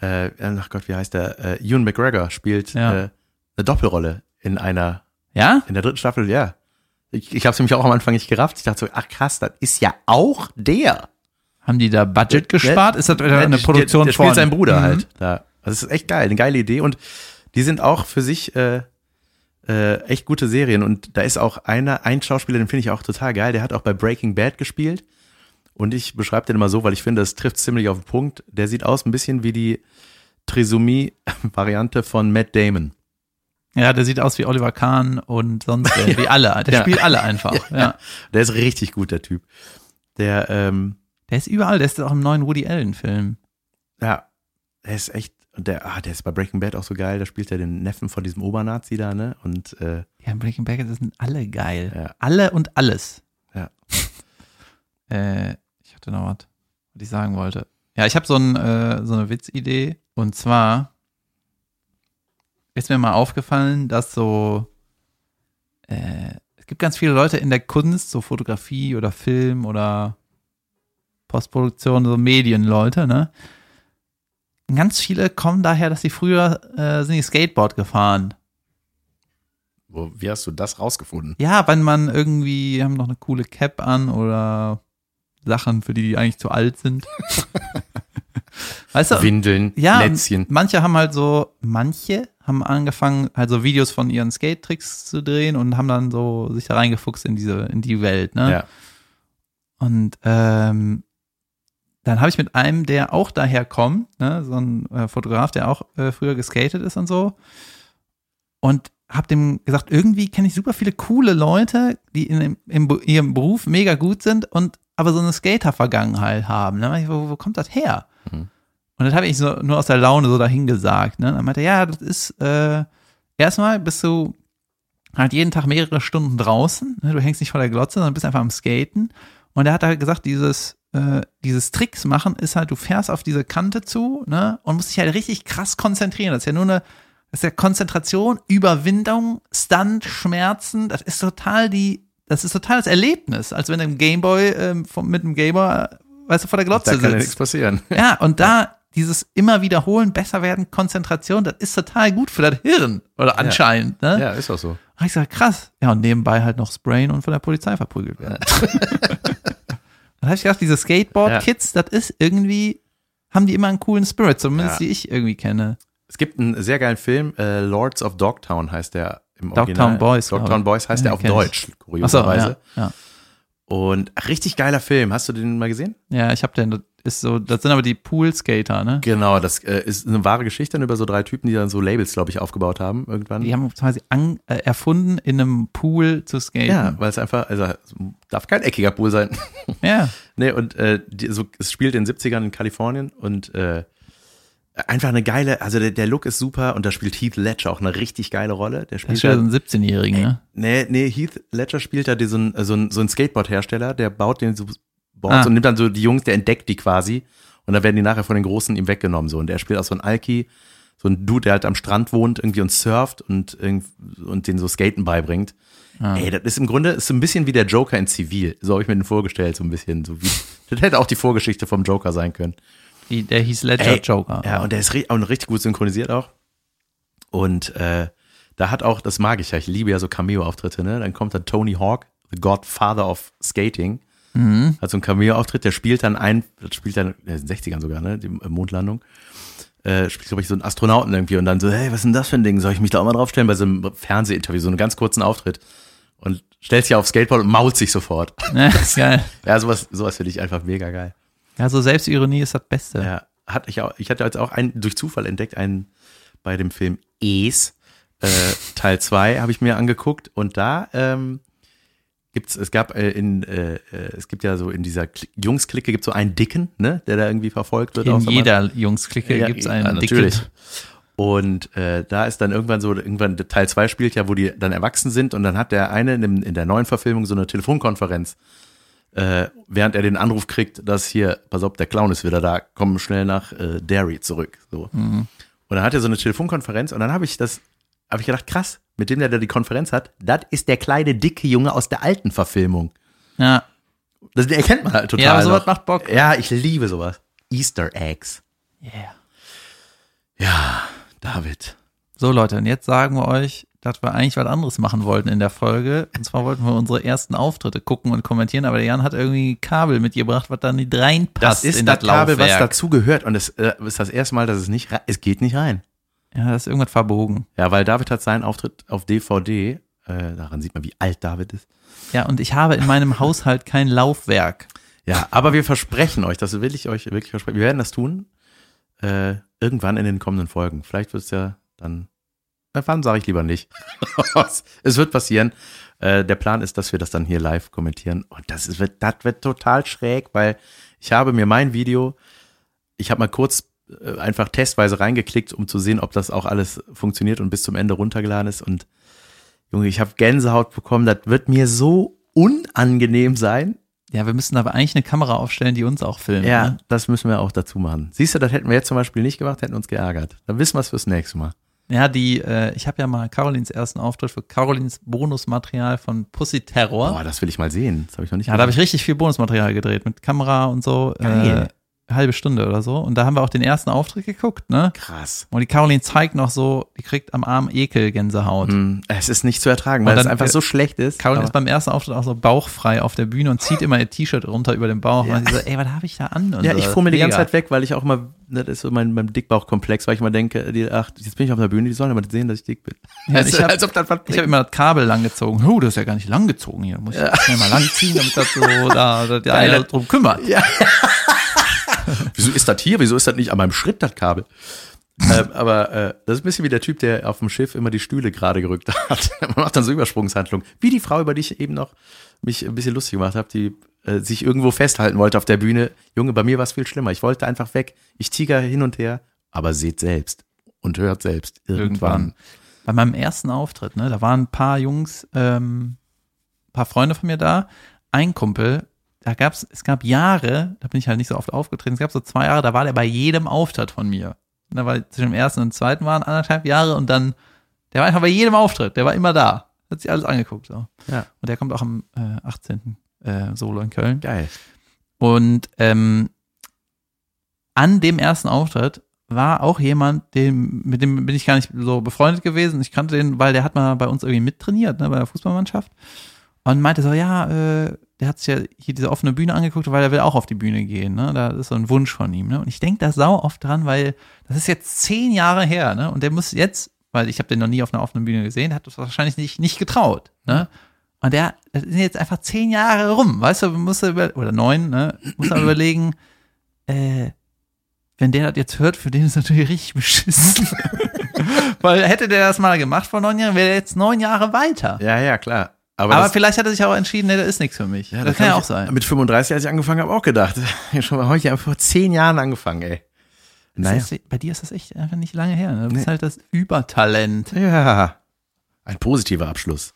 Speaker 2: äh, ach Gott, wie heißt der? Äh, Ewan McGregor spielt
Speaker 1: Ja.
Speaker 2: äh, eine Doppelrolle in einer,
Speaker 1: Ja?
Speaker 2: in der dritten Staffel, ja. Ich, ich habe es nämlich auch am Anfang nicht gerafft. Ich dachte so, ach krass, das ist ja auch der.
Speaker 1: Haben die da Budget gespart? Ist das eine
Speaker 2: der,
Speaker 1: Produktion
Speaker 2: der, der
Speaker 1: von?
Speaker 2: spielt sein Bruder
Speaker 1: Mhm.
Speaker 2: halt. Da. Das ist echt geil, eine geile Idee. Und die sind auch für sich äh, äh, echt gute Serien. Und da ist auch einer, ein Schauspieler, den finde ich auch total geil. Der hat auch bei Breaking Bad gespielt. Und ich beschreibe den immer so, weil ich finde, das trifft ziemlich auf den Punkt. Der sieht aus ein bisschen wie die Trisomie-Variante von Matt Damon.
Speaker 1: Ja, der sieht aus wie Oliver Kahn und sonst wer, wie alle. Der
Speaker 2: Ja.
Speaker 1: spielt alle einfach. Ja.
Speaker 2: Der ist richtig gut, der Typ. Der, ähm,
Speaker 1: Der ist überall, der ist auch im neuen Woody Allen-Film.
Speaker 2: ja, der ist echt, und der, ah, der ist bei Breaking Bad auch so geil. Da spielt er den Neffen von diesem Obernazi da, ne? Und äh,
Speaker 1: Ja, Breaking Bad das sind alle geil.
Speaker 2: Ja.
Speaker 1: Alle und alles.
Speaker 2: Ja.
Speaker 1: äh, ich hatte noch was, was ich sagen wollte. Ja, ich habe so, ein, äh, so eine Witzidee. Und zwar ist mir mal aufgefallen, dass so äh, es gibt ganz viele Leute in der Kunst, so Fotografie oder Film oder Postproduktion, so Medienleute, ne? Ganz viele kommen daher, dass sie früher äh, sind die Skateboard gefahren.
Speaker 2: wo, wie hast du das rausgefunden?
Speaker 1: Ja, wenn man irgendwie, haben noch eine coole Cap an oder Sachen, für die die eigentlich zu alt sind. weißt du?
Speaker 2: Windeln,
Speaker 1: ja,
Speaker 2: Lätzchen.
Speaker 1: manche haben halt so, manche haben angefangen, halt so Videos von ihren Skate-Tricks zu drehen und haben dann so sich da reingefuchst in diese, in die Welt, ne?
Speaker 2: Ja.
Speaker 1: Und ähm, dann habe ich mit einem, der auch daher kommt, ne, so ein äh, Fotograf, der auch äh, früher geskatet ist und so, und habe dem gesagt, irgendwie kenne ich super viele coole Leute, die in, im, Be- ihrem Beruf mega gut sind und aber so eine Skater-Vergangenheit haben. Ich, wo, wo kommt das her? Und das habe ich so nur aus der Laune so dahin gesagt. Ne? Dann meinte er, ja, das ist äh, erstmal bist du halt jeden Tag mehrere Stunden draußen. Ne? Du hängst nicht vor der Glotze, sondern bist einfach am Skaten. Und er hat halt gesagt, dieses, äh, dieses Tricks machen ist halt, du fährst auf diese Kante zu ne? und musst dich halt richtig krass konzentrieren. Das ist ja nur eine, das ist ja Konzentration, Überwindung, Stunt, Schmerzen. Das ist total die, das ist total das Erlebnis, als wenn du im Gameboy ähm, vom, mit dem Gameboy, äh, weißt du, vor der
Speaker 2: Da
Speaker 1: Glotze
Speaker 2: kann ja
Speaker 1: sitzt.
Speaker 2: nichts passieren.
Speaker 1: Ja, und da dieses immer wiederholen, besser werden, Konzentration, das ist total gut für das Hirn. Oder anscheinend, ne?
Speaker 2: Ja, ist auch so.
Speaker 1: Hab ich gesagt, krass. Ja, und nebenbei halt noch sprayen und von der Polizei verprügelt werden. Dann habe ich gedacht, diese Skateboard-Kids, das ist irgendwie, haben die immer einen coolen Spirit, zumindest
Speaker 2: Ja.
Speaker 1: die ich irgendwie kenne.
Speaker 2: Es gibt einen sehr geilen Film, äh, Lords of Dogtown heißt der im
Speaker 1: Dogtown
Speaker 2: Original.
Speaker 1: Boys,
Speaker 2: Dogtown. Boys heißt
Speaker 1: Ja,
Speaker 2: der auf
Speaker 1: ich.
Speaker 2: Deutsch, kurioserweise.
Speaker 1: ja, ja.
Speaker 2: Und richtig geiler Film. Hast du den mal gesehen?
Speaker 1: ja, ich habe den, ist so, das sind aber die Pool-Skater, ne?
Speaker 2: Genau, das äh, ist eine wahre Geschichte über so drei Typen, die dann so Labels, glaube ich, aufgebaut haben irgendwann.
Speaker 1: Die haben quasi an, äh, erfunden, in einem Pool zu skaten.
Speaker 2: Ja, weil es einfach, also darf kein eckiger Pool sein.
Speaker 1: ja.
Speaker 2: nee, und äh, die, so, es spielt in den 70ern in Kalifornien und äh, einfach eine geile, also der, der Look ist super und da spielt Heath Ledger auch eine richtig geile Rolle. Der
Speaker 1: Das
Speaker 2: spielt
Speaker 1: ist ja so ein 17-Jährigen, ne?
Speaker 2: nee, nee, Heath Ledger spielt da diesen, so ein, so ein Skateboard-Hersteller, der baut den so Boards
Speaker 1: Ah.
Speaker 2: und nimmt dann so die Jungs, der entdeckt die quasi und dann werden die nachher von den Großen ihm weggenommen so und er spielt auch so ein Alki, so ein Dude, der halt am Strand wohnt irgendwie und surft und, und den so Skaten beibringt.
Speaker 1: Ah.
Speaker 2: Ey, das ist im Grunde ist so ein bisschen wie der Joker in Zivil. So habe ich mir den vorgestellt, so ein bisschen. So wie, das hätte auch die Vorgeschichte vom Joker sein können.
Speaker 1: Die, der hieß Ledger
Speaker 2: Ey,
Speaker 1: Joker.
Speaker 2: Ja, und der ist auch richtig gut synchronisiert auch. Und äh, da hat auch, das mag ich ja, ich liebe ja so Cameo-Auftritte, ne? Dann kommt dann Tony Hawk, the Godfather of Skating,
Speaker 1: Mhm.
Speaker 2: hat so einen Cameo-Auftritt, der spielt dann ein, das spielt dann in den 60ern sogar, ne? Die äh, Mondlandung. Äh, spielt, glaube ich, so einen Astronauten irgendwie und dann so, hey, was ist denn das für ein Ding? Soll ich mich da auch mal draufstellen? Bei so einem Fernsehinterview, so einen ganz kurzen Auftritt. Und stellt sich aufs Skateboard und mault sich sofort.
Speaker 1: Ja, ist geil.
Speaker 2: Ja, sowas, sowas finde ich einfach mega geil.
Speaker 1: Ja, so Selbstironie ist das Beste.
Speaker 2: Ja, hatte ich auch, ich hatte jetzt auch einen durch Zufall entdeckt, einen bei dem Film Es, äh, Teil 2 habe ich mir angeguckt und da ähm, gibt's, es gab äh, in, äh, äh, es gibt ja so in dieser Kli- Jungs-Clique gibt so einen Dicken, ne, der da irgendwie verfolgt wird.
Speaker 1: In jeder Jungs-Clique
Speaker 2: Ja,
Speaker 1: gibt's
Speaker 2: ja,
Speaker 1: einen
Speaker 2: natürlich.
Speaker 1: Dickel.
Speaker 2: Und äh, da ist dann irgendwann so, irgendwann Teil 2 spielt ja, wo die dann erwachsen sind und dann hat der eine in, dem, in der neuen Verfilmung so eine Telefonkonferenz, äh, während er den Anruf kriegt, dass hier, pass auf, der Clown ist wieder da, komm schnell nach äh, Derry zurück. So. Und dann hat er so eine Telefonkonferenz und dann habe ich das, habe ich gedacht, krass, mit dem der da die Konferenz hat, das ist der kleine, dicke Junge aus der alten Verfilmung.
Speaker 1: Ja.
Speaker 2: Das erkennt man halt total.
Speaker 1: Ja, aber sowas
Speaker 2: noch.
Speaker 1: macht Bock.
Speaker 2: Ja, ich liebe sowas. Easter Eggs.
Speaker 1: Yeah.
Speaker 2: Ja, David.
Speaker 1: So, Leute, und jetzt sagen wir euch, dass wir eigentlich was anderes machen wollten in der Folge. Und zwar wollten wir unsere ersten Auftritte gucken und kommentieren, aber der Jan hat irgendwie ein Kabel mitgebracht, was da nicht reinpasst
Speaker 2: Das ist das
Speaker 1: das
Speaker 2: Kabel, was dazu gehört. Und es äh, ist das erste Mal, dass es nicht, es geht nicht rein.
Speaker 1: Ja, das ist irgendwas verbogen.
Speaker 2: Ja, weil David hat seinen Auftritt auf DVD, äh, daran sieht man, wie alt David ist.
Speaker 1: Ja, und ich habe in meinem Haushalt kein Laufwerk.
Speaker 2: Ja, aber wir versprechen euch, das will ich euch wirklich versprechen. Wir werden das tun, äh, irgendwann in den kommenden Folgen. Vielleicht wird es ja dann, wann sage ich lieber nicht. es wird passieren. Äh, der Plan ist, dass wir das dann hier live kommentieren. Und das ist, wird, das wird total schräg, weil ich habe mir mein Video, ich habe mal kurz einfach testweise reingeklickt, um zu sehen, ob das auch alles funktioniert und bis zum Ende runtergeladen ist. Und Junge, ich habe Gänsehaut bekommen. Das wird mir so unangenehm sein.
Speaker 1: Ja, wir müssen aber eigentlich eine Kamera aufstellen, die uns auch filmt.
Speaker 2: Ja,
Speaker 1: Ne?
Speaker 2: das müssen wir auch dazu machen. Siehst du, das hätten wir jetzt zum Beispiel nicht gemacht, hätten uns geärgert. Dann wissen wir es fürs nächste Mal.
Speaker 1: Ja, die, äh, ich habe ja mal Carolins ersten Auftritt für Carolins Bonusmaterial von Pussy Terror.
Speaker 2: Boah, das will ich mal sehen. Das habe ich noch nicht
Speaker 1: Ja, da habe ich richtig viel Bonusmaterial gedreht mit Kamera und so.
Speaker 2: Geil.
Speaker 1: Äh, halbe Stunde oder so. Und da haben wir auch den ersten Auftritt geguckt, ne?
Speaker 2: Krass.
Speaker 1: Und die Caroline zeigt noch so, die kriegt am Arm Ekelgänsehaut.
Speaker 2: Hm, Es ist nicht zu ertragen, weil es
Speaker 1: dann,
Speaker 2: einfach
Speaker 1: äh,
Speaker 2: so schlecht ist.
Speaker 1: Caroline ist beim ersten Auftritt auch so bauchfrei auf der Bühne und zieht immer ihr T-Shirt runter über den Bauch.
Speaker 2: Ja.
Speaker 1: Und sie so, ey, was habe ich da an? Und
Speaker 2: ja,
Speaker 1: so.
Speaker 2: ich fuhr mir die ganze Zeit weg, weil ich auch immer, das ist so mein, mein Dickbauchkomplex, weil ich immer denke, die, ach, jetzt bin ich auf der Bühne, die sollen aber sehen, dass ich dick bin.
Speaker 1: Ja,
Speaker 2: Als-
Speaker 1: ich habe hab immer das Kabel langgezogen. Oh, das ist ja gar nicht langgezogen hier. Muss ich das schnell mal langziehen, damit das so da, da der einer drum kümmert.
Speaker 2: Ja. Wieso ist das hier? Wieso ist das nicht an meinem Schritt, das Kabel? ähm, aber äh, das ist ein bisschen wie der Typ, der auf dem Schiff immer die Stühle gerade gerückt hat. Man macht dann so Übersprungshandlungen. Wie die Frau, über die ich eben noch mich ein bisschen lustig gemacht habe, die äh, sich irgendwo festhalten wollte auf der Bühne. Junge, bei mir war es viel schlimmer. Ich wollte einfach weg. Ich tiger hin und her, aber seht selbst und hört selbst. Irgendwann.
Speaker 1: Bei meinem ersten Auftritt, ne, da waren ein paar Jungs, ähm, ein paar Freunde von mir da, ein Kumpel, da gab's, es gab Jahre, da bin ich halt nicht so oft aufgetreten, es gab so zwei Jahre, da war der bei jedem Auftritt von mir. Da war zwischen dem ersten und zweiten waren anderthalb Jahre und dann, der war einfach bei jedem Auftritt, der war immer da. Hat sich alles angeguckt. So.
Speaker 2: Ja.
Speaker 1: Und der kommt auch am äh, 18. Äh, Solo in Köln.
Speaker 2: Geil.
Speaker 1: Und ähm, an dem ersten Auftritt war auch jemand, dem, mit dem bin ich gar nicht so befreundet gewesen. Ich kannte den, weil der hat mal bei uns irgendwie mittrainiert, ne, bei der Fußballmannschaft. Und meinte so, ja, äh, der hat sich ja hier diese offene Bühne angeguckt, weil er will auch auf die Bühne gehen. Ne? Da ist so ein Wunsch von ihm. Ne? Und ich denke da sau oft dran, weil das ist jetzt zehn Jahre her. Ne? Und der muss jetzt, weil ich habe den noch nie auf einer offenen Bühne gesehen, hat das wahrscheinlich nicht, nicht getraut. Ne? Und der, das sind jetzt einfach zehn Jahre rum, weißt du, muss er über, oder neun, ne? muss er überlegen, äh, wenn der das jetzt hört, für den ist natürlich richtig beschissen. Weil hätte der das mal gemacht vor neun Jahren, wäre er jetzt neun Jahre weiter.
Speaker 2: Ja, ja, klar. Aber,
Speaker 1: Aber
Speaker 2: das,
Speaker 1: vielleicht hat er sich auch entschieden, nee, das ist nichts für mich.
Speaker 2: ja,
Speaker 1: das, kann ja auch sein.
Speaker 2: Mit 35, als ich angefangen habe, auch gedacht. Schon mal heute vor zehn Jahren angefangen, ey. Naja.
Speaker 1: Das ist, bei dir ist das echt einfach nicht lange her. Ne? Du bist halt das Übertalent.
Speaker 2: Ja. Ein positiver Abschluss.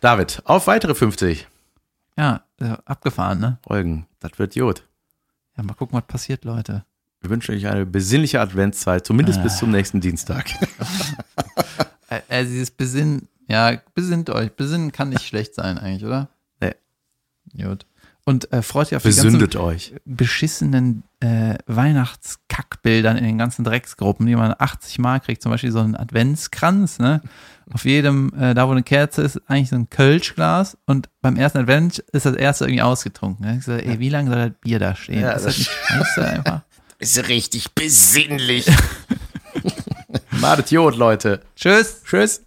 Speaker 2: David, auf weitere 50
Speaker 1: Ja, äh, abgefahren, ne?
Speaker 2: Folgen. Das wird Jod.
Speaker 1: Ja, mal gucken, was passiert, Leute.
Speaker 2: Wir wünschen euch eine besinnliche Adventszeit, zumindest bis zum nächsten Dienstag.
Speaker 1: Äh, dieses Besinn, ja, besinnt euch. Besinnen kann nicht schlecht sein eigentlich, oder?
Speaker 2: Nee.
Speaker 1: Gut. Und äh, freut ihr auf die
Speaker 2: Besündet
Speaker 1: ganzen
Speaker 2: euch.
Speaker 1: beschissenen äh, Weihnachtskackbildern in den ganzen Drecksgruppen, die man 80 Mal kriegt, zum Beispiel so einen Adventskranz, ne? Auf jedem, äh, da wo eine Kerze ist, eigentlich so ein Kölschglas und beim ersten Advent ist das erste irgendwie ausgetrunken. Ne? Ich so, ey, wie lange soll das Bier da stehen?
Speaker 2: Ja,
Speaker 1: ist
Speaker 2: das
Speaker 1: das nicht scheiße einfach?
Speaker 5: Ist richtig besinnlich.
Speaker 2: Madet Jod, Leute.
Speaker 1: Tschüss!
Speaker 2: Tschüss.